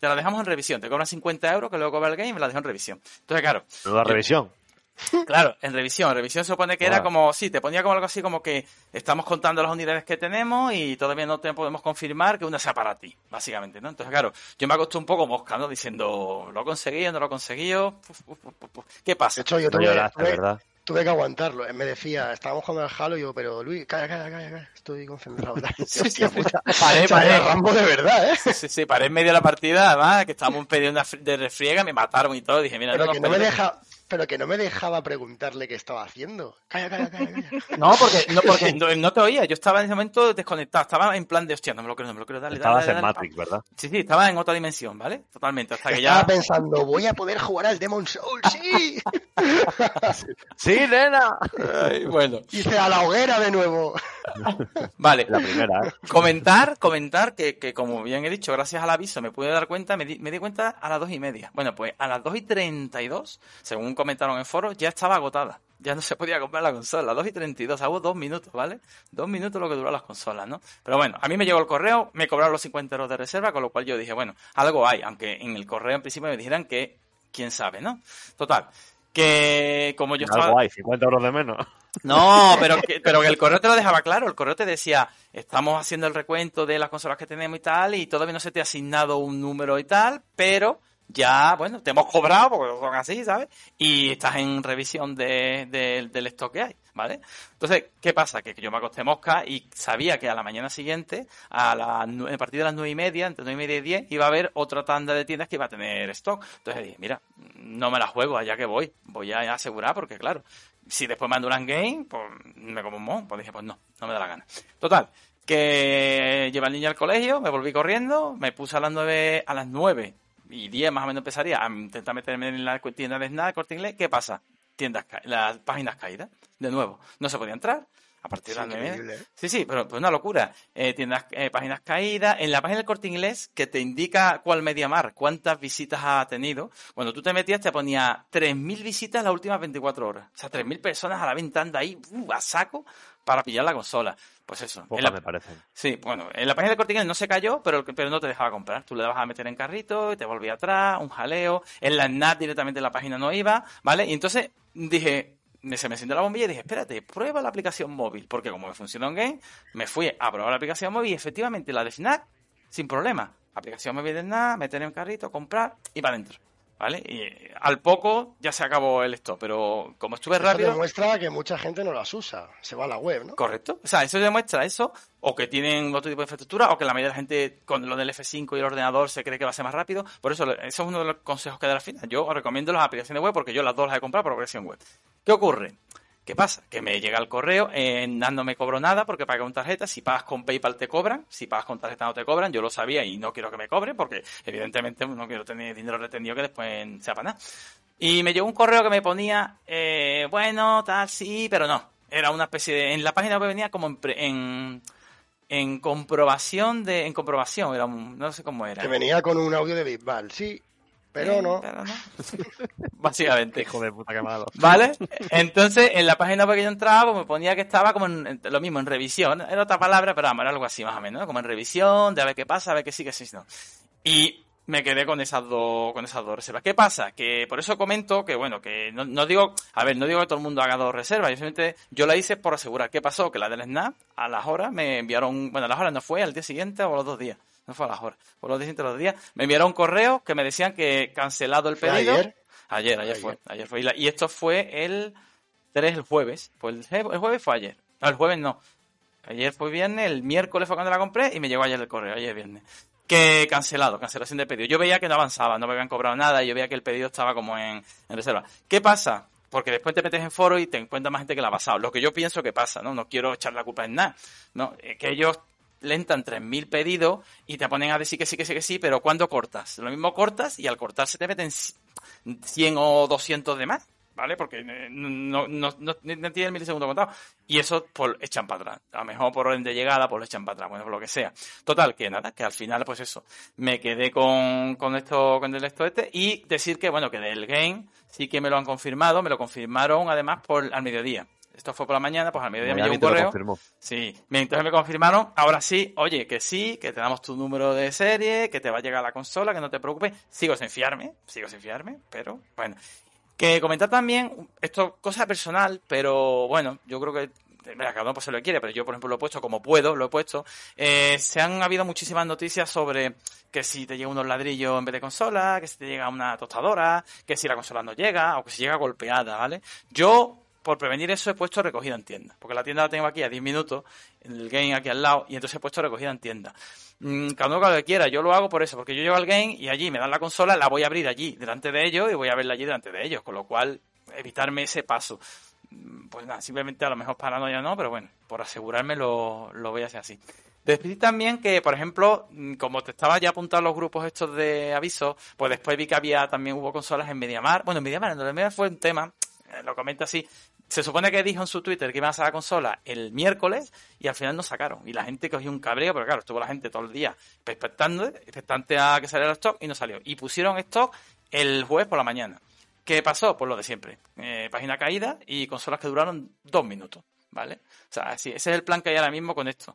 te la dejamos en revisión, te cobran 50 euros, que luego cobra el game y me la dejo en revisión. Entonces, claro, Nueva Yo- revisión. Claro, en revisión. En revisión se supone que era Ah. como, sí, te ponía como algo así como que estamos contando las unidades que tenemos y todavía no te podemos confirmar que una sea para ti, básicamente, ¿no? Entonces, claro, yo me acosté un poco mosca, ¿no? Diciendo, lo he conseguido, no lo he conseguido, puf, puf, puf, puf, puf. ¿qué De pasa? hecho, yo No tuve, lloraste, tuve- ¿verdad? tuve que aguantarlo. Él me decía, estábamos jugando al Halo y yo, pero Luis, calla, calla, calla, calla, estoy concentrado. Sí, sí, Hostia puta. Paré, paré. Rambo de verdad, ¿eh? Sí, sí, sí, paré en medio de la partida, además, que estábamos en medio de de refriega, me mataron y todo, dije, mira, Pero no que no me deja, pero que no me dejaba preguntarle qué estaba haciendo. Calla, calla, calla, calla. No, porque, no, porque no, no te oía, yo estaba en ese momento desconectado, estaba en plan de, hostia, no me lo creo, no me lo creo, dale, dale, Estabas dale, en dale. Matrix, ¿verdad? Sí, sí, estaba en otra dimensión, ¿vale? Totalmente, hasta que Estaba ya... pensando, voy a poder jugar al Demon Soul, sí. ¡Sí, nena! Ay, bueno, Hice a la hoguera de nuevo. vale. La primera, ¿eh? Comentar, comentar que, que, como bien he dicho, gracias al aviso me pude dar cuenta, me di, me di cuenta a las dos y media. Bueno, pues a las dos y treinta y dos, según comentaron en foro, ya estaba agotada. Ya no se podía comprar la consola. A las dos y treinta y dos, hago dos minutos, ¿vale? Dos minutos lo que duran las consolas, ¿no? Pero bueno, a mí me llegó el correo, me cobraron los 50 euros de reserva, con lo cual yo dije, bueno, algo hay, aunque en el correo en principio me dijeran que, quién sabe, ¿no? Total, que como yo estaba... Algo hay, 50 euros de menos. No, pero que, pero que el correo te lo dejaba claro. El correo te decía, estamos haciendo el recuento de las consolas que tenemos y tal, y todavía no se te ha asignado un número y tal, pero ya, bueno, te hemos cobrado, porque son así, ¿sabes? Y estás en revisión de, de- del stock que hay, ¿vale? Entonces, ¿qué pasa? Que yo me acosté mosca y sabía que a la mañana siguiente, a, la, a partir de las nueve y media, entre nueve y media y diez, iba a haber otra tanda de tiendas que iba a tener stock. Entonces dije, mira, no me la juego, allá que voy, voy a asegurar, porque claro, si después me anduran game, pues me como un mon. Pues dije, pues no, no me da la gana. Total, que lleva al niño al colegio, me volví corriendo, me puse a las nueve, a las nueve y diez más o menos empezaría a intentar meterme en la tienda de Snap, Corte Inglés. ¿Qué pasa? Tiendas, las páginas caídas, de nuevo. No se podía entrar. A partir de las media. ¿eh? Sí, sí, pero pues una locura. Eh, tiendas, eh, páginas caídas. En la página del corte inglés, que te indica cuál MediaMar, cuántas visitas ha tenido. Cuando tú te metías, te ponía 3.000 visitas las últimas 24 horas. O sea, 3.000 personas a la venta anda ahí, uh, a saco, para pillar la consola. Pues eso. en la- me parecen. Sí, bueno, en la página de Inglés no se cayó, pero, pero no te dejaba comprar. Tú le dabas a meter en carrito y te volvía atrás, un jaleo. En la NAT directamente en la página no iba, ¿vale? Y entonces dije, me- se me encendió la bombilla y dije, espérate, prueba la aplicación móvil. Porque como me funcionó en Game, me fui a probar la aplicación móvil y efectivamente la de Fnac, sin problema. Aplicación móvil de NAT, meter en carrito, comprar y para adentro. ¿Vale? Y eh, al poco ya se acabó el stop, pero como estuve Eso rápido... demuestra que mucha gente no las usa. Se va a la web, ¿no? Correcto. O sea, eso demuestra eso, o que tienen otro tipo de infraestructura, o que la mayoría de la gente con lo del F5 y el ordenador se cree que va a ser más rápido. Por eso, eso es uno de los consejos que da al final. Yo os recomiendo las aplicaciones web porque yo las dos las he comprado por aplicación web. ¿Qué ocurre? ¿Qué pasa? Que me llega el correo, en NAT no me cobro nada porque pagué con tarjeta. Si pagas con PayPal te cobran, si pagas con tarjeta no te cobran. Yo lo sabía y no quiero que me cobren porque evidentemente no quiero tener dinero retenido que después sea para nada. Y me llegó un correo que me ponía, eh, bueno, tal, sí, pero no. Era una especie de... En la página web venía como en... en en comprobación de en comprobación era un- no sé cómo era Que venía con un audio de Bisbal, sí, pero Eh, no. pero no. básicamente Hijo de puta, qué malo. ¿Vale? Entonces, en la página web que yo entraba, pues me ponía que estaba como en, en- lo mismo, en revisión. Era otra palabra, pero vamos, era algo así más o menos, ¿no? Como en revisión, de a ver qué pasa, a ver qué sí, qué sí, no. Y me quedé con esas dos, con esas dos reservas. ¿Qué pasa? Que por eso comento que, bueno, que no, no digo, a ver, no digo que todo el mundo haga dos reservas, yo simplemente, yo la hice por asegurar. ¿Qué pasó? Que la del Snap, a las horas me enviaron, bueno, a las horas no fue, al día siguiente o a los dos días. No fue a las horas, por los días siguientes, los días. Me enviaron un correo que me decían que cancelado el ¿Fue pedido. ayer? Ayer, ayer Ayer. fue. Ayer fue. Y, la- y esto fue el 3 el jueves. Pues el jueves fue ayer. No, el jueves no. Ayer fue viernes, el miércoles fue cuando la compré y me llegó ayer el correo, ayer viernes. Que cancelado, cancelación de pedido. Yo veía que no avanzaba, no me habían cobrado nada y yo veía que el pedido estaba como en, en reserva. ¿Qué pasa? Porque después te metes en foro y te encuentras más gente que la ha pasado. Lo que yo pienso que pasa, ¿no? No quiero echar la culpa en nada. No, es que ellos le entran 3.000 pedidos y te ponen a decir que sí, que sí, que sí, pero ¿cuándo cortas? Lo mismo cortas y al cortar se te meten 100 o 200 de más, ¿vale? Porque eh, no, no, no, no tiene milisegundo contado. Y eso pues echan para atrás. A lo mejor por orden de llegada, pues lo echan para atrás, bueno, por lo que sea. Total, que nada, que al final, pues eso, me quedé con, con esto, con el esto este, y decir que, bueno, que del game sí que me lo han confirmado, me lo confirmaron además por al mediodía. Esto fue por la mañana, pues al mediodía me llegó un correo. confirmó. Sí, entonces me confirmaron, ahora sí, oye, que sí, que te damos tu número de serie, que te va a llegar la consola, que no te preocupes. Sigo sin fiarme, sigo sin fiarme, pero bueno. Que comentar también, esto cosa personal, pero bueno, yo creo que mira, cada uno pues se lo quiere, pero yo por ejemplo lo he puesto como puedo, lo he puesto. Eh, se han habido muchísimas noticias sobre que si te llega unos ladrillos en vez de consola, que si te llega una tostadora, que si la consola no llega, o que si llega golpeada, ¿vale? Yo por prevenir eso he puesto recogida en tienda. Porque la tienda la tengo aquí a 10 minutos, el game aquí al lado, y entonces he puesto recogida en tienda. Mm, cada uno que quiera, yo lo hago por eso, porque yo llego al game y allí me dan la consola, la voy a abrir allí, delante de ellos, y voy a verla allí delante de ellos, con lo cual evitarme ese paso. Mm, Pues nada, simplemente a lo mejor paranoia no, pero bueno, por asegurarme lo, lo voy a hacer así. Decir también que, por ejemplo, mm, como te estaba ya apuntado los grupos estos de aviso, pues después vi que había también hubo consolas en Mediamar. Bueno, en Mediamar, en Mediamar fue un tema, lo comenta así. Se supone que dijo en su Twitter que iban a sacar consola el miércoles y al final no sacaron. Y la gente cogió un cabreo, pero claro, estuvo la gente todo el día expectando, expectante a que saliera el stock y no salió. Y pusieron stock el jueves por la mañana. ¿Qué pasó? Pues lo de siempre. Eh, página caída y consolas que duraron dos minutos, ¿vale? O sea, sí, ese es el plan que hay ahora mismo con esto.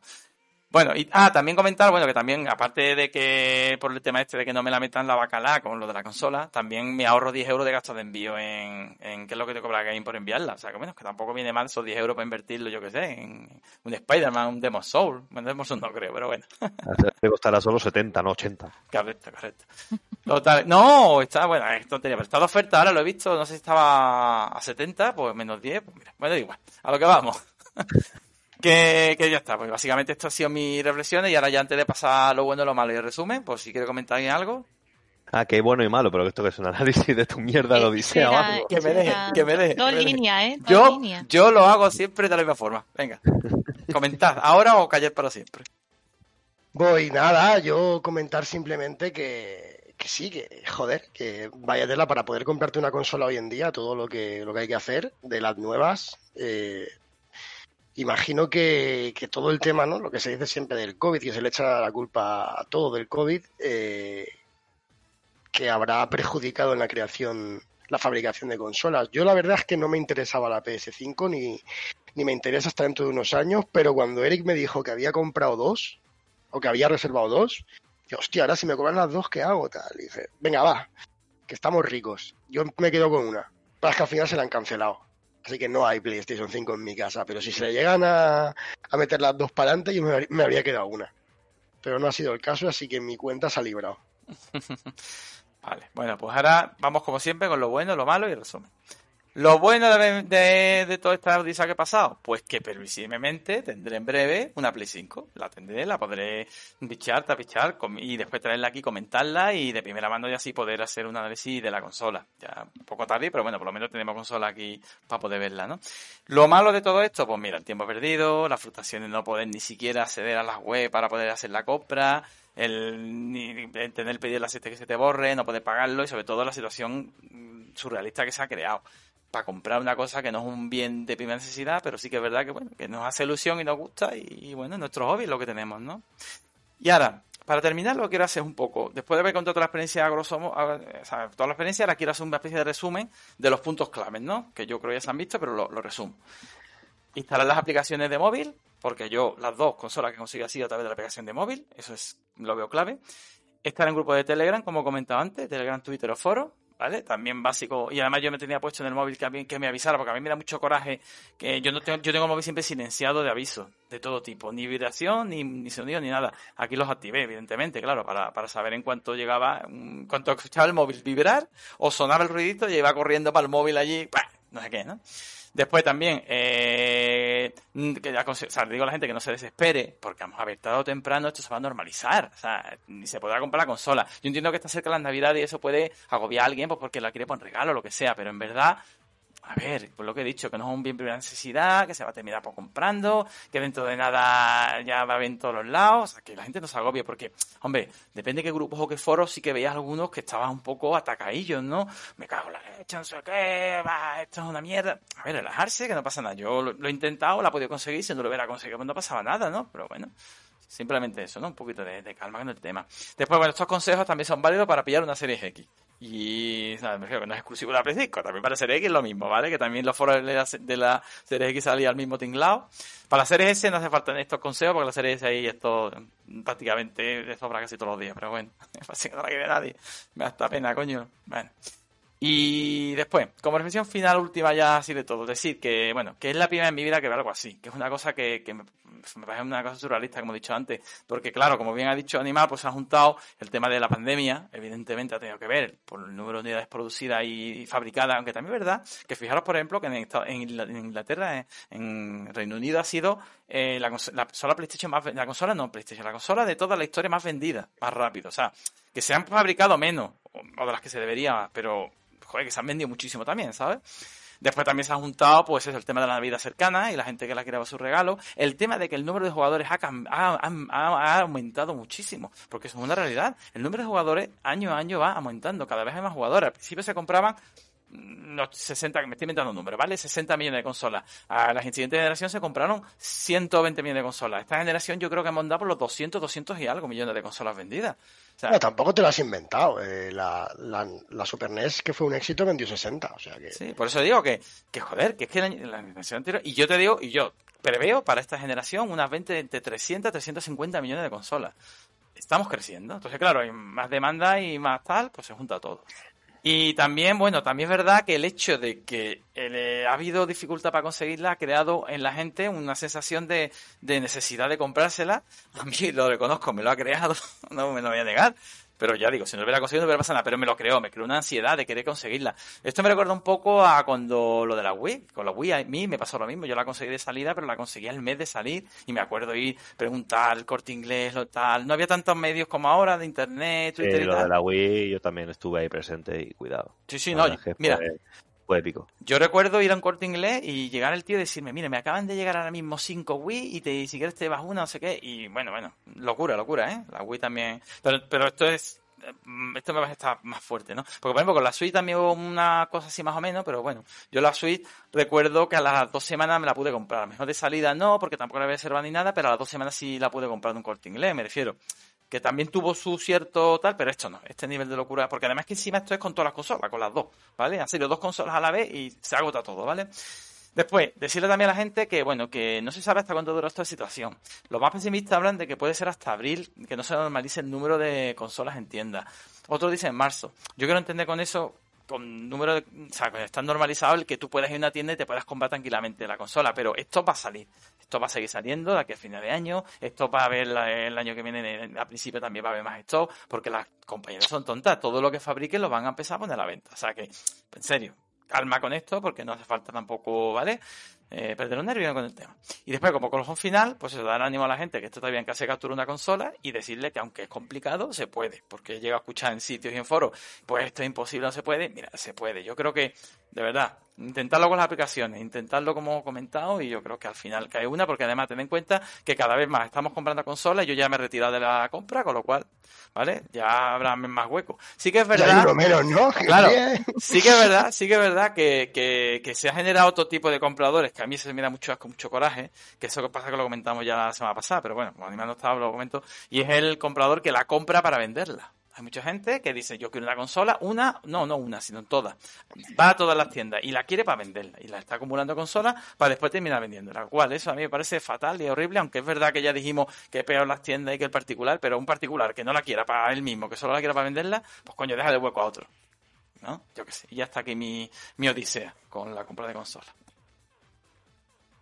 Bueno, y ah, también comentar, bueno, que también, aparte de que por el tema este de que no me la metan la bacalá con lo de la consola, también me ahorro 10 euros de gastos de envío en, en qué es lo que te cobra Game por enviarla. O sea, que bueno, que tampoco viene mal esos 10 euros para invertirlo, yo que sé, en un Spider-Man, un Demo Soul. Bueno, Demo Soul no creo, pero bueno. Te costará solo 70, no 80. Correcto, correcto. Total, no, está, bueno, es tontería, pero está de oferta, ahora lo he visto, no sé si estaba a 70, pues menos 10, pues mira, bueno, igual, a lo que vamos. que, que ya está, pues básicamente esto ha sido mis reflexiones y ahora ya antes de pasar a lo bueno, lo malo y el resumen, por si quiere comentar alguien algo. Ah, que bueno y malo, pero esto que es un análisis de tu mierda de Odisea o algo. Que me deje, que me deje, Dos líneas, ¿eh? Dos Yo, yo lo hago siempre de la misma forma, venga, comentad, ahora o callar para siempre. Voy, nada, yo comentar simplemente que, que sí, que joder, que vaya tela para poder comprarte una consola hoy en día, todo lo que, lo que hay que hacer de las nuevas. eh, imagino que, que todo el tema, ¿no? Lo que se dice siempre del COVID, que se le echa la culpa a todo del COVID, eh, que habrá perjudicado en la creación, la fabricación de consolas. Yo la verdad es que no me interesaba la PS5 ni, ni me interesa hasta dentro de unos años, pero cuando Eric me dijo que había comprado dos, o que había reservado dos, dije, hostia, ahora si me cobran las dos, ¿qué hago? Tal. Dice, venga, va, que estamos ricos. Yo me quedo con una. Pero es que al final se la han cancelado. Así que no hay PlayStation 5 en mi casa. Pero si se le llegan a, a meter las dos para adelante, yo me, me habría quedado una. Pero no ha sido el caso, así que mi cuenta se ha librado. Vale, bueno, pues ahora vamos como siempre con lo bueno, lo malo y el resumen. Lo bueno de, de, de toda esta odisea que he pasado, pues que previsiblemente tendré en breve una Play 5. La tendré, la podré bichar, tapichar y después traerla aquí, comentarla y de primera mano ya así poder hacer un análisis de la consola. Ya un poco tarde, pero bueno, por lo menos tenemos consola aquí para poder verla, ¿no? Lo malo de todo esto, pues mira, el tiempo perdido, las frustraciones de no poder ni siquiera acceder a las web para poder hacer la compra, el, ni, tener pedir la que se te borre, no poder pagarlo y sobre todo la situación mm, surrealista que se ha creado para comprar una cosa que no es un bien de primera necesidad, pero sí que es verdad que bueno, que nos hace ilusión y nos gusta y, bueno, nuestro hobby lo que tenemos, ¿no? Y ahora, para terminar, lo que quiero hacer es un poco, después de haber contado toda la experiencia, grosso o sea, toda la experiencia, ahora quiero hacer una especie de resumen de los puntos claves, ¿no? Que yo creo ya se han visto, pero lo, resumo. Instalar las aplicaciones de móvil, porque yo las dos consolas que consigo así a través de la aplicación de móvil, eso es lo veo clave. Estar en grupo de Telegram, como comentaba antes, Telegram, Twitter o foro, ¿vale? También básico. Y además yo me tenía puesto en el móvil que, me avisara, porque a mí me da mucho coraje que yo no tengo, yo tengo el móvil siempre silenciado de avisos de todo tipo, ni vibración, ni, ni sonido, ni nada. Aquí los activé, evidentemente, claro, para, para saber en cuánto llegaba, en cuánto escuchaba el móvil vibrar o sonaba el ruidito y iba corriendo para el móvil allí, no sé qué, ¿no? Después también, eh, que o sea, digo a la gente que no se desespere, porque vamos a ver, tarde o temprano esto se va a normalizar, o sea, ni se podrá comprar la consola. Yo entiendo que está cerca de las navidades y eso puede agobiar a alguien pues porque la quiere poner regalo o lo que sea, pero en verdad a ver, por lo que he dicho, que no es un bien primera necesidad, que se va a terminar por comprando, que dentro de nada ya va a ver en todos los lados, que la gente no se agobie, porque, hombre, depende de qué grupos o qué foros, sí que veías algunos que estaban un poco atacadillos, ¿no? Me cago en la leche, no sé qué, va, esto es una mierda. A ver, relajarse, que no pasa nada. Yo lo, he intentado, la he podido conseguir, si no lo hubiera conseguido, pues no pasaba nada, ¿no? Pero bueno, simplemente eso, ¿no? Un poquito de, de calma con el tema. Después, bueno, estos consejos también son válidos para pillar una serie X. Y que no es exclusivo de la Play 5, también para Series X es lo mismo, ¿vale? Que también los foros de la, de la X salían al mismo tinglado. Para la Series S no hace falta estos consejos, porque la Series S ahí esto prácticamente de sobra casi todos los días, pero bueno, es que no la quiere nadie. Me da esta pena, coño. Bueno. Y después, como reflexión final última ya así de todo, decir que, bueno, que es la primera en mi vida que veo algo así, que es una cosa que, que parece una cosa surrealista, como he dicho antes, porque claro, como bien ha dicho Animal, pues se ha juntado el tema de la pandemia, evidentemente ha tenido que ver por el número de unidades producidas y fabricadas, aunque también es verdad que fijaros, por ejemplo, que en, Inglaterra, en Reino Unido ha sido eh, la, consola PlayStation más, la consola no PlayStation, la consola de toda la historia más vendida, más rápido, o sea, que se han fabricado menos, o de las que se debería, pero que se han vendido muchísimo también, ¿sabes? Después también se ha juntado, pues, es el tema de la Navidad cercana y la gente que la quiere su regalo. El tema de que el número de jugadores ha, ha, aumentado muchísimo, porque eso es una realidad. El número de jugadores año a año va aumentando, cada vez hay más jugadores. Al principio se compraban no, 60, me estoy inventando un número, ¿vale? 60 millones de consolas. A la siguiente generación se compraron 120 millones de consolas. Esta generación yo creo que hemos andado por los 200, 200 y algo millones de consolas vendidas. no, tampoco te lo has inventado. Eh, la, la, Super NES, que fue un éxito, vendió 60. O sea que... Sí, por eso digo que, que joder, que es que la, la generación anterior... Y yo te digo, y yo preveo para esta generación unas 20, entre 300 350 millones de consolas. Estamos creciendo. Entonces, claro, hay más demanda y más tal, pues se junta todo. Y también, bueno, también es verdad que el hecho de que eh, ha habido dificultad para conseguirla ha creado en la gente una sensación de, de necesidad de comprársela. A mí lo reconozco, me lo ha creado, no me lo voy a negar. Pero ya digo, si no lo hubiera conseguido no hubiera pasado nada, pero me lo creo, me creó una ansiedad de querer conseguirla. Esto me recuerda un poco a cuando lo de la Wii, con la Wii a mí me pasó lo mismo, yo la conseguí de salida, pero la conseguí al mes de salir. Y me acuerdo ir, preguntar, corte inglés, lo tal, no había tantos medios como ahora de internet, Twitter y lo de la Wii yo también estuve ahí presente y cuidado. Sí, sí, no, mira, fue épico. Yo recuerdo ir a un corte inglés y llegar el tío y decirme, mire, me acaban de llegar ahora mismo 5 Wii y te, si quieres te vas una, no sé qué. Y bueno, bueno, locura, locura, ¿eh? La Wii también. Pero, pero esto es Mm, esto me va a estar más fuerte, ¿no? Porque, por ejemplo, con la suite también hubo una cosa así más o menos, pero bueno, yo la suite recuerdo que a las dos semanas me la pude comprar. A lo mejor de salida no, porque tampoco la había reservado ni nada, pero a las dos semanas sí la pude comprar de un corte inglés, me refiero. Que también tuvo su cierto tal, pero esto no, este nivel de locura, porque además que encima esto es con todas las consolas, con las dos, ¿vale? Han sido dos consolas a la vez y se agota todo, ¿vale? Después, decirle también a la gente que, bueno, que no se sabe hasta cuándo dura esta situación. Los más pesimistas hablan de que puede ser hasta abril, que no se normalice el número de consolas en tienda. Otros dicen marzo. Yo quiero entender con eso, con número de, o sea, está normalizado el que tú puedas ir a una tienda y te puedas comprar tranquilamente la consola, pero esto va a salir. Esto va a seguir saliendo de aquí a final de año. Esto va a haber el año que viene, a principio también va a haber más esto, porque las compañías son tontas. Todo lo que fabriquen lo van a empezar a poner a la venta. O sea que, en serio, calma con esto, porque no hace falta tampoco, ¿vale? Eh, perder un nervio con el tema. Y después, como colofón final, pues eso, dar ánimo a la gente que esto todavía en casa se captura una consola y decirle que aunque es complicado, se puede. Porque llega a escuchar en sitios y en foros, pues esto es imposible, no se puede. Mira, se puede. Yo creo que de verdad. Intentarlo con las aplicaciones, intentarlo como he comentado y yo creo que al final cae una porque además ten en cuenta que cada vez más estamos comprando consolas y yo ya me he retirado de la compra, con lo cual, ¿vale? Ya habrá más hueco. Sí que es verdad... uno menos, ¿no? Claro, sí que es verdad, sí que es verdad que, que, que se ha generado otro tipo de compradores que a mí se me da mucho mucho coraje, que eso que pasa que lo comentamos ya la semana pasada, pero bueno, como animando estaba lo comento, y es el comprador que la compra para venderla. Hay mucha gente que dice, yo quiero una consola, una, no, no una, sino todas. Va a todas las tiendas y la quiere para venderla. Y la está acumulando consolas para después terminar vendiéndola. Cual, eso a mí me parece fatal y horrible, aunque es verdad que ya dijimos que es peor las tiendas y que el particular, pero un particular que no la quiera para él mismo, que solo la quiera para venderla, pues coño, deja de hueco a otro. ¿No? Yo qué sé. Y ya está aquí mi, mi odisea con la compra de consola.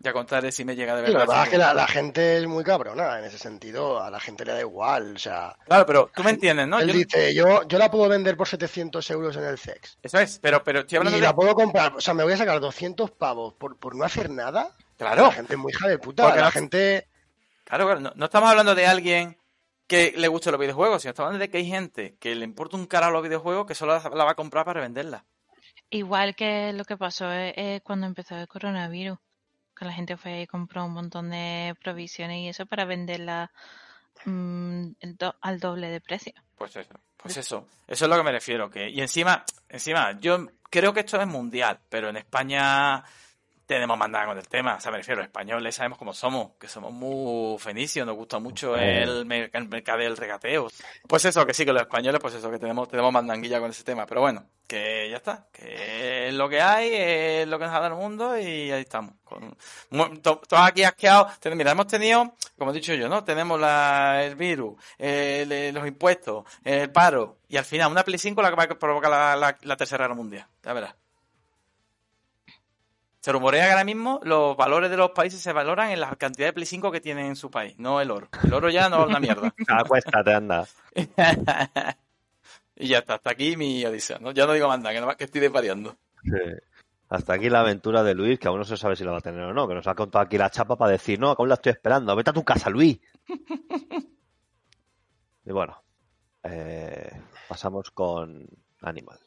Ya contaré si me llega de Sí, verdad. la verdad es que la, la gente es muy cabrona en ese sentido. A la gente le da igual. O sea, Claro, pero tú me entiendes, ¿no? él Yo- dice, yo, yo la puedo vender por 700 euros en el CEX. Eso es, pero, pero estoy hablando Y de... la puedo comprar, o sea, me voy a sacar 200 pavos por, por no hacer nada. Claro. La gente es muy hija de puta. Porque la no- gente. Claro, claro, no, no estamos hablando de alguien que le guste los videojuegos, sino estamos hablando de que hay gente que le importa un carajo los videojuegos que solo la, la va a comprar para venderla. Igual que lo que pasó eh, eh, cuando empezó el coronavirus, que la gente fue y compró un montón de provisiones y eso para venderla mm, do- al doble de precio. Pues eso, pues eso, eso es lo que me refiero. Que, y encima, encima, yo creo que esto es mundial, pero en España tenemos mandada con el tema. O sea, me refiero, españoles sabemos cómo somos, que somos muy fenicios, nos gusta mucho el, el mercado del regateo. Pues eso, que sí, que los españoles, pues eso, que tenemos, tenemos mandanguilla con ese tema. Pero bueno, que ya está, que es lo que hay, es lo que nos ha dado el mundo y ahí estamos. Con, mu- to- todos aquí asqueados. Mira, hemos tenido, como he dicho yo, ¿no? Tenemos la, el virus, el- el- los impuestos, el paro y al final una Play 5 la que va a provocar la, la- la tercera guerra mundial. Ya verás. Se rumorea que ahora mismo los valores de los países se valoran en la cantidad de Play 5 que tienen en su país, no el oro. El oro ya no es una mierda. Acuéstate, anda. y ya está, hasta aquí mi odisea. ¿no? Ya no digo más nada, que, nada más que estoy desvariando. Sí. Hasta aquí la aventura de Luis, que aún no se sabe si la va a tener o no, que nos ha contado aquí la chapa para decir, no, aún la estoy esperando, vete a tu casa, Luis. y bueno, eh, pasamos con Animal.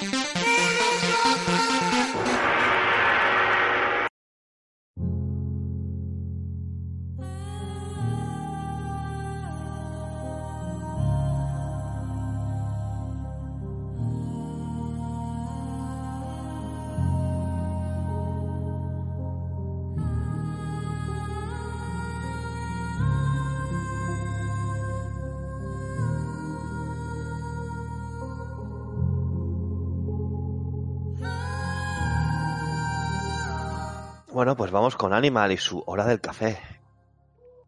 Hey! Bueno, pues vamos con Animal y su hora del café.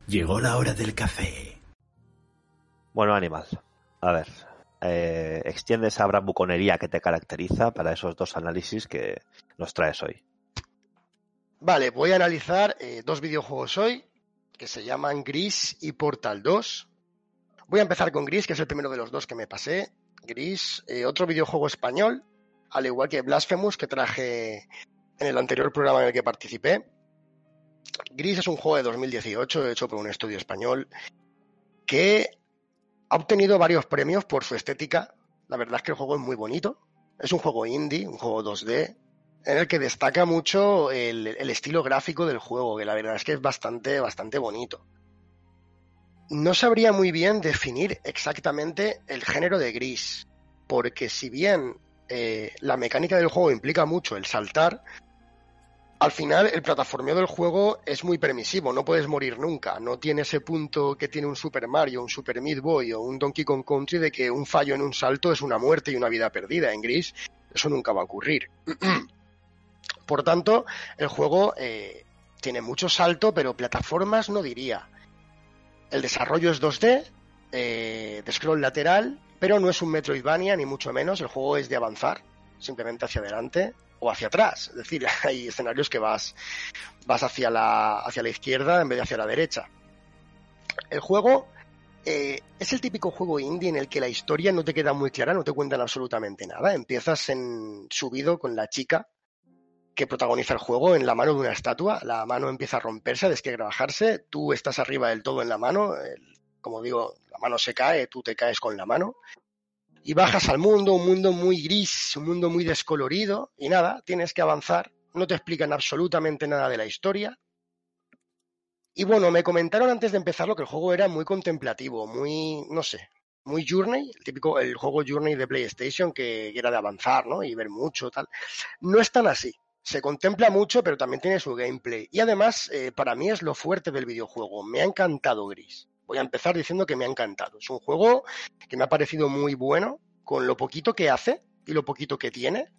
Llegó la hora del café. Bueno, Animal, a ver, eh, extiende esa bravuconería que te caracteriza para esos dos análisis que nos traes hoy. Vale, voy a analizar eh, dos videojuegos hoy que se llaman Gris y Portal 2. Voy a empezar con Gris, que es el primero de los dos que me pasé. Gris, eh, otro videojuego español, al igual que Blasphemous, que traje en el anterior programa en el que participé. Gris es un juego de 2018 hecho por un estudio español que ha obtenido varios premios por su estética. La verdad es que el juego es muy bonito. Es un juego indie, un juego 2D, en el que destaca mucho el, estilo gráfico del juego, que la verdad es que es bastante, bastante bonito. No sabría muy bien definir exactamente el género de gris, porque si bien eh, la mecánica del juego implica mucho el saltar, al final el plataformeo del juego es muy permisivo, no puedes morir nunca, no tiene ese punto que tiene un Super Mario, un Super Meat Boy o un Donkey Kong Country de que un fallo en un salto es una muerte y una vida perdida. En gris eso nunca va a ocurrir. Por tanto, el juego eh, tiene mucho salto, pero plataformas no diría. El desarrollo es 2D, eh, de scroll lateral, pero no es un Metroidvania, ni mucho menos. El juego es de avanzar, simplemente hacia adelante o hacia atrás. Es decir, hay escenarios que vas, vas hacia, la, hacia la izquierda en vez de hacia la derecha. El juego eh, es el típico juego indie en el que la historia no te queda muy clara, no te cuentan absolutamente nada. Empiezas en subido con la chica que protagoniza el juego en la mano de una estatua. La mano empieza a romperse, a desquebrajarse. Tú estás arriba del todo en la mano. como digo, la mano se cae, tú te caes con la mano. Y bajas al mundo, un mundo muy gris, un mundo muy descolorido. Y nada, tienes que avanzar. No te explican absolutamente nada de la historia. Y bueno, me comentaron antes de empezarlo que el juego era muy contemplativo, muy, no sé, muy Journey, el típico, el juego Journey de PlayStation que, era de avanzar, ¿no? Y ver mucho, tal. No es tan así. Se contempla mucho, pero también tiene su gameplay. Y además, eh, para mí es lo fuerte del videojuego. Me ha encantado Gris. Voy a empezar diciendo que me ha encantado. Es un juego que me ha parecido muy bueno, con lo poquito que hace y lo poquito que tiene.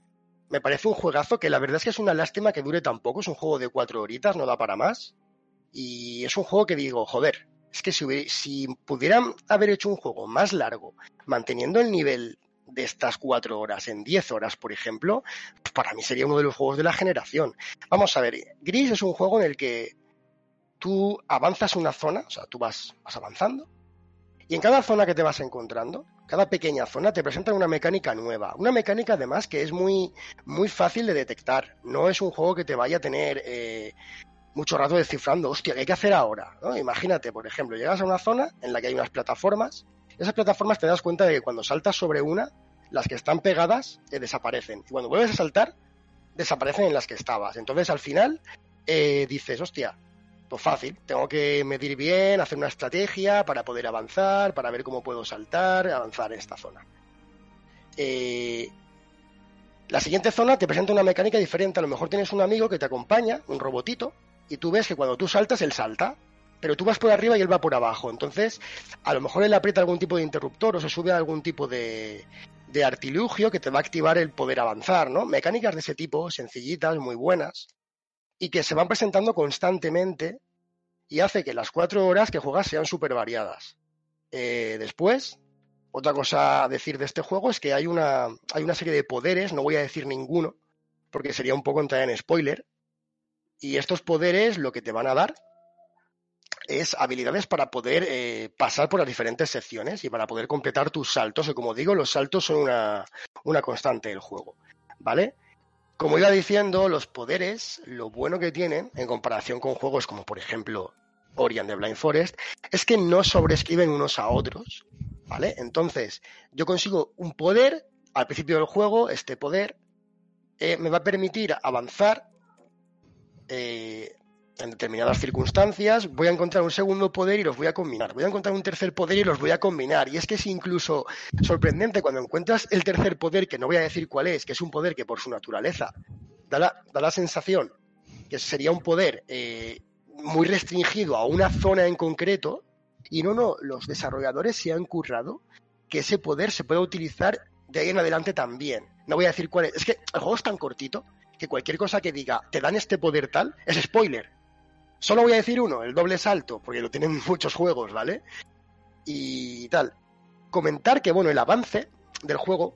Me parece un juegazo que la verdad es que es una lástima que dure tan poco. Es un juego de cuatro horitas, no da para más. Y es un juego que digo, joder, es que si, hubiera- si pudieran haber hecho un juego más largo, manteniendo el nivel de estas cuatro horas en diez horas, por ejemplo, para mí sería uno de los juegos de la generación. Vamos a ver, Gris es un juego en el que tú avanzas una zona, o sea, tú vas, vas avanzando, y en cada zona que te vas encontrando, cada pequeña zona te presentan una mecánica nueva. Una mecánica además que es muy, muy fácil de detectar. No es un juego que te vaya a tener eh, mucho rato descifrando, hostia, ¿qué hay que hacer ahora? Imagínate, por ejemplo, llegas a una zona en la que hay unas plataformas, esas plataformas te das cuenta de que cuando saltas sobre una, las que están pegadas eh, desaparecen. Y cuando vuelves a saltar, desaparecen en las que estabas. Entonces, al final, eh, dices, hostia, pues fácil, tengo que medir bien, hacer una estrategia para poder avanzar, para ver cómo puedo saltar, avanzar en esta zona. Eh, la siguiente zona te presenta una mecánica diferente. A lo mejor tienes un amigo que te acompaña, un robotito, y tú ves que cuando tú saltas, él salta, pero tú vas por arriba y él va por abajo. Entonces, a lo mejor él aprieta algún tipo de interruptor o se sube a algún tipo de, de artilugio que te va a activar el poder avanzar, ¿no? Mecánicas de ese tipo, sencillitas, muy buenas, y que se van presentando constantemente y hace que las cuatro horas que juegas sean súper variadas. Eh, después, otra cosa a decir de este juego es que hay una, hay una serie de poderes, no voy a decir ninguno, porque sería un poco entrar en spoiler, y estos poderes lo que te van a dar es habilidades para poder eh, pasar por las diferentes secciones y para poder completar tus saltos. Y como digo, los saltos son una, una constante del juego. ¿Vale? Como iba diciendo, los poderes, lo bueno que tienen en comparación con juegos como por ejemplo Ori and the Blind Forest, es que no sobrescriben unos a otros. ¿Vale? Entonces, yo consigo un poder al principio del juego, este poder eh, me va a permitir avanzar eh, en determinadas circunstancias, voy a encontrar un segundo poder y los voy a combinar. Voy a encontrar un tercer poder y los voy a combinar. Y es que es incluso sorprendente cuando encuentras el tercer poder, que no voy a decir cuál es, que es un poder que por su naturaleza da la, da la sensación que sería un poder eh, muy restringido a una zona en concreto. Y no, no, los desarrolladores se han currado que ese poder se puede utilizar de ahí en adelante también. No voy a decir cuál es. Es que el juego es tan cortito que cualquier cosa que diga te dan este poder tal es spoiler. Solo voy a decir uno, el doble salto, porque lo tienen muchos juegos, ¿vale? Y tal. Comentar que, bueno, el avance del juego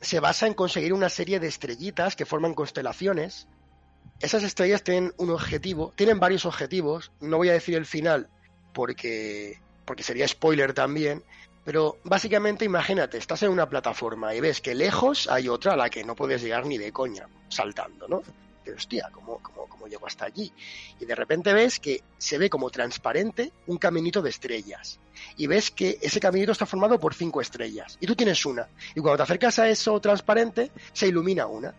se basa en conseguir una serie de estrellitas que forman constelaciones. Esas estrellas tienen un objetivo, tienen varios objetivos. No voy a decir el final porque, porque sería spoiler también. Pero básicamente imagínate, estás en una plataforma y ves que lejos hay otra a la que no puedes llegar ni de coña, saltando, ¿no? Hostia, ¿cómo, cómo, cómo llego hasta allí? Y de repente ves que se ve como transparente un caminito de estrellas. Y ves que ese caminito está formado por cinco estrellas. Y tú tienes una. Y cuando te acercas a eso transparente, se ilumina una.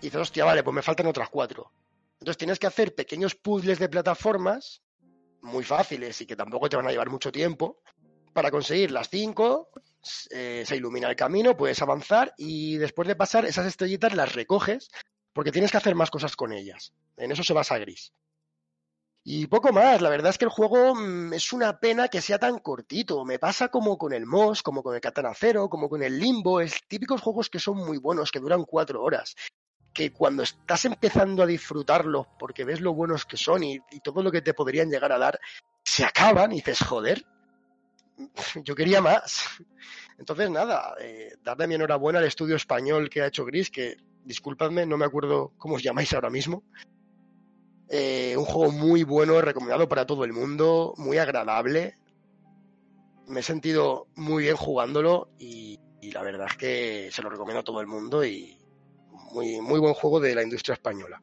Y dices, hostia, vale, pues me faltan otras cuatro. Entonces tienes que hacer pequeños puzzles de plataformas muy fáciles y que tampoco te van a llevar mucho tiempo para conseguir las cinco, eh, se ilumina el camino, puedes avanzar y después de pasar esas estrellitas las recoges porque tienes que hacer más cosas con ellas. En eso se basa Gris. Y poco más, la verdad es que el juego mmm, es una pena que sea tan cortito. Me pasa como con el Moss, como con el Katana Zero, como con el Limbo, es típicos juegos que son muy buenos, que duran cuatro horas. Que cuando estás empezando a disfrutarlos porque ves lo buenos que son y, y todo lo que te podrían llegar a dar, se acaban y dices, joder, yo quería más. Entonces, nada, eh, darle mi enhorabuena al estudio español que ha hecho Gris, que disculpadme, no me acuerdo cómo os llamáis ahora mismo. Eh, un juego muy bueno, recomendado para todo el mundo, muy agradable. Me he sentido muy bien jugándolo y, y la verdad es que se lo recomiendo a todo el mundo y muy, muy buen juego de la industria española.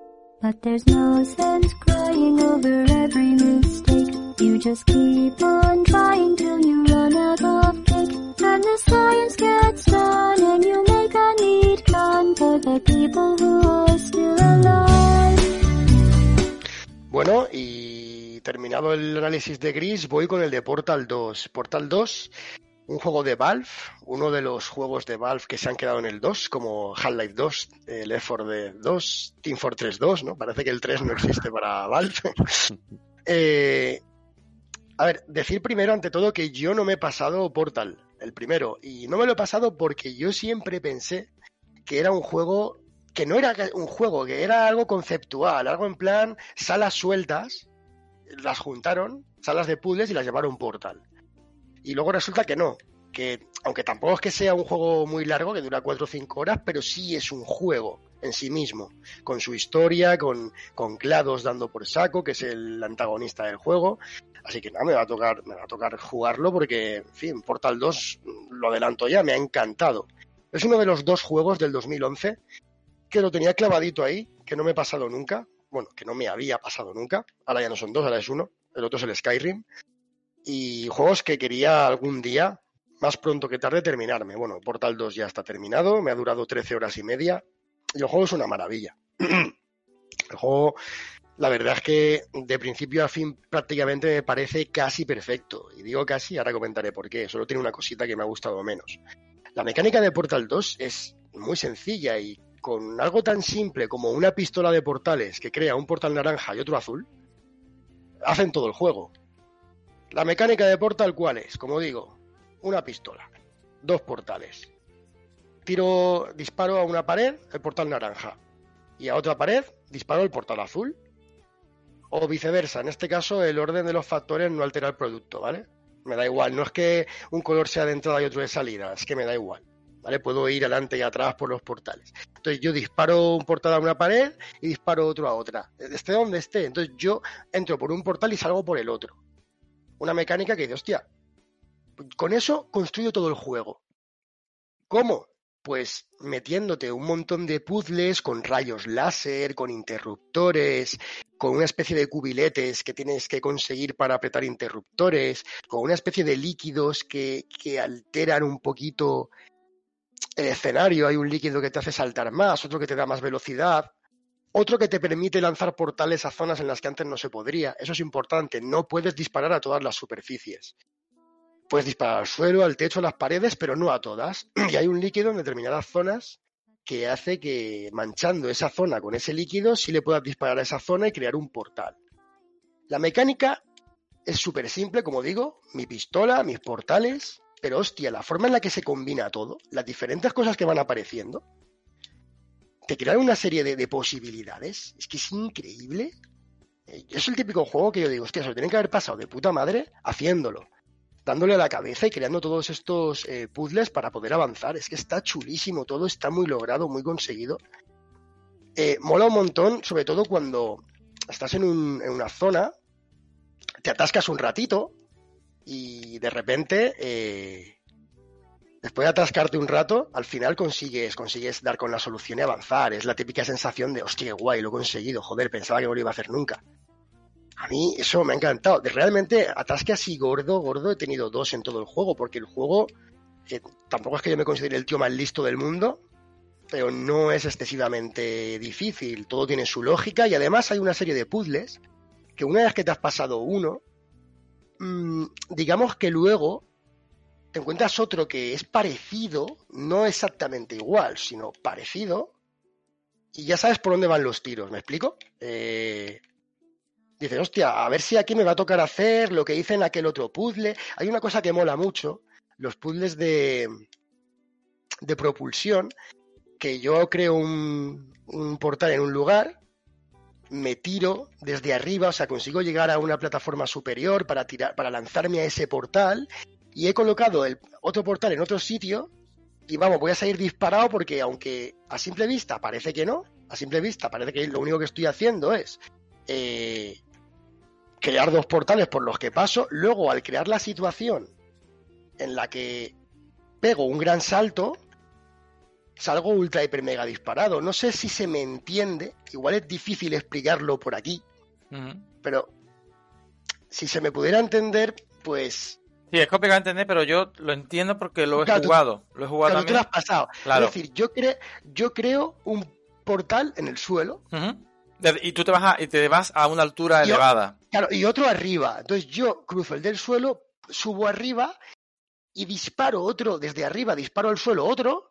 But there's no sense crying over every mistake. You just keep on trying till you run out of cake. And the science gets done and you make a neat gun for the people who are still alive. Bueno, y terminado el análisis de Gris, voy con el de Portal 2. Portal 2, un juego de Valve, uno de los juegos de Valve que se han quedado en el 2, como Half-Life 2, el Left 4 Dead 2, Team Fortress 2, ¿no? Parece que el 3 no existe para Valve. Eh, a ver, decir primero, ante todo, que yo no me he pasado Portal, el primero, y no me lo he pasado porque yo siempre pensé que era un juego que no era un juego, que era algo conceptual, algo en plan salas sueltas, las juntaron, salas de puzzles y las llevaron Portal. Y luego resulta que no, que aunque tampoco es que sea un juego muy largo, que dura 4 o 5 horas, pero sí es un juego en sí mismo, con su historia, con, con GLaDOS dando por saco, que es el antagonista del juego. Así que nada, me va a tocar, me va a tocar jugarlo porque, en fin, Portal 2, lo adelanto ya, me ha encantado. Es uno de los dos juegos del 2011 que lo tenía clavadito ahí, que no me he pasado nunca. Bueno, que no me había pasado nunca. Ahora ya no son dos, ahora es uno. El otro es el Skyrim. Y juegos que quería algún día, más pronto que tarde, terminarme. Bueno, Portal 2 ya está terminado, me ha durado 13 horas y media. Y el juego es una maravilla. el juego, la verdad es que de principio a fin prácticamente me parece casi perfecto. Y digo casi, ahora comentaré por qué. Solo tiene una cosita que me ha gustado menos. La mecánica de Portal 2 es muy sencilla y con algo tan simple como una pistola de portales que crea un portal naranja y otro azul, hacen todo el juego. La mecánica de portal, ¿cuál es? Como digo, una pistola, dos portales. Tiro, disparo a una pared, el portal naranja. Y a otra pared, disparo el portal azul. O viceversa, en este caso el orden de los factores no altera el producto, ¿vale? Me da igual, no es que un color sea de entrada y otro de salida, es que me da igual. ¿vale? Puedo ir adelante y atrás por los portales. Entonces yo disparo un portal a una pared y disparo otro a otra, esté donde esté. Entonces yo entro por un portal y salgo por el otro. Una mecánica que dice, hostia, con eso construyo todo el juego. ¿Cómo? Pues metiéndote un montón de puzzles con rayos láser, con interruptores, con una especie de cubiletes que tienes que conseguir para apretar interruptores, con una especie de líquidos que, que alteran un poquito el escenario, hay un líquido que te hace saltar más, otro que te da más velocidad, otro que te permite lanzar portales a zonas en las que antes no se podría. Eso es importante, no puedes disparar a todas las superficies. Puedes disparar al suelo, al techo, a las paredes, pero no a todas. Y hay un líquido en determinadas zonas que hace que manchando esa zona con ese líquido sí le puedas disparar a esa zona y crear un portal. La mecánica es súper simple, como digo, mi pistola, mis portales, pero hostia, la forma en la que se combina todo, las diferentes cosas que van apareciendo, te crean una serie de, de posibilidades. Es que es increíble. Eh, Es el típico juego que yo digo, hostia, se lo tienen que haber pasado de puta madre haciéndolo. Dándole a la cabeza y creando todos estos eh, puzzles para poder avanzar. Es que está chulísimo, todo está muy logrado, muy conseguido. Eh, mola un montón, sobre todo cuando estás en, un- en una zona, te atascas un ratito, y de repente, después de atascarte un rato, al final consigues, consigues dar con la solución y avanzar. Es la típica sensación de, hostia, guay, lo he conseguido, joder, pensaba que no lo iba a hacer nunca. A mí eso me ha encantado. Realmente, atasque así gordo, gordo, he tenido dos en todo el juego, porque el juego, eh, tampoco es que yo me considere el tío más listo del mundo, pero no es excesivamente difícil. Todo tiene su lógica y además hay una serie de puzzles que una vez que te has pasado uno, mm, digamos que luego te encuentras otro que es parecido, no exactamente igual, sino parecido, y ya sabes por dónde van los tiros, ¿me explico? Eh, dices, hostia, a ver si aquí me va a tocar hacer lo que hice en aquel otro puzzle. Hay una cosa que mola mucho, los puzzles de, de propulsión, que yo creo un, un portal en un lugar, me tiro desde arriba, o sea, consigo llegar a una plataforma superior para tirar, para lanzarme a ese portal, y he colocado el otro portal en otro sitio, y vamos, voy a salir disparado porque aunque a simple vista parece que no, a simple vista parece que lo único que estoy haciendo es eh, crear dos portales por los que paso, luego al crear la situación en la que pego un gran salto, salgo ultra hiper mega disparado. No sé si se me entiende, igual es difícil explicarlo por aquí, pero si se me pudiera entender, pues Sí, es complicado de entender, pero yo lo entiendo porque lo he Claro, tú- jugado. Lo he jugado claro, tú lo has pasado. Claro. Es decir, yo, cre- yo creo un portal en el suelo, Y tú te vas, a, y te vas a una altura elevada. claro, y otro arriba. Entonces yo cruzo el del suelo, subo arriba y disparo otro desde arriba, disparo al suelo otro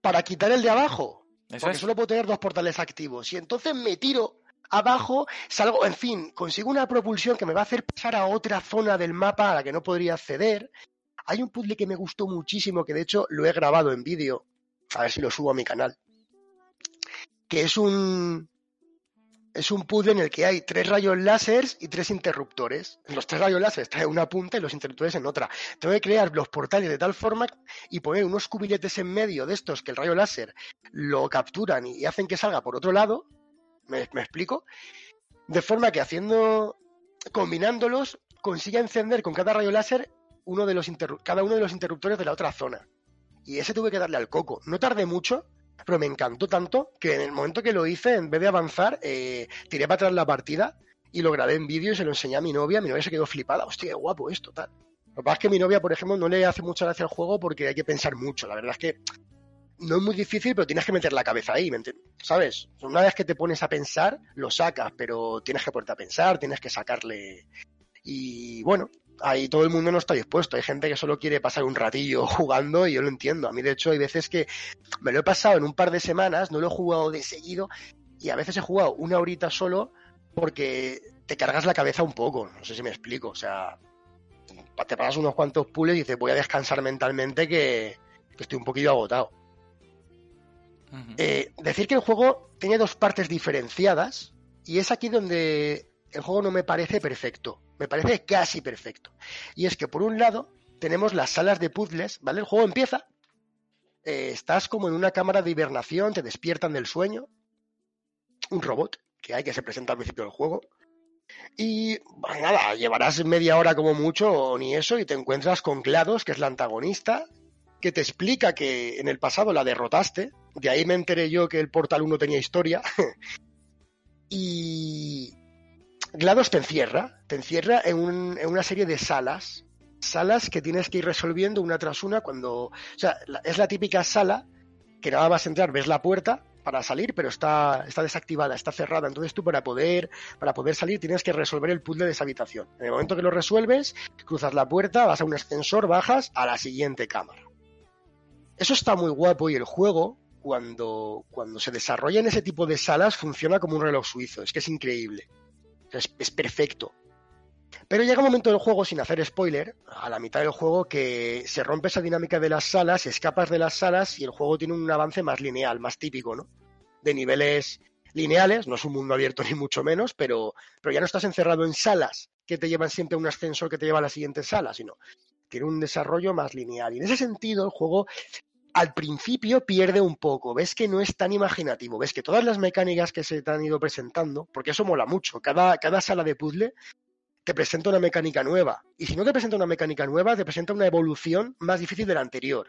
para quitar el de abajo. Eso porque es. solo puedo tener dos portales activos. Y entonces me tiro abajo, salgo, en fin, consigo una propulsión que me va a hacer pasar a otra zona del mapa a la que no podría acceder. Hay un puzzle que me gustó muchísimo, que de hecho lo he grabado en vídeo, a ver si lo subo a mi canal, que es un es un puzzle en el que hay tres rayos láseres y tres interruptores. Los tres rayos láseres están en una punta y los interruptores en otra. Tengo que crear los portales de tal forma y poner unos cubiletes en medio de estos que el rayo láser lo capturan y hacen que salga por otro lado. ¿Me, explico? De forma que haciendo, combinándolos, consiga encender con cada rayo láser uno de los cada uno de los interruptores de la otra zona. Y ese tuve que darle al coco. No tardé mucho, pero me encantó tanto que en el momento que lo hice, en vez de avanzar, eh, tiré para atrás la partida y lo grabé en vídeo y se lo enseñé a mi novia. Mi novia se quedó flipada. Hostia, qué guapo esto, tal. Lo que pasa es que mi novia, por ejemplo, no le hace mucha gracia al juego porque hay que pensar mucho. La verdad es que no es muy difícil, pero tienes que meter la cabeza ahí. ¿Sabes? Una vez que te pones a pensar, lo sacas, pero tienes que ponerte a pensar, tienes que sacarle. Y bueno, ahí todo el mundo no está dispuesto. Hay gente que solo quiere pasar un ratillo jugando y yo lo entiendo. A mí, de hecho, hay veces que me lo he pasado en un par de semanas, no lo he jugado de seguido y a veces he jugado una horita solo porque te cargas la cabeza un poco. No sé si me explico. O sea, te pasas unos cuantos pules y dices, voy a descansar mentalmente que, que estoy un poquillo agotado. Eh, decir que el juego tiene dos partes diferenciadas y es aquí donde el juego no me parece perfecto, me parece casi perfecto. Y es que por un lado tenemos las salas de puzzles, ¿vale? El juego empieza, eh, estás como en una cámara de hibernación, te despiertan del sueño, un robot que hay que se presenta al principio del juego. Y pues nada, llevarás media hora como mucho o ni eso y te encuentras con GLaDOS, que es la antagonista, que te explica que en el pasado la derrotaste. De ahí me enteré yo que el Portal 1 tenía historia. y GLaDOS te encierra, te encierra en, un- en una serie de salas. Salas que tienes que ir resolviendo una tras una cuando... O sea, es la típica sala que nada a entrar, ves la puerta para salir, pero está, está desactivada, está cerrada. Entonces tú para poder, para poder salir tienes que resolver el puzzle de esa habitación. En el momento que lo resuelves, cruzas la puerta, vas a un ascensor, bajas a la siguiente cámara. Eso está muy guapo y el juego, cuando, cuando se desarrolla en ese tipo de salas, funciona como un reloj suizo. Es que es increíble. Es perfecto. Pero llega un momento del juego, sin hacer spoiler, a la mitad del juego, que se rompe esa dinámica de las salas, escapas de las salas y el juego tiene un avance más lineal, más típico, ¿no? De niveles lineales, no es un mundo abierto ni mucho menos, pero, pero ya no estás encerrado en salas que te llevan siempre a un ascensor que te lleva a la siguiente sala, sino tiene un desarrollo más lineal. Y en ese sentido, el juego al principio pierde un poco, ves que no es tan imaginativo, ves que todas las mecánicas que se te han ido presentando, porque eso mola mucho, cada, cada sala de puzzle te presenta una mecánica nueva. Y si no te presenta una mecánica nueva, te presenta una evolución más difícil de la anterior.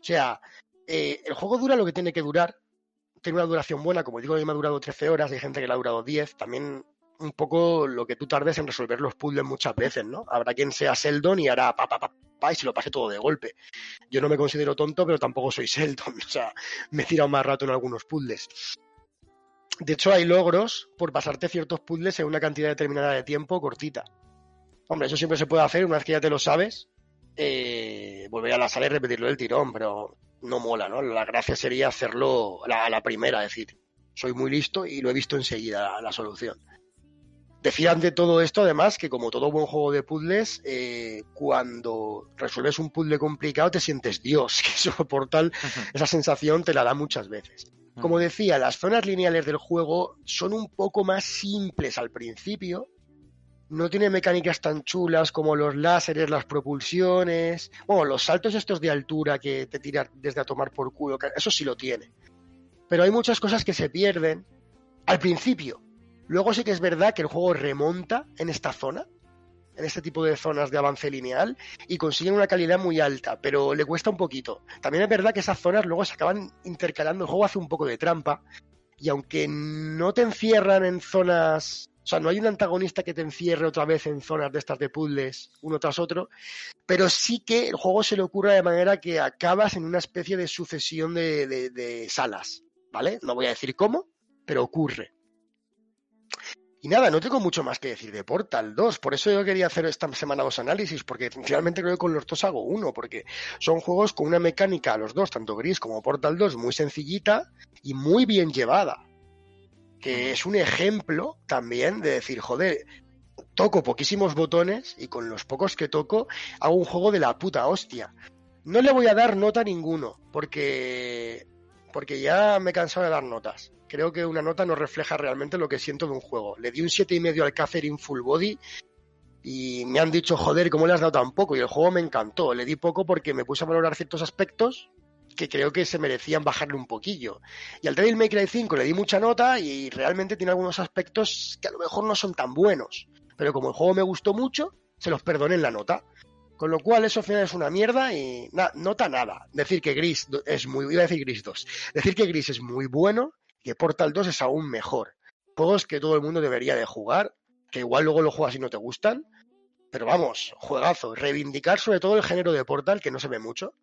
O sea, eh, el juego dura lo que tiene que durar. Tiene una duración buena, como digo, a mí me ha durado 13 horas, hay gente que le ha durado 10. También un poco lo que tú tardes en resolver los puzzles muchas veces, ¿no? Habrá quien sea Seldon y hará pa, pa, pa, pa, y se lo pase todo de golpe. Yo no me considero tonto, pero tampoco soy Seldon. O sea, me he tirado más rato en algunos puzzles. De hecho, hay logros por pasarte ciertos puzzles en una cantidad determinada de tiempo cortita. Hombre, eso siempre se puede hacer una vez que ya te lo sabes. Eh, volver a la sala y repetirlo del tirón, pero no mola, ¿no? La gracia sería hacerlo a la, primera, es decir, soy muy listo y lo he visto enseguida la solución. Decía de todo esto, además, que como todo buen juego de puzzles, eh, cuando resuelves un puzzle complicado te sientes Dios, que eso Portal, esa sensación te la da muchas veces. Como decía, las zonas lineales del juego son un poco más simples al principio. No tiene mecánicas tan chulas como los láseres, las propulsiones, bueno, los saltos estos de altura que te tiran desde a tomar por culo, eso sí lo tiene. Pero hay muchas cosas que se pierden al principio. Luego sí que es verdad que el juego remonta en esta zona, en este tipo de zonas de avance lineal, y consigue una calidad muy alta, pero le cuesta un poquito. También es verdad que esas zonas luego se acaban intercalando, el juego hace un poco de trampa, y aunque no te encierran en zonas... O sea, no hay un antagonista que te encierre otra vez en zonas de estas de puzzles, uno tras otro, pero sí que el juego se le ocurra de manera que acabas en una especie de sucesión de, de, de salas, ¿vale? No voy a decir cómo, pero ocurre. Y nada, no tengo mucho más que decir de Portal 2. Por eso yo quería hacer esta semana dos análisis, porque finalmente creo que con los dos hago uno, porque son juegos con una mecánica, los dos, tanto Gris como Portal 2, muy sencillita y muy bien llevada. Que es un ejemplo también de decir, joder, toco poquísimos botones y con los pocos que toco hago un juego de la puta hostia. No le voy a dar nota a ninguno, porque porque ya me he cansado de dar notas. Creo que una nota no refleja realmente lo que siento de un juego. Le di un siete y medio al Catherine Full Body y me han dicho, joder, ¿cómo le has dado tan poco? Y el juego me encantó. Le di poco porque me puse a valorar ciertos aspectos que creo que se merecían bajarle un poquillo. Y al Devil May Cry 5 le di mucha nota y realmente tiene algunos aspectos que a lo mejor no son tan buenos. Pero como el juego me gustó mucho, se los perdoné en la nota. Con lo cual eso al final es una mierda y na, nota nada. Decir que Gris es muy... Iba a decir Gris 2. Decir que Gris es muy bueno que Portal 2 es aún mejor. Juegos que todo el mundo debería de jugar, que igual luego lo juegas y no te gustan. Pero vamos, juegazo. Reivindicar sobre todo el género de Portal, que no se ve mucho.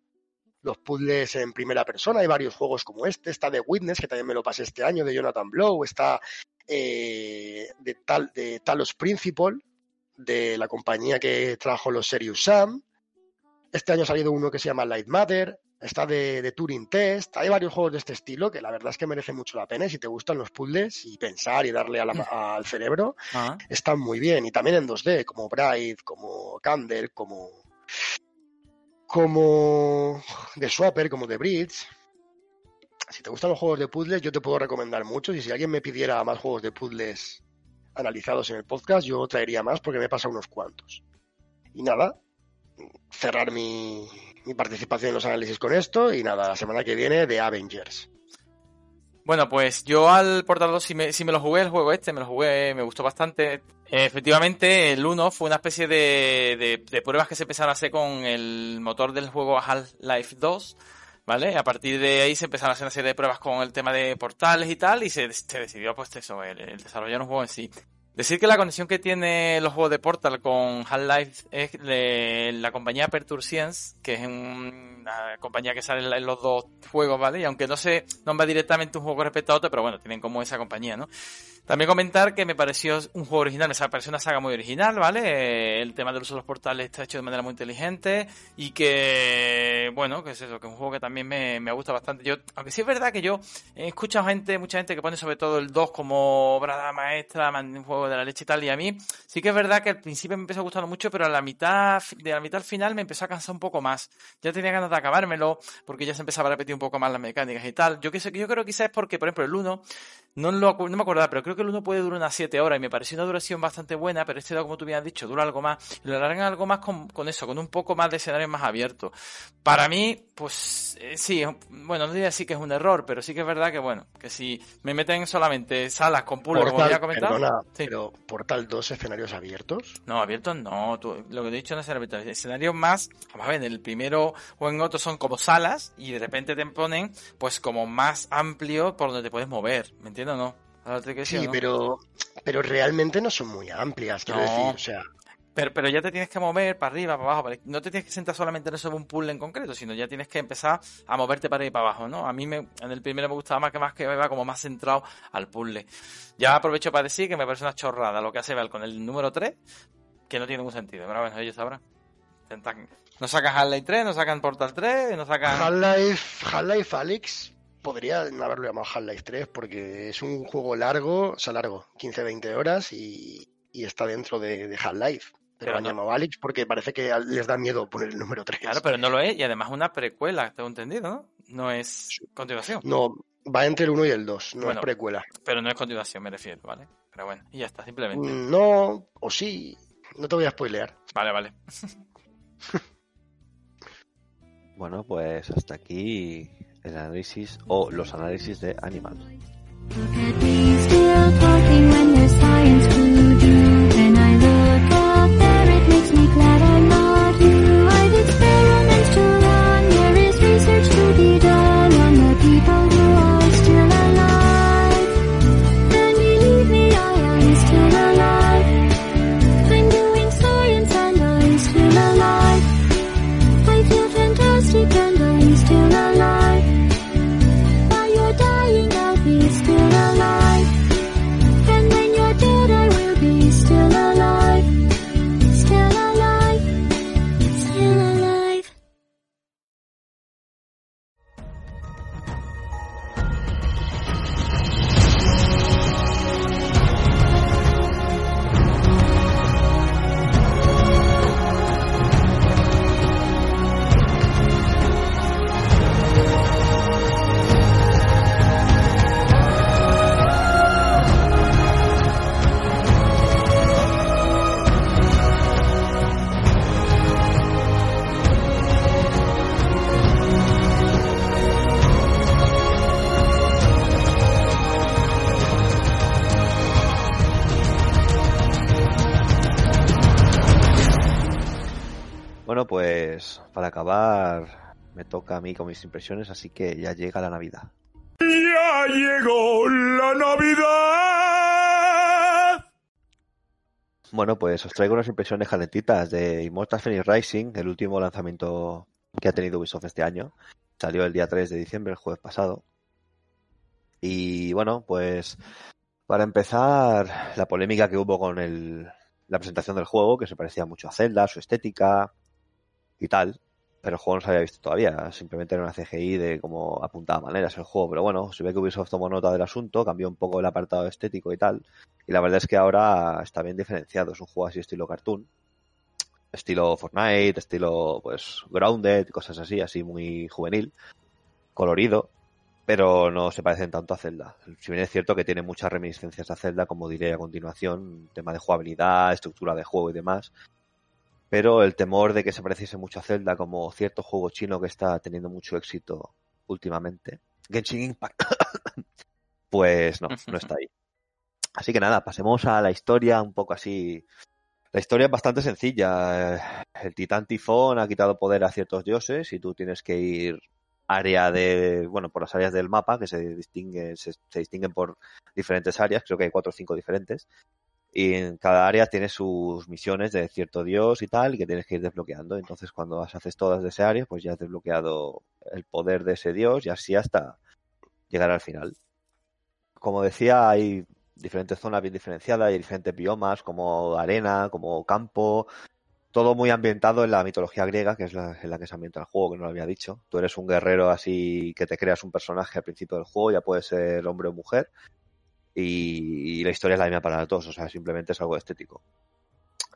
Los puzzles en primera persona, hay varios juegos como este. Está The Witness, que también me lo pasé este año, de Jonathan Blow. Está eh, de, Tal, de Talos Principle, de la compañía que trajo los Serious Sam. Este año ha salido uno que se llama Light Matter. Está de, de, Turing Test. Hay varios juegos de este estilo que la verdad es que merece mucho la pena. Y si te gustan los puzzles y pensar y darle a la, a, al cerebro, Ah. están muy bien. Y también en 2D, como Bride, como Candle, como. como. The Swapper, como The Bridge. Si te gustan los juegos de puzzles, yo te puedo recomendar muchos. Y si alguien me pidiera más juegos de puzzles analizados en el podcast, yo traería más porque me pasa unos cuantos. Y nada, cerrar mi, mi, participación en los análisis con esto y nada, la semana que viene de Avengers. Bueno, pues yo al Portal 2 sí me, sí me lo jugué, el juego este, me lo jugué, me gustó bastante. Efectivamente, el 1 fue una especie de, de, de, pruebas que se empezaron a hacer con el motor del juego Half-Life 2. ¿Vale? A partir de ahí se empezaron a hacer una serie de pruebas con el tema de portales y tal, y se, se decidió, pues, eso, el, el, desarrollar un juego en sí. Decir que la conexión que tiene los juegos de Portal con Half-Life es de la compañía Aperture Science, que es una compañía que sale en los dos juegos, ¿vale? Y aunque no se nombra directamente un juego respecto a otro, pero bueno, tienen como esa compañía, ¿no? También comentar que me pareció un juego original, me pareció una saga muy original, ¿vale? El tema del uso de los portales está hecho de manera muy inteligente y que, bueno, que es eso, que es un juego que también me, me gusta bastante. Yo, aunque sí es verdad que yo he escuchado gente, mucha gente que pone sobre todo el 2 como obra maestra, un juego de la leche y tal, y a mí sí que es verdad que al principio me empezó gustando mucho, pero a la mitad, de la mitad al final me empezó a cansar un poco más. Ya tenía ganas de acabármelo, porque ya se empezaba a repetir un poco más las mecánicas y tal. Yo, yo creo que quizás es porque, por ejemplo, el 1, no, no me acordaba, pero creo creo que el 1 puede durar unas 7 horas y me pareció una duración bastante buena, pero este, como tú me has dicho, dura algo más. Y lo alargan algo más con, con eso, con un poco más de escenarios más abiertos. Para mí, pues eh, sí, bueno, no diría así que es un error, pero sí que es verdad que, bueno, que si me meten solamente salas con puzzles, como ya comentado. perdona, Sí. pero Portal 2 escenarios abiertos. No, abiertos no. tú- lo que he dicho no es abierto. Escenarios más, vamos a ver, en el primero o en otro son como salas y de repente te ponen pues como más amplio por donde te puedes mover. ¿Me entiendes o no? Sí, ¿no? pero, pero realmente no son muy amplias, quiero No. decir. O sea, Pero, pero ya te tienes que mover para arriba, para abajo. No te tienes que sentar solamente en eso de un puzzle en concreto, sino ya tienes que empezar a moverte para y para abajo, ¿no? A mí me, en el primero me gustaba más que más que iba como más centrado al puzzle. Ya aprovecho para decir que me parece una chorrada lo que hace Val con el número 3, que no tiene ningún sentido. Pero bueno, ellos sabrán. No sacan Half-Life 3, no sacan Portal 3, no sacan... Half-Life, Half-Life Alyx podría haberlo llamado Half-Life 3 porque es un juego largo, o sea, largo, 15-20 horas y, y está dentro de, de Half-Life. Pero Pero lo han no- llamado Alyx porque parece que les da miedo poner el número 3. Claro, pero no lo es, y además una precuela, tengo entendido, ¿no? No es continuación. No, va entre el 1 y el 2, no Bueno. es precuela. Pero no es continuación, me refiero, ¿vale? Pero bueno, y ya está, simplemente. Mm, No, o sí, no te voy a spoilear. Vale, vale. Bueno, pues hasta aquí el análisis o los análisis de Animal. Toca a mí con mis impresiones, así que ya llega la Navidad. ¡Ya llegó la Navidad! Bueno, pues os traigo unas impresiones calentitas de Immortal Phoenix Rising, el último lanzamiento que ha tenido Ubisoft este año. Salió el día 3 de diciembre, el jueves pasado. Y bueno, pues para empezar, la polémica que hubo con el, la presentación del juego, que se parecía mucho a Zelda, su estética y tal. Pero el juego no se había visto todavía, simplemente era una CGI de cómo apuntaba maneras el juego. Pero bueno, se ve que Ubisoft tomó nota del asunto, cambió un poco el apartado estético y tal. Y la verdad es que ahora está bien diferenciado. Es un juego así estilo cartoon. Estilo Fortnite, estilo pues Grounded, cosas así, así muy juvenil, colorido, pero no se parecen tanto a Zelda. Si bien es cierto que tiene muchas reminiscencias a Zelda, como diré a continuación, tema de jugabilidad, estructura de juego y demás. Pero el temor de que se pareciese mucho a Zelda, como cierto juego chino que está teniendo mucho éxito últimamente, Genshin Impact, pues no, no está ahí. Así que nada, pasemos a la historia un poco así. La historia es bastante sencilla. El titán tifón ha quitado poder a ciertos dioses y tú tienes que ir área de, bueno, por las áreas del mapa que se distinguen, se distinguen por diferentes áreas, creo que hay cuatro o cinco diferentes. Y en cada área tiene sus misiones de cierto dios y tal, y que tienes que ir desbloqueando. Entonces, cuando las haces todas de ese área, pues ya has desbloqueado el poder de ese dios y así hasta llegar al final. Como decía, hay diferentes zonas bien diferenciadas, hay diferentes biomas como arena, como campo, todo muy ambientado en la mitología griega, que es la, en la que se ambienta el juego, que no lo había dicho. Tú eres un guerrero así que te creas un personaje al principio del juego, ya puede ser hombre o mujer, y, y la historia es la misma para todos, o sea, simplemente es algo estético.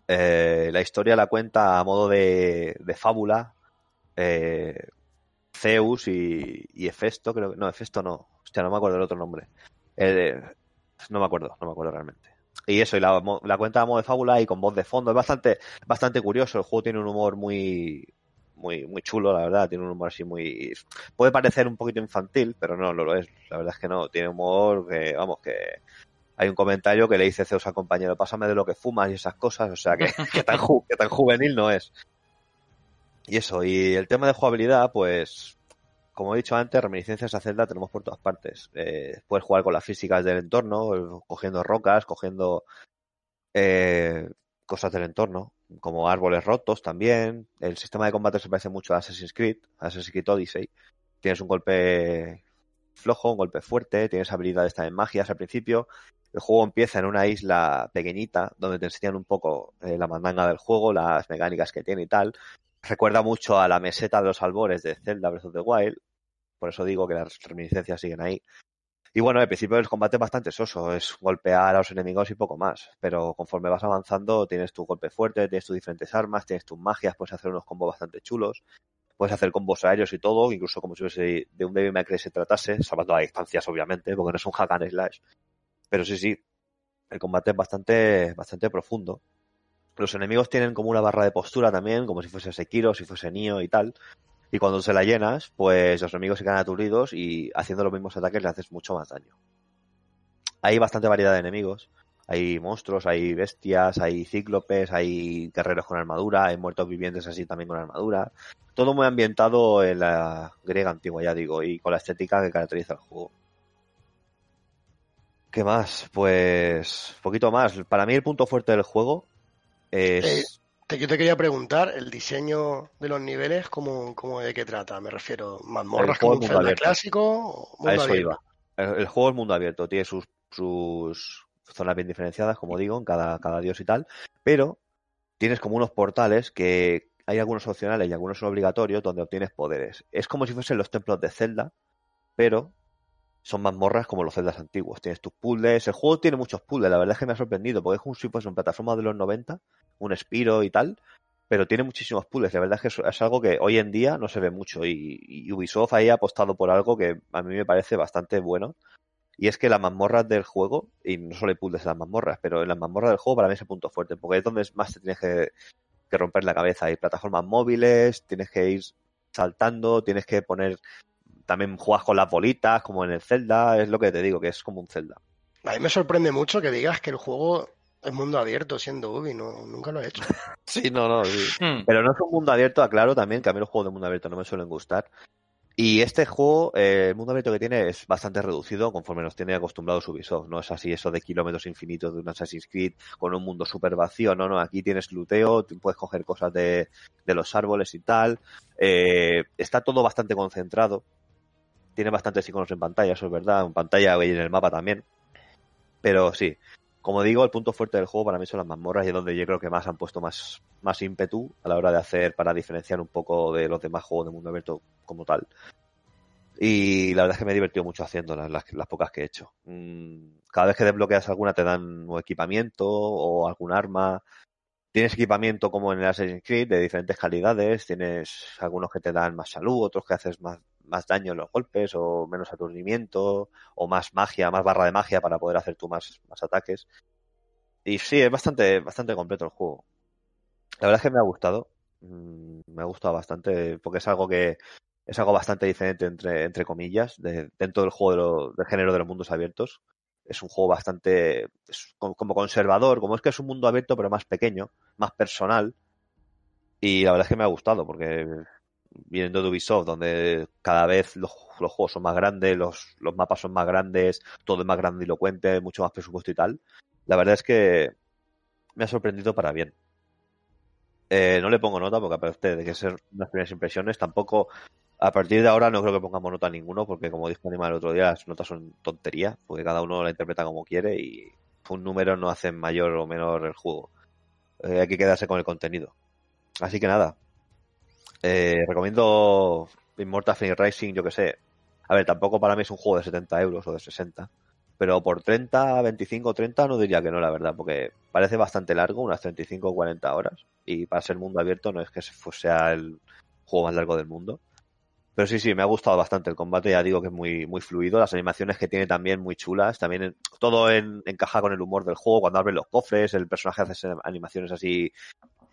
Eh, la historia la cuenta a modo de, de fábula eh, Zeus y, y Hefesto, creo que no, Hefesto no, hostia, no me acuerdo del otro nombre. Eh, No me acuerdo, no me acuerdo realmente. Y eso, y la cuenta a modo de fábula y con voz de fondo. Es bastante, bastante curioso. El juego tiene un humor muy, muy, muy chulo, la verdad. Tiene un humor así muy. Puede parecer un poquito infantil, pero no, no lo es. La verdad es que no. Tiene humor que, vamos, que. Hay un comentario que le dice Zeus al compañero, pásame de lo que fumas y esas cosas. O sea, que, que tan, ju- que tan juvenil no es. Y eso, y el tema de jugabilidad, pues, como he dicho antes, reminiscencias a Zelda tenemos por todas partes. Eh, puedes jugar con las físicas del entorno, cogiendo rocas, cogiendo eh, cosas del entorno, como árboles rotos también. El sistema de combate se parece mucho a Assassin's Creed, Assassin's Creed Odyssey. Tienes un golpe flojo, un golpe fuerte, tienes habilidades también magias al principio. El juego empieza en una isla pequeñita, donde te enseñan un poco eh, la mandanga del juego, las mecánicas que tiene y tal. Recuerda mucho a la meseta de los albores de Zelda Breath of the Wild. Por eso digo que las reminiscencias siguen ahí. Y bueno, al principio el combate es bastante soso, es golpear a los enemigos y poco más. Pero conforme vas avanzando, tienes tu golpe fuerte, tienes tus diferentes armas, tienes tus magias, puedes hacer unos combos bastante chulos. Puedes hacer combos aéreos y todo, incluso como si de un May Cry se tratase, salvando las distancias, obviamente, porque no es un hack and slash. Pero sí, sí, el combate es bastante, bastante profundo. Los enemigos tienen como una barra de postura también, como si fuese Sekiro, si fuese Nioh y tal. Y cuando se la llenas, pues los enemigos se quedan aturdidos y haciendo los mismos ataques le haces mucho más daño. Hay bastante variedad de enemigos. Hay monstruos, hay bestias, hay cíclopes, hay guerreros con armadura, hay muertos vivientes así también con armadura. Todo muy ambientado en la griega antigua, ya digo, y con la estética que caracteriza el juego. ¿Qué más? Pues poquito más. Para mí el punto fuerte del juego es... Te, yo te quería preguntar, el diseño de los niveles, ¿cómo, cómo de qué trata? Me refiero, mazmorras como un mundo Zelda clásico o A mundo eso abierto? iba. El, el juego es mundo abierto, tiene sus, sus zonas bien diferenciadas, como digo, en cada, cada dios y tal, pero tienes como unos portales que hay algunos opcionales y algunos son obligatorios donde obtienes poderes. Es como si fuesen los templos de Zelda, pero son mazmorras como los Zeldas antiguos. Tienes tus puzzles, el juego tiene muchos puzzles, la verdad es que me ha sorprendido, porque es como si una plataforma de los 90, un Spiro y tal, pero tiene muchísimos puzzles. La verdad es que es, algo que hoy en día no se ve mucho y, y Ubisoft ahí ha apostado por algo que a mí me parece bastante bueno. Y es que las mazmorras del juego, y no solo hay puzzles en las mazmorras, pero en las mazmorras del juego para mí es el punto fuerte, porque es donde más te tienes que, que romper la cabeza. Hay plataformas móviles, tienes que ir saltando, tienes que poner, también juegas con las bolitas, como en el Zelda, es lo que te digo, que es como un Zelda. A mí me sorprende mucho que digas que el juego es mundo abierto siendo Ubi, no, nunca lo he hecho. Sí, no, no, sí. Hmm. Pero no es un mundo abierto, aclaro también que a mí los juegos de mundo abierto no me suelen gustar. Y este juego, eh, el mundo abierto que tiene es bastante reducido conforme nos tiene acostumbrados Ubisoft. No es así eso de kilómetros infinitos de un Assassin's Creed con un mundo súper vacío. No, no, aquí tienes luteo, tú puedes coger cosas de, de los árboles y tal. Eh, está todo bastante concentrado. Tiene bastantes iconos en pantalla, eso es verdad. En pantalla y en el mapa también. Pero sí, como digo, el punto fuerte del juego para mí son las mazmorras y es donde yo creo que más han puesto más, más ímpetu a la hora de hacer para diferenciar un poco de los demás juegos de mundo abierto como tal. Y la verdad es que me he divertido mucho haciéndolas, las, las pocas que he hecho. Mm, Cada vez que desbloqueas alguna te dan un equipamiento o algún arma. Tienes equipamiento como en el Assassin's Creed de diferentes calidades. Tienes algunos que te dan más salud, otros que haces más, más daño en los golpes o menos aturdimiento o más magia, más barra de magia para poder hacer tú más, más ataques. Y sí, es bastante, bastante completo el juego. La verdad es que me ha gustado. Mm, Me ha gustado bastante porque es algo que es algo bastante diferente entre, entre comillas de, dentro del juego de del género de los mundos abiertos. Es un juego bastante como, conservador, como es que es un mundo abierto pero más pequeño, más personal. Y la verdad es que me ha gustado porque viniendo de Ubisoft, donde cada vez los, los juegos son más grandes, los, los mapas son más grandes, todo es más grandilocuente, mucho más presupuesto y tal. La verdad es que me ha sorprendido para bien. Eh, no le pongo nota porque aparte de que ser unas primeras impresiones, tampoco a partir de ahora no creo que pongamos nota a ninguno porque como dijo Animal el otro día, las notas son tonterías porque cada uno la interpreta como quiere y un número no hace mayor o menor el juego. Eh, hay que quedarse con el contenido. Así que nada, eh, recomiendo Immortal Phoenix Rising, yo que sé. A ver, tampoco para mí es un juego de 70 euros o de 60. Pero por 30, 25, 30 no diría que no, la verdad, porque parece bastante largo, unas 35 o 40 horas. Y para ser mundo abierto no es que sea el juego más largo del mundo. Pero sí, sí, me ha gustado bastante el combate, ya digo que es muy, muy fluido, las animaciones que tiene también muy chulas, también en- todo en- encaja con el humor del juego, cuando abren los cofres, el personaje hace animaciones así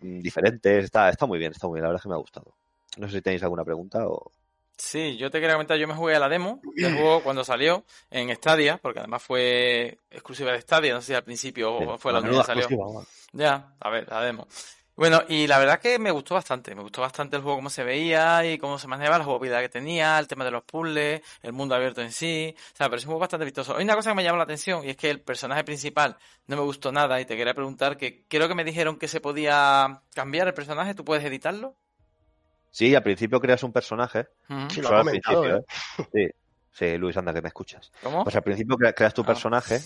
mm, diferentes, está, está muy bien, está muy bien, la verdad es que me ha gustado. No sé si tenéis alguna pregunta o... Sí, yo te quería comentar, yo me jugué a la demo del juego cuando salió en Stadia, porque además fue exclusiva de Stadia, no sé si al principio fue la única que salió. exclusiva. Ya, a ver, la demo. Bueno, y la verdad que me gustó bastante, me gustó bastante el juego, cómo se veía y cómo se manejaba, la jugabilidad que tenía, el tema de los puzzles, el mundo abierto en sí, o sea, pero es un juego bastante vistoso. Hay una cosa que me llamó la atención y es que el personaje principal no me gustó nada y te quería preguntar que creo que me dijeron que se podía cambiar el personaje, ¿tú puedes editarlo? Sí, al principio creas un personaje, Ujú. Sí, lo ha al comentado, principio, ¿eh? ¿eh? Sí, sí, Luis, anda que me escuchas. ¿Cómo? Pues al principio cre- creas tu Ah. personaje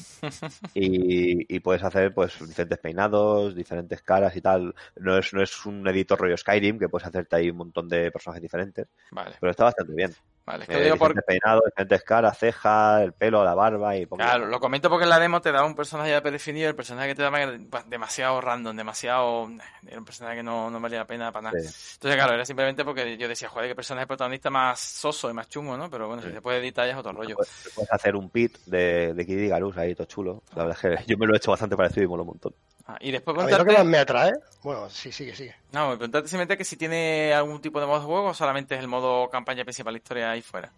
y, y puedes hacer pues diferentes peinados, diferentes caras y tal. No es, no es un editor rollo Skyrim que puedes hacerte ahí un montón de personajes diferentes, Vale, pero está bastante bien. Vale, es que Eh, lo digo por, diferentes peinados, diferentes caras, cejas, el pelo, la barba y Claro, lo comento porque en la demo te daba un personaje ya predefinido, el personaje que te daba era demasiado random, demasiado... Era un personaje que no, no valía la pena para nada. Sí. Entonces, claro, era simplemente porque yo decía, joder, qué personaje protagonista más soso y más chungo, ¿no? Pero bueno, si se puede editar ya es otro rollo. Puedes, puedes hacer un pit de, de Kid Icarus ahí, todo chulo. La verdad es que yo me lo he hecho bastante parecido y mola un montón. Ah, y después A mí lo que más me atrae, bueno, sí, sigue, sigue. No, preguntarte simplemente que si tiene algún tipo de modo de juego o solamente es el modo campaña principal historia ahí fuera.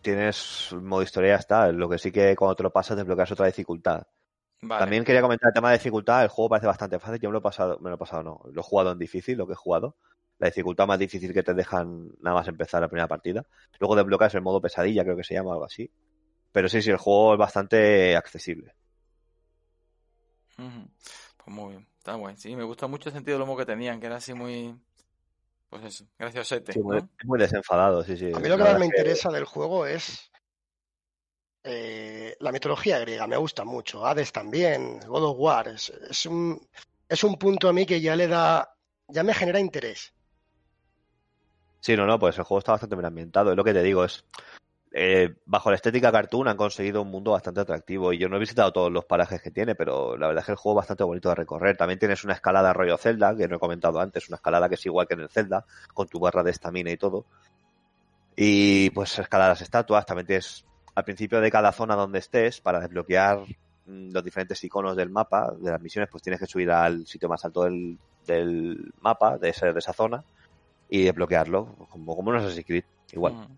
Tienes modo historia, está. Lo que sí que cuando te lo pasas desbloqueas otra dificultad. Vale. También quería comentar el tema de dificultad. El juego parece bastante fácil. Yo me lo he pasado, me lo he pasado no. Lo he jugado en difícil, lo que he jugado. La dificultad más difícil que te dejan nada más empezar la primera partida. Luego desbloqueas el modo pesadilla, creo que se llama algo así. Pero sí, sí, el juego es bastante accesible. Pues muy bien, está guay. Sí, me gusta mucho el sentido del humor que tenían, que era así muy... Pues eso, graciosete, Sí, muy, ¿no? es muy desenfadado, sí, sí. A mí lo que más me interesa del juego es eh, la mitología griega, me gusta mucho. Hades también, God of War. Es, es un, es un punto a mí que ya le da, ya me genera interés. Sí, no, no, pues el juego está bastante bien ambientado. Es lo que te digo, es. Eh, bajo la estética cartoon han conseguido un mundo bastante atractivo. Y yo no he visitado todos los parajes que tiene, pero la verdad es que el juego es bastante bonito de recorrer. También tienes una escalada rollo Zelda, que no he comentado antes, una escalada que es igual que en el Zelda, con tu barra de estamina y todo. Y pues escalar las estatuas. También tienes al principio de cada zona donde estés, para desbloquear mm, los diferentes iconos del mapa, de las misiones, pues tienes que subir al sitio más alto del, del mapa, de, ese, de esa zona, y desbloquearlo, como, como un Assassin's Creed, igual. Ujú.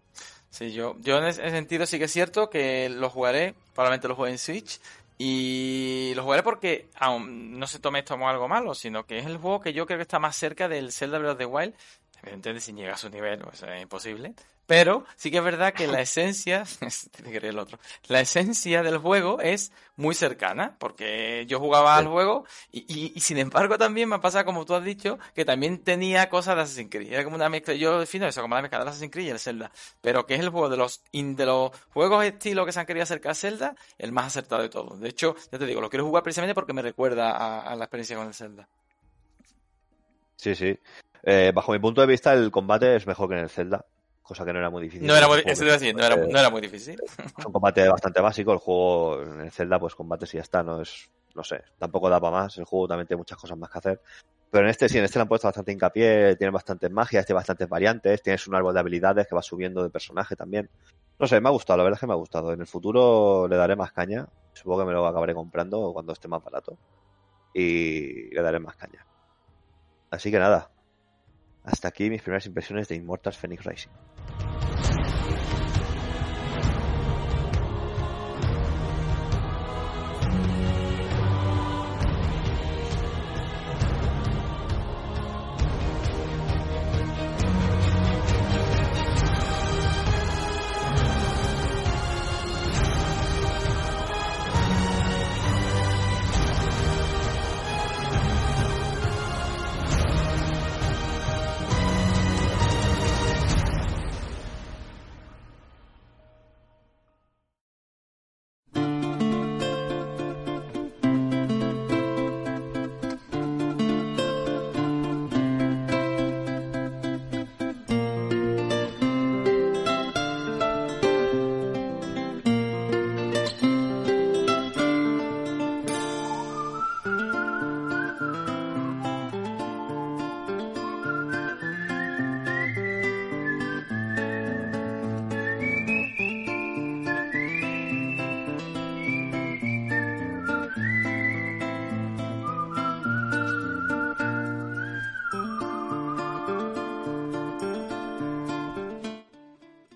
Sí, yo, yo en ese sentido sí que es cierto que lo jugaré, probablemente lo juegue en Switch, y lo jugaré porque aún no se tome esto como algo malo, sino que es el juego que yo creo que está más cerca del Zelda Breath of the Wild, evidentemente sin llegar a su nivel, pues es imposible, pero sí que es verdad que la esencia, tiene que el otro, la esencia del juego es muy cercana, porque yo jugaba al juego y, y, y sin embargo también me pasa como tú has dicho, que también tenía cosas de Assassin's Creed, era como una mezcla, yo defino eso como la mezcla del Assassin's Creed y el Zelda, pero que es el juego de los, de los juegos estilo que se han querido acercar a Zelda, el más acertado de todos. De hecho, ya te digo, lo quiero jugar precisamente porque me recuerda a, a la experiencia con el Zelda. Sí, sí. Eh, bajo mi punto de vista, el combate es mejor que en el Zelda, cosa que no era muy difícil. No era muy, eso te decir, no era, no era muy difícil. es un combate bastante básico. El juego en el Zelda, pues combate y ya está. No es, no sé, tampoco da para más. El juego también tiene muchas cosas más que hacer. Pero en este sí, en este le han puesto bastante hincapié. Tiene bastantes magias, tiene bastantes variantes. Tienes un árbol de habilidades que va subiendo de personaje también. No sé, me ha gustado, la verdad es que me ha gustado. En el futuro le daré más caña. Supongo que me lo acabaré comprando cuando esté más barato. Y le daré más caña. Así que nada. Hasta aquí mis primeras impresiones de Immortals Phoenix Rising.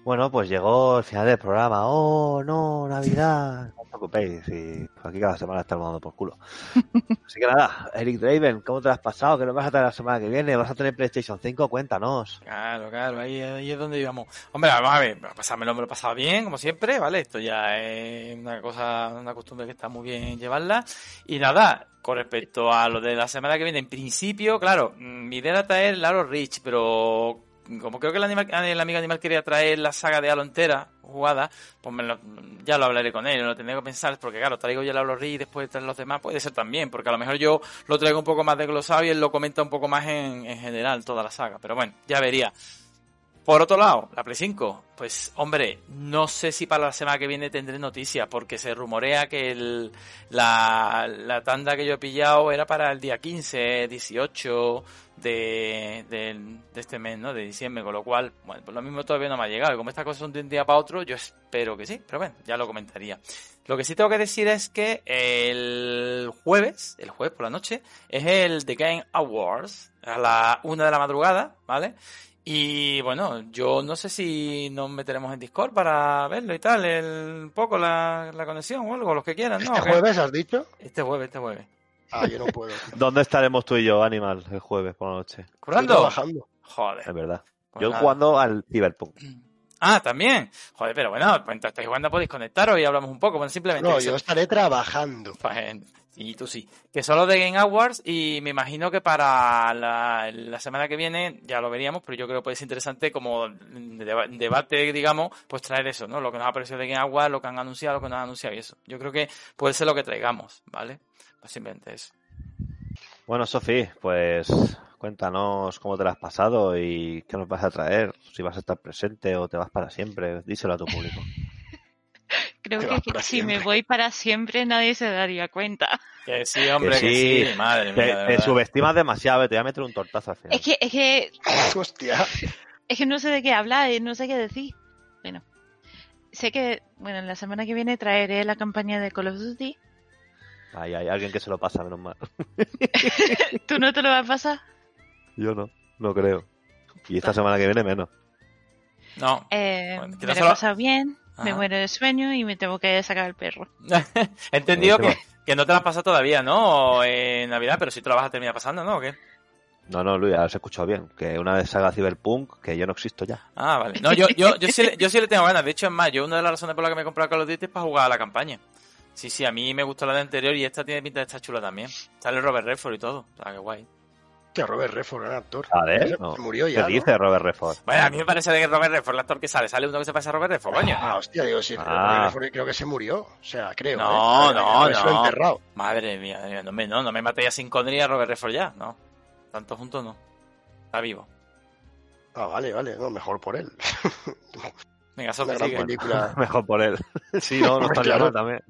Bueno, pues llegó el final del programa. ¡Oh, no! ¡Navidad! No os preocupéis, y aquí cada semana estamos dando por culo. Así que nada, Eric Draven, ¿cómo te lo has pasado? ¿Qué nos vas a traer la semana que viene? ¿Vas a tener PlayStation 5? Cuéntanos. Claro, claro, ahí, ahí es donde íbamos. Hombre, vamos a ver, pasármelo me lo he pasado bien, como siempre, ¿vale? Esto ya es una cosa, una costumbre que está muy bien llevarla. Y nada, con respecto a lo de la semana que viene, en principio, claro, mm, mi idea era traer Laro Rich, pero como creo que el, animal, el amigo animal quería traer la saga de Halo entera jugada, pues me lo- ya lo hablaré con él, lo tendré que pensar, porque claro, traigo ya el Halo Reach y después traer los demás, puede ser también, porque a lo mejor yo lo traigo un poco más desglosado y él lo comenta un poco más en, en general, toda la saga, pero bueno, ya vería. Por otro lado, la Play 5, pues hombre, no sé si para la semana que viene tendré noticias, porque se rumorea que el, la, tanda que yo he pillado era para el día 15, 18 de, de, de este mes, ¿no? De diciembre, con lo cual, bueno, pues lo mismo todavía no me ha llegado. Y como estas cosas son de un día para otro, yo espero que sí, pero bueno, ya lo comentaría. Lo que sí tengo que decir es que el jueves, el jueves por la noche, es el The Game Awards, a la una de la madrugada, ¿vale? Y bueno, yo no sé si nos meteremos en Discord para verlo y tal, el, un poco la, la conexión o algo, los que quieran, ¿no? ¿Este jueves has dicho? Este jueves, este jueves. Ah, yo no puedo. ¿Dónde estaremos tú y yo, Animal, el jueves por la noche? Trabajando. Joder. Es verdad. Pues yo nada. jugando al Cyberpunk. Ah, también. Joder, pero bueno, pues entonces estáis jugando podéis conectaros y hablamos un poco. Bueno, simplemente. No, yo estaré trabajando. Pues, y tú sí. Que solo de Game Awards y me imagino que para la, semana que viene ya lo veríamos, pero yo creo que puede ser interesante como deba- debate, digamos, pues traer eso, ¿no? Lo que nos ha parecido de Game Awards, lo que han anunciado, lo que nos han anunciado y eso. Yo creo que puede ser lo que traigamos, ¿vale? Pues eso. Bueno, Sofi, pues cuéntanos cómo te lo has pasado y qué nos vas a traer. Si vas a estar presente o te vas para siempre. Díselo a tu público. Creo que, si me voy para siempre nadie se daría cuenta. Que sí, hombre, que Que sí, madre Te, mía. de te subestimas demasiado, te voy a meter un tortazo al final. Es que, es que, Hostia. es que no sé de qué hablar, eh, no sé qué decir. Bueno, sé que, bueno, la semana que viene traeré la campaña de Call of Duty. Ay, hay alguien que se lo pasa, menos mal. ¿Tú no te lo vas a pasar? Yo no, no creo. Y esta semana que viene menos. No. Eh, Bueno, me que lo he pasado bien, me muero de sueño y me tengo que sacar el perro. He entendido que, que no te la has pasado todavía, ¿no? En Navidad, pero sí te la vas a terminar pasando, ¿no? ¿O qué? No, no, Luis, ahora se escuchado bien. Que una vez salga Cyberpunk, que yo no existo ya. Ah, vale. No, yo, yo, yo, sí, le- yo sí le tengo ganas. De hecho, es más, yo una de las razones por las que me he comprado Call of Duty es para jugar a la campaña. Sí, sí, a mí me gustó la de anterior y esta tiene pinta de estar chula también. Sale Robert Redford y todo. O sea, qué guay. Hostia, Robert Redford, gran actor. A ver, Se- no. se murió ¿Qué ya, ¿no? dice Robert Redford? Bueno, a mí me parece que Robert Redford, el actor que sale, sale uno que se pasa a Robert Redford, coño. Ah, hostia, digo, sí. Ah. Robert Redford creo que se murió. O sea, creo. No, ¿eh? no, no. enterrado. Madre mía, madre mía, no me, no, no me matéis a sin Connery a Robert Redford ya, no. Tanto juntos no. Está vivo. Ah, vale, vale. No, mejor por él. Venga, sigue. película. Mejor por él. sí, no, no estaría Claro. mal también.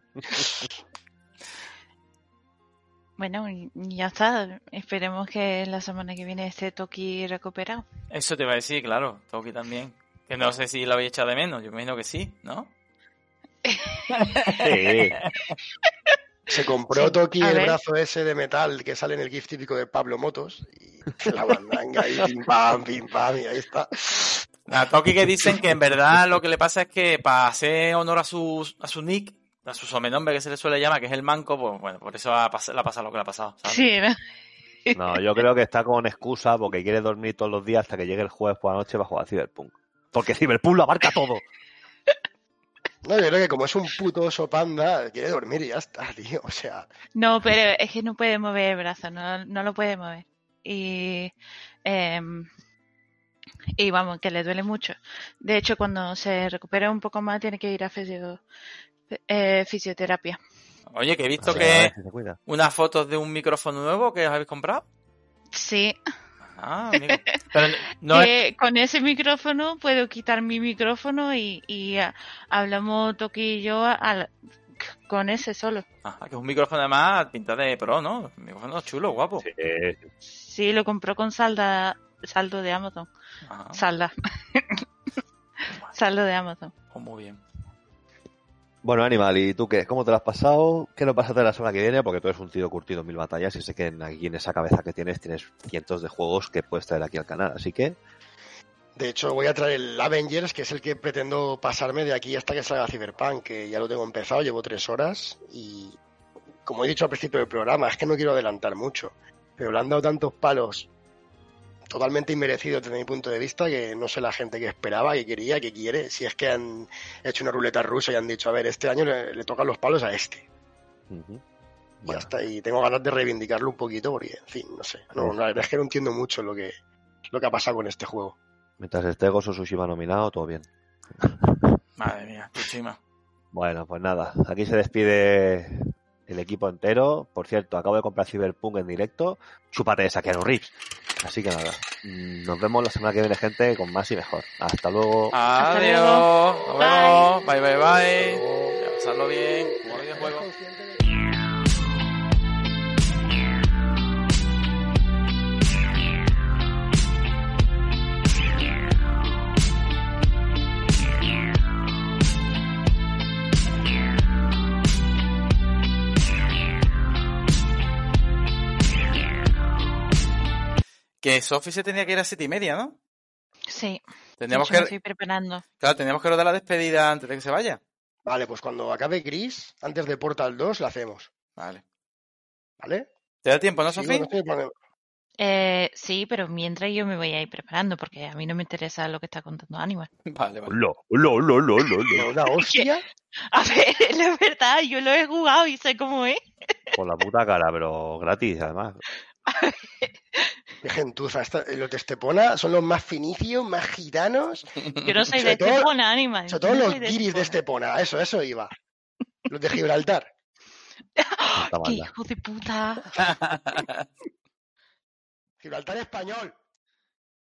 Bueno, ya está. Esperemos que la semana que viene esté Toki recuperado. Eso te iba a decir, claro. Toki también. Que no sé si lo habéis echado de menos. Yo me imagino que sí, ¿no? Sí. Se compró Sí, Toki a el ver. brazo ese de metal que sale en el GIF típico de Pablo Motos. Y la bandanga y pim pam, pim pam, y ahí está. A Toki que dicen que en verdad lo que le pasa es que para hacer honor a su, a su nick, a su sobrenombre que se le suele llamar, que es el manco, pues bueno, por eso ha pas- ha pasado lo que le ha pasado. ¿sabes? Sí, ¿no? No, yo creo que está con excusa porque quiere dormir todos los días hasta que llegue el jueves por la noche para jugar a Cyberpunk. Porque Cyberpunk lo abarca todo. No, yo creo que como es un puto oso panda, quiere dormir y ya está, tío. O sea, No, pero es que no puede mover el brazo, no, no lo puede mover. Y, em, y vamos, que le duele mucho. De hecho, cuando se recupera un poco más, tiene que ir a fisio- eh, fisioterapia. Oye, que he visto que unas fotos de un micrófono nuevo que os habéis comprado. Sí, Ah, amigo. Pero no es... que con ese micrófono puedo quitar mi micrófono y, y ah, hablamos Toki y yo con ese solo. Ah, que es un micrófono además pintado de pro, ¿no? Un micrófono chulo, guapo. Sí, Sí, lo compró con salda, saldo de Amazon. Ajá, Salda. saldo de Amazon. pues muy bien. Bueno, Animal, ¿y tú qué? ¿Cómo te lo has pasado? ¿Qué nos vas a la semana que viene? Porque tú eres un tío curtido en mil batallas y sé que aquí en esa cabeza que tienes tienes cientos de juegos que puedes traer aquí al canal. Así que, De hecho, voy a traer el Avengers, que es el que pretendo pasarme de aquí hasta que salga Cyberpunk, que ya lo tengo empezado, llevo tres horas y, como he dicho al principio del programa, es que no quiero adelantar mucho, pero le han dado tantos palos totalmente inmerecidos desde mi punto de vista que no sé la gente que esperaba, que quería, que quiere, si es que han hecho una ruleta rusa y han dicho, a ver, este año le, le tocan los palos a este. Bueno, hasta y tengo ganas de reivindicarlo un poquito porque, en fin, no sé. No, la verdad es que no entiendo mucho lo que, lo que ha pasado con este juego. mientras esté Gozo Tsushima nominado, todo bien. Madre mía, Tsushima. Bueno, pues nada, aquí se despide el equipo entero. Por cierto, acabo de comprar Cyberpunk en directo. Chúpate esa Keanu Reeves. Así que nada, mm, nos vemos la semana que viene, gente, con más y mejor. Hasta luego. Adiós. Nos vemos. Bye, bye, bye. Ya, Pasadlo bien. Como videojuego. Que Sophie se tenía que ir a siete y media, ¿no? Sí. Tendríamos hecho, me que, estoy preparando. claro, tendríamos que rodar la despedida antes de que se vaya. Vale, pues cuando acabe Gris, antes de Portal 2, la hacemos. Vale. ¿Vale? ¿Te da tiempo, no, estoy poniendo- Eh, sí, pero mientras yo me voy a ir preparando, porque a mí no me interesa lo que está contando Animal. Vale, vale. Lo, lo, lo, lo, lo, ¿Me lo. una hostia? A ver, la verdad, yo lo he jugado y sé cómo es. Por la puta cara, pero gratis, además. Qué gentuza. Los de Estepona son los más finicios, más gitanos. Yo no soy de todo- Estepona, Animal. Sobre todo los de guiris de Estepona. Eso, eso iba. Los de Gibraltar. ¡Qué hijo de puta! Gibraltar español.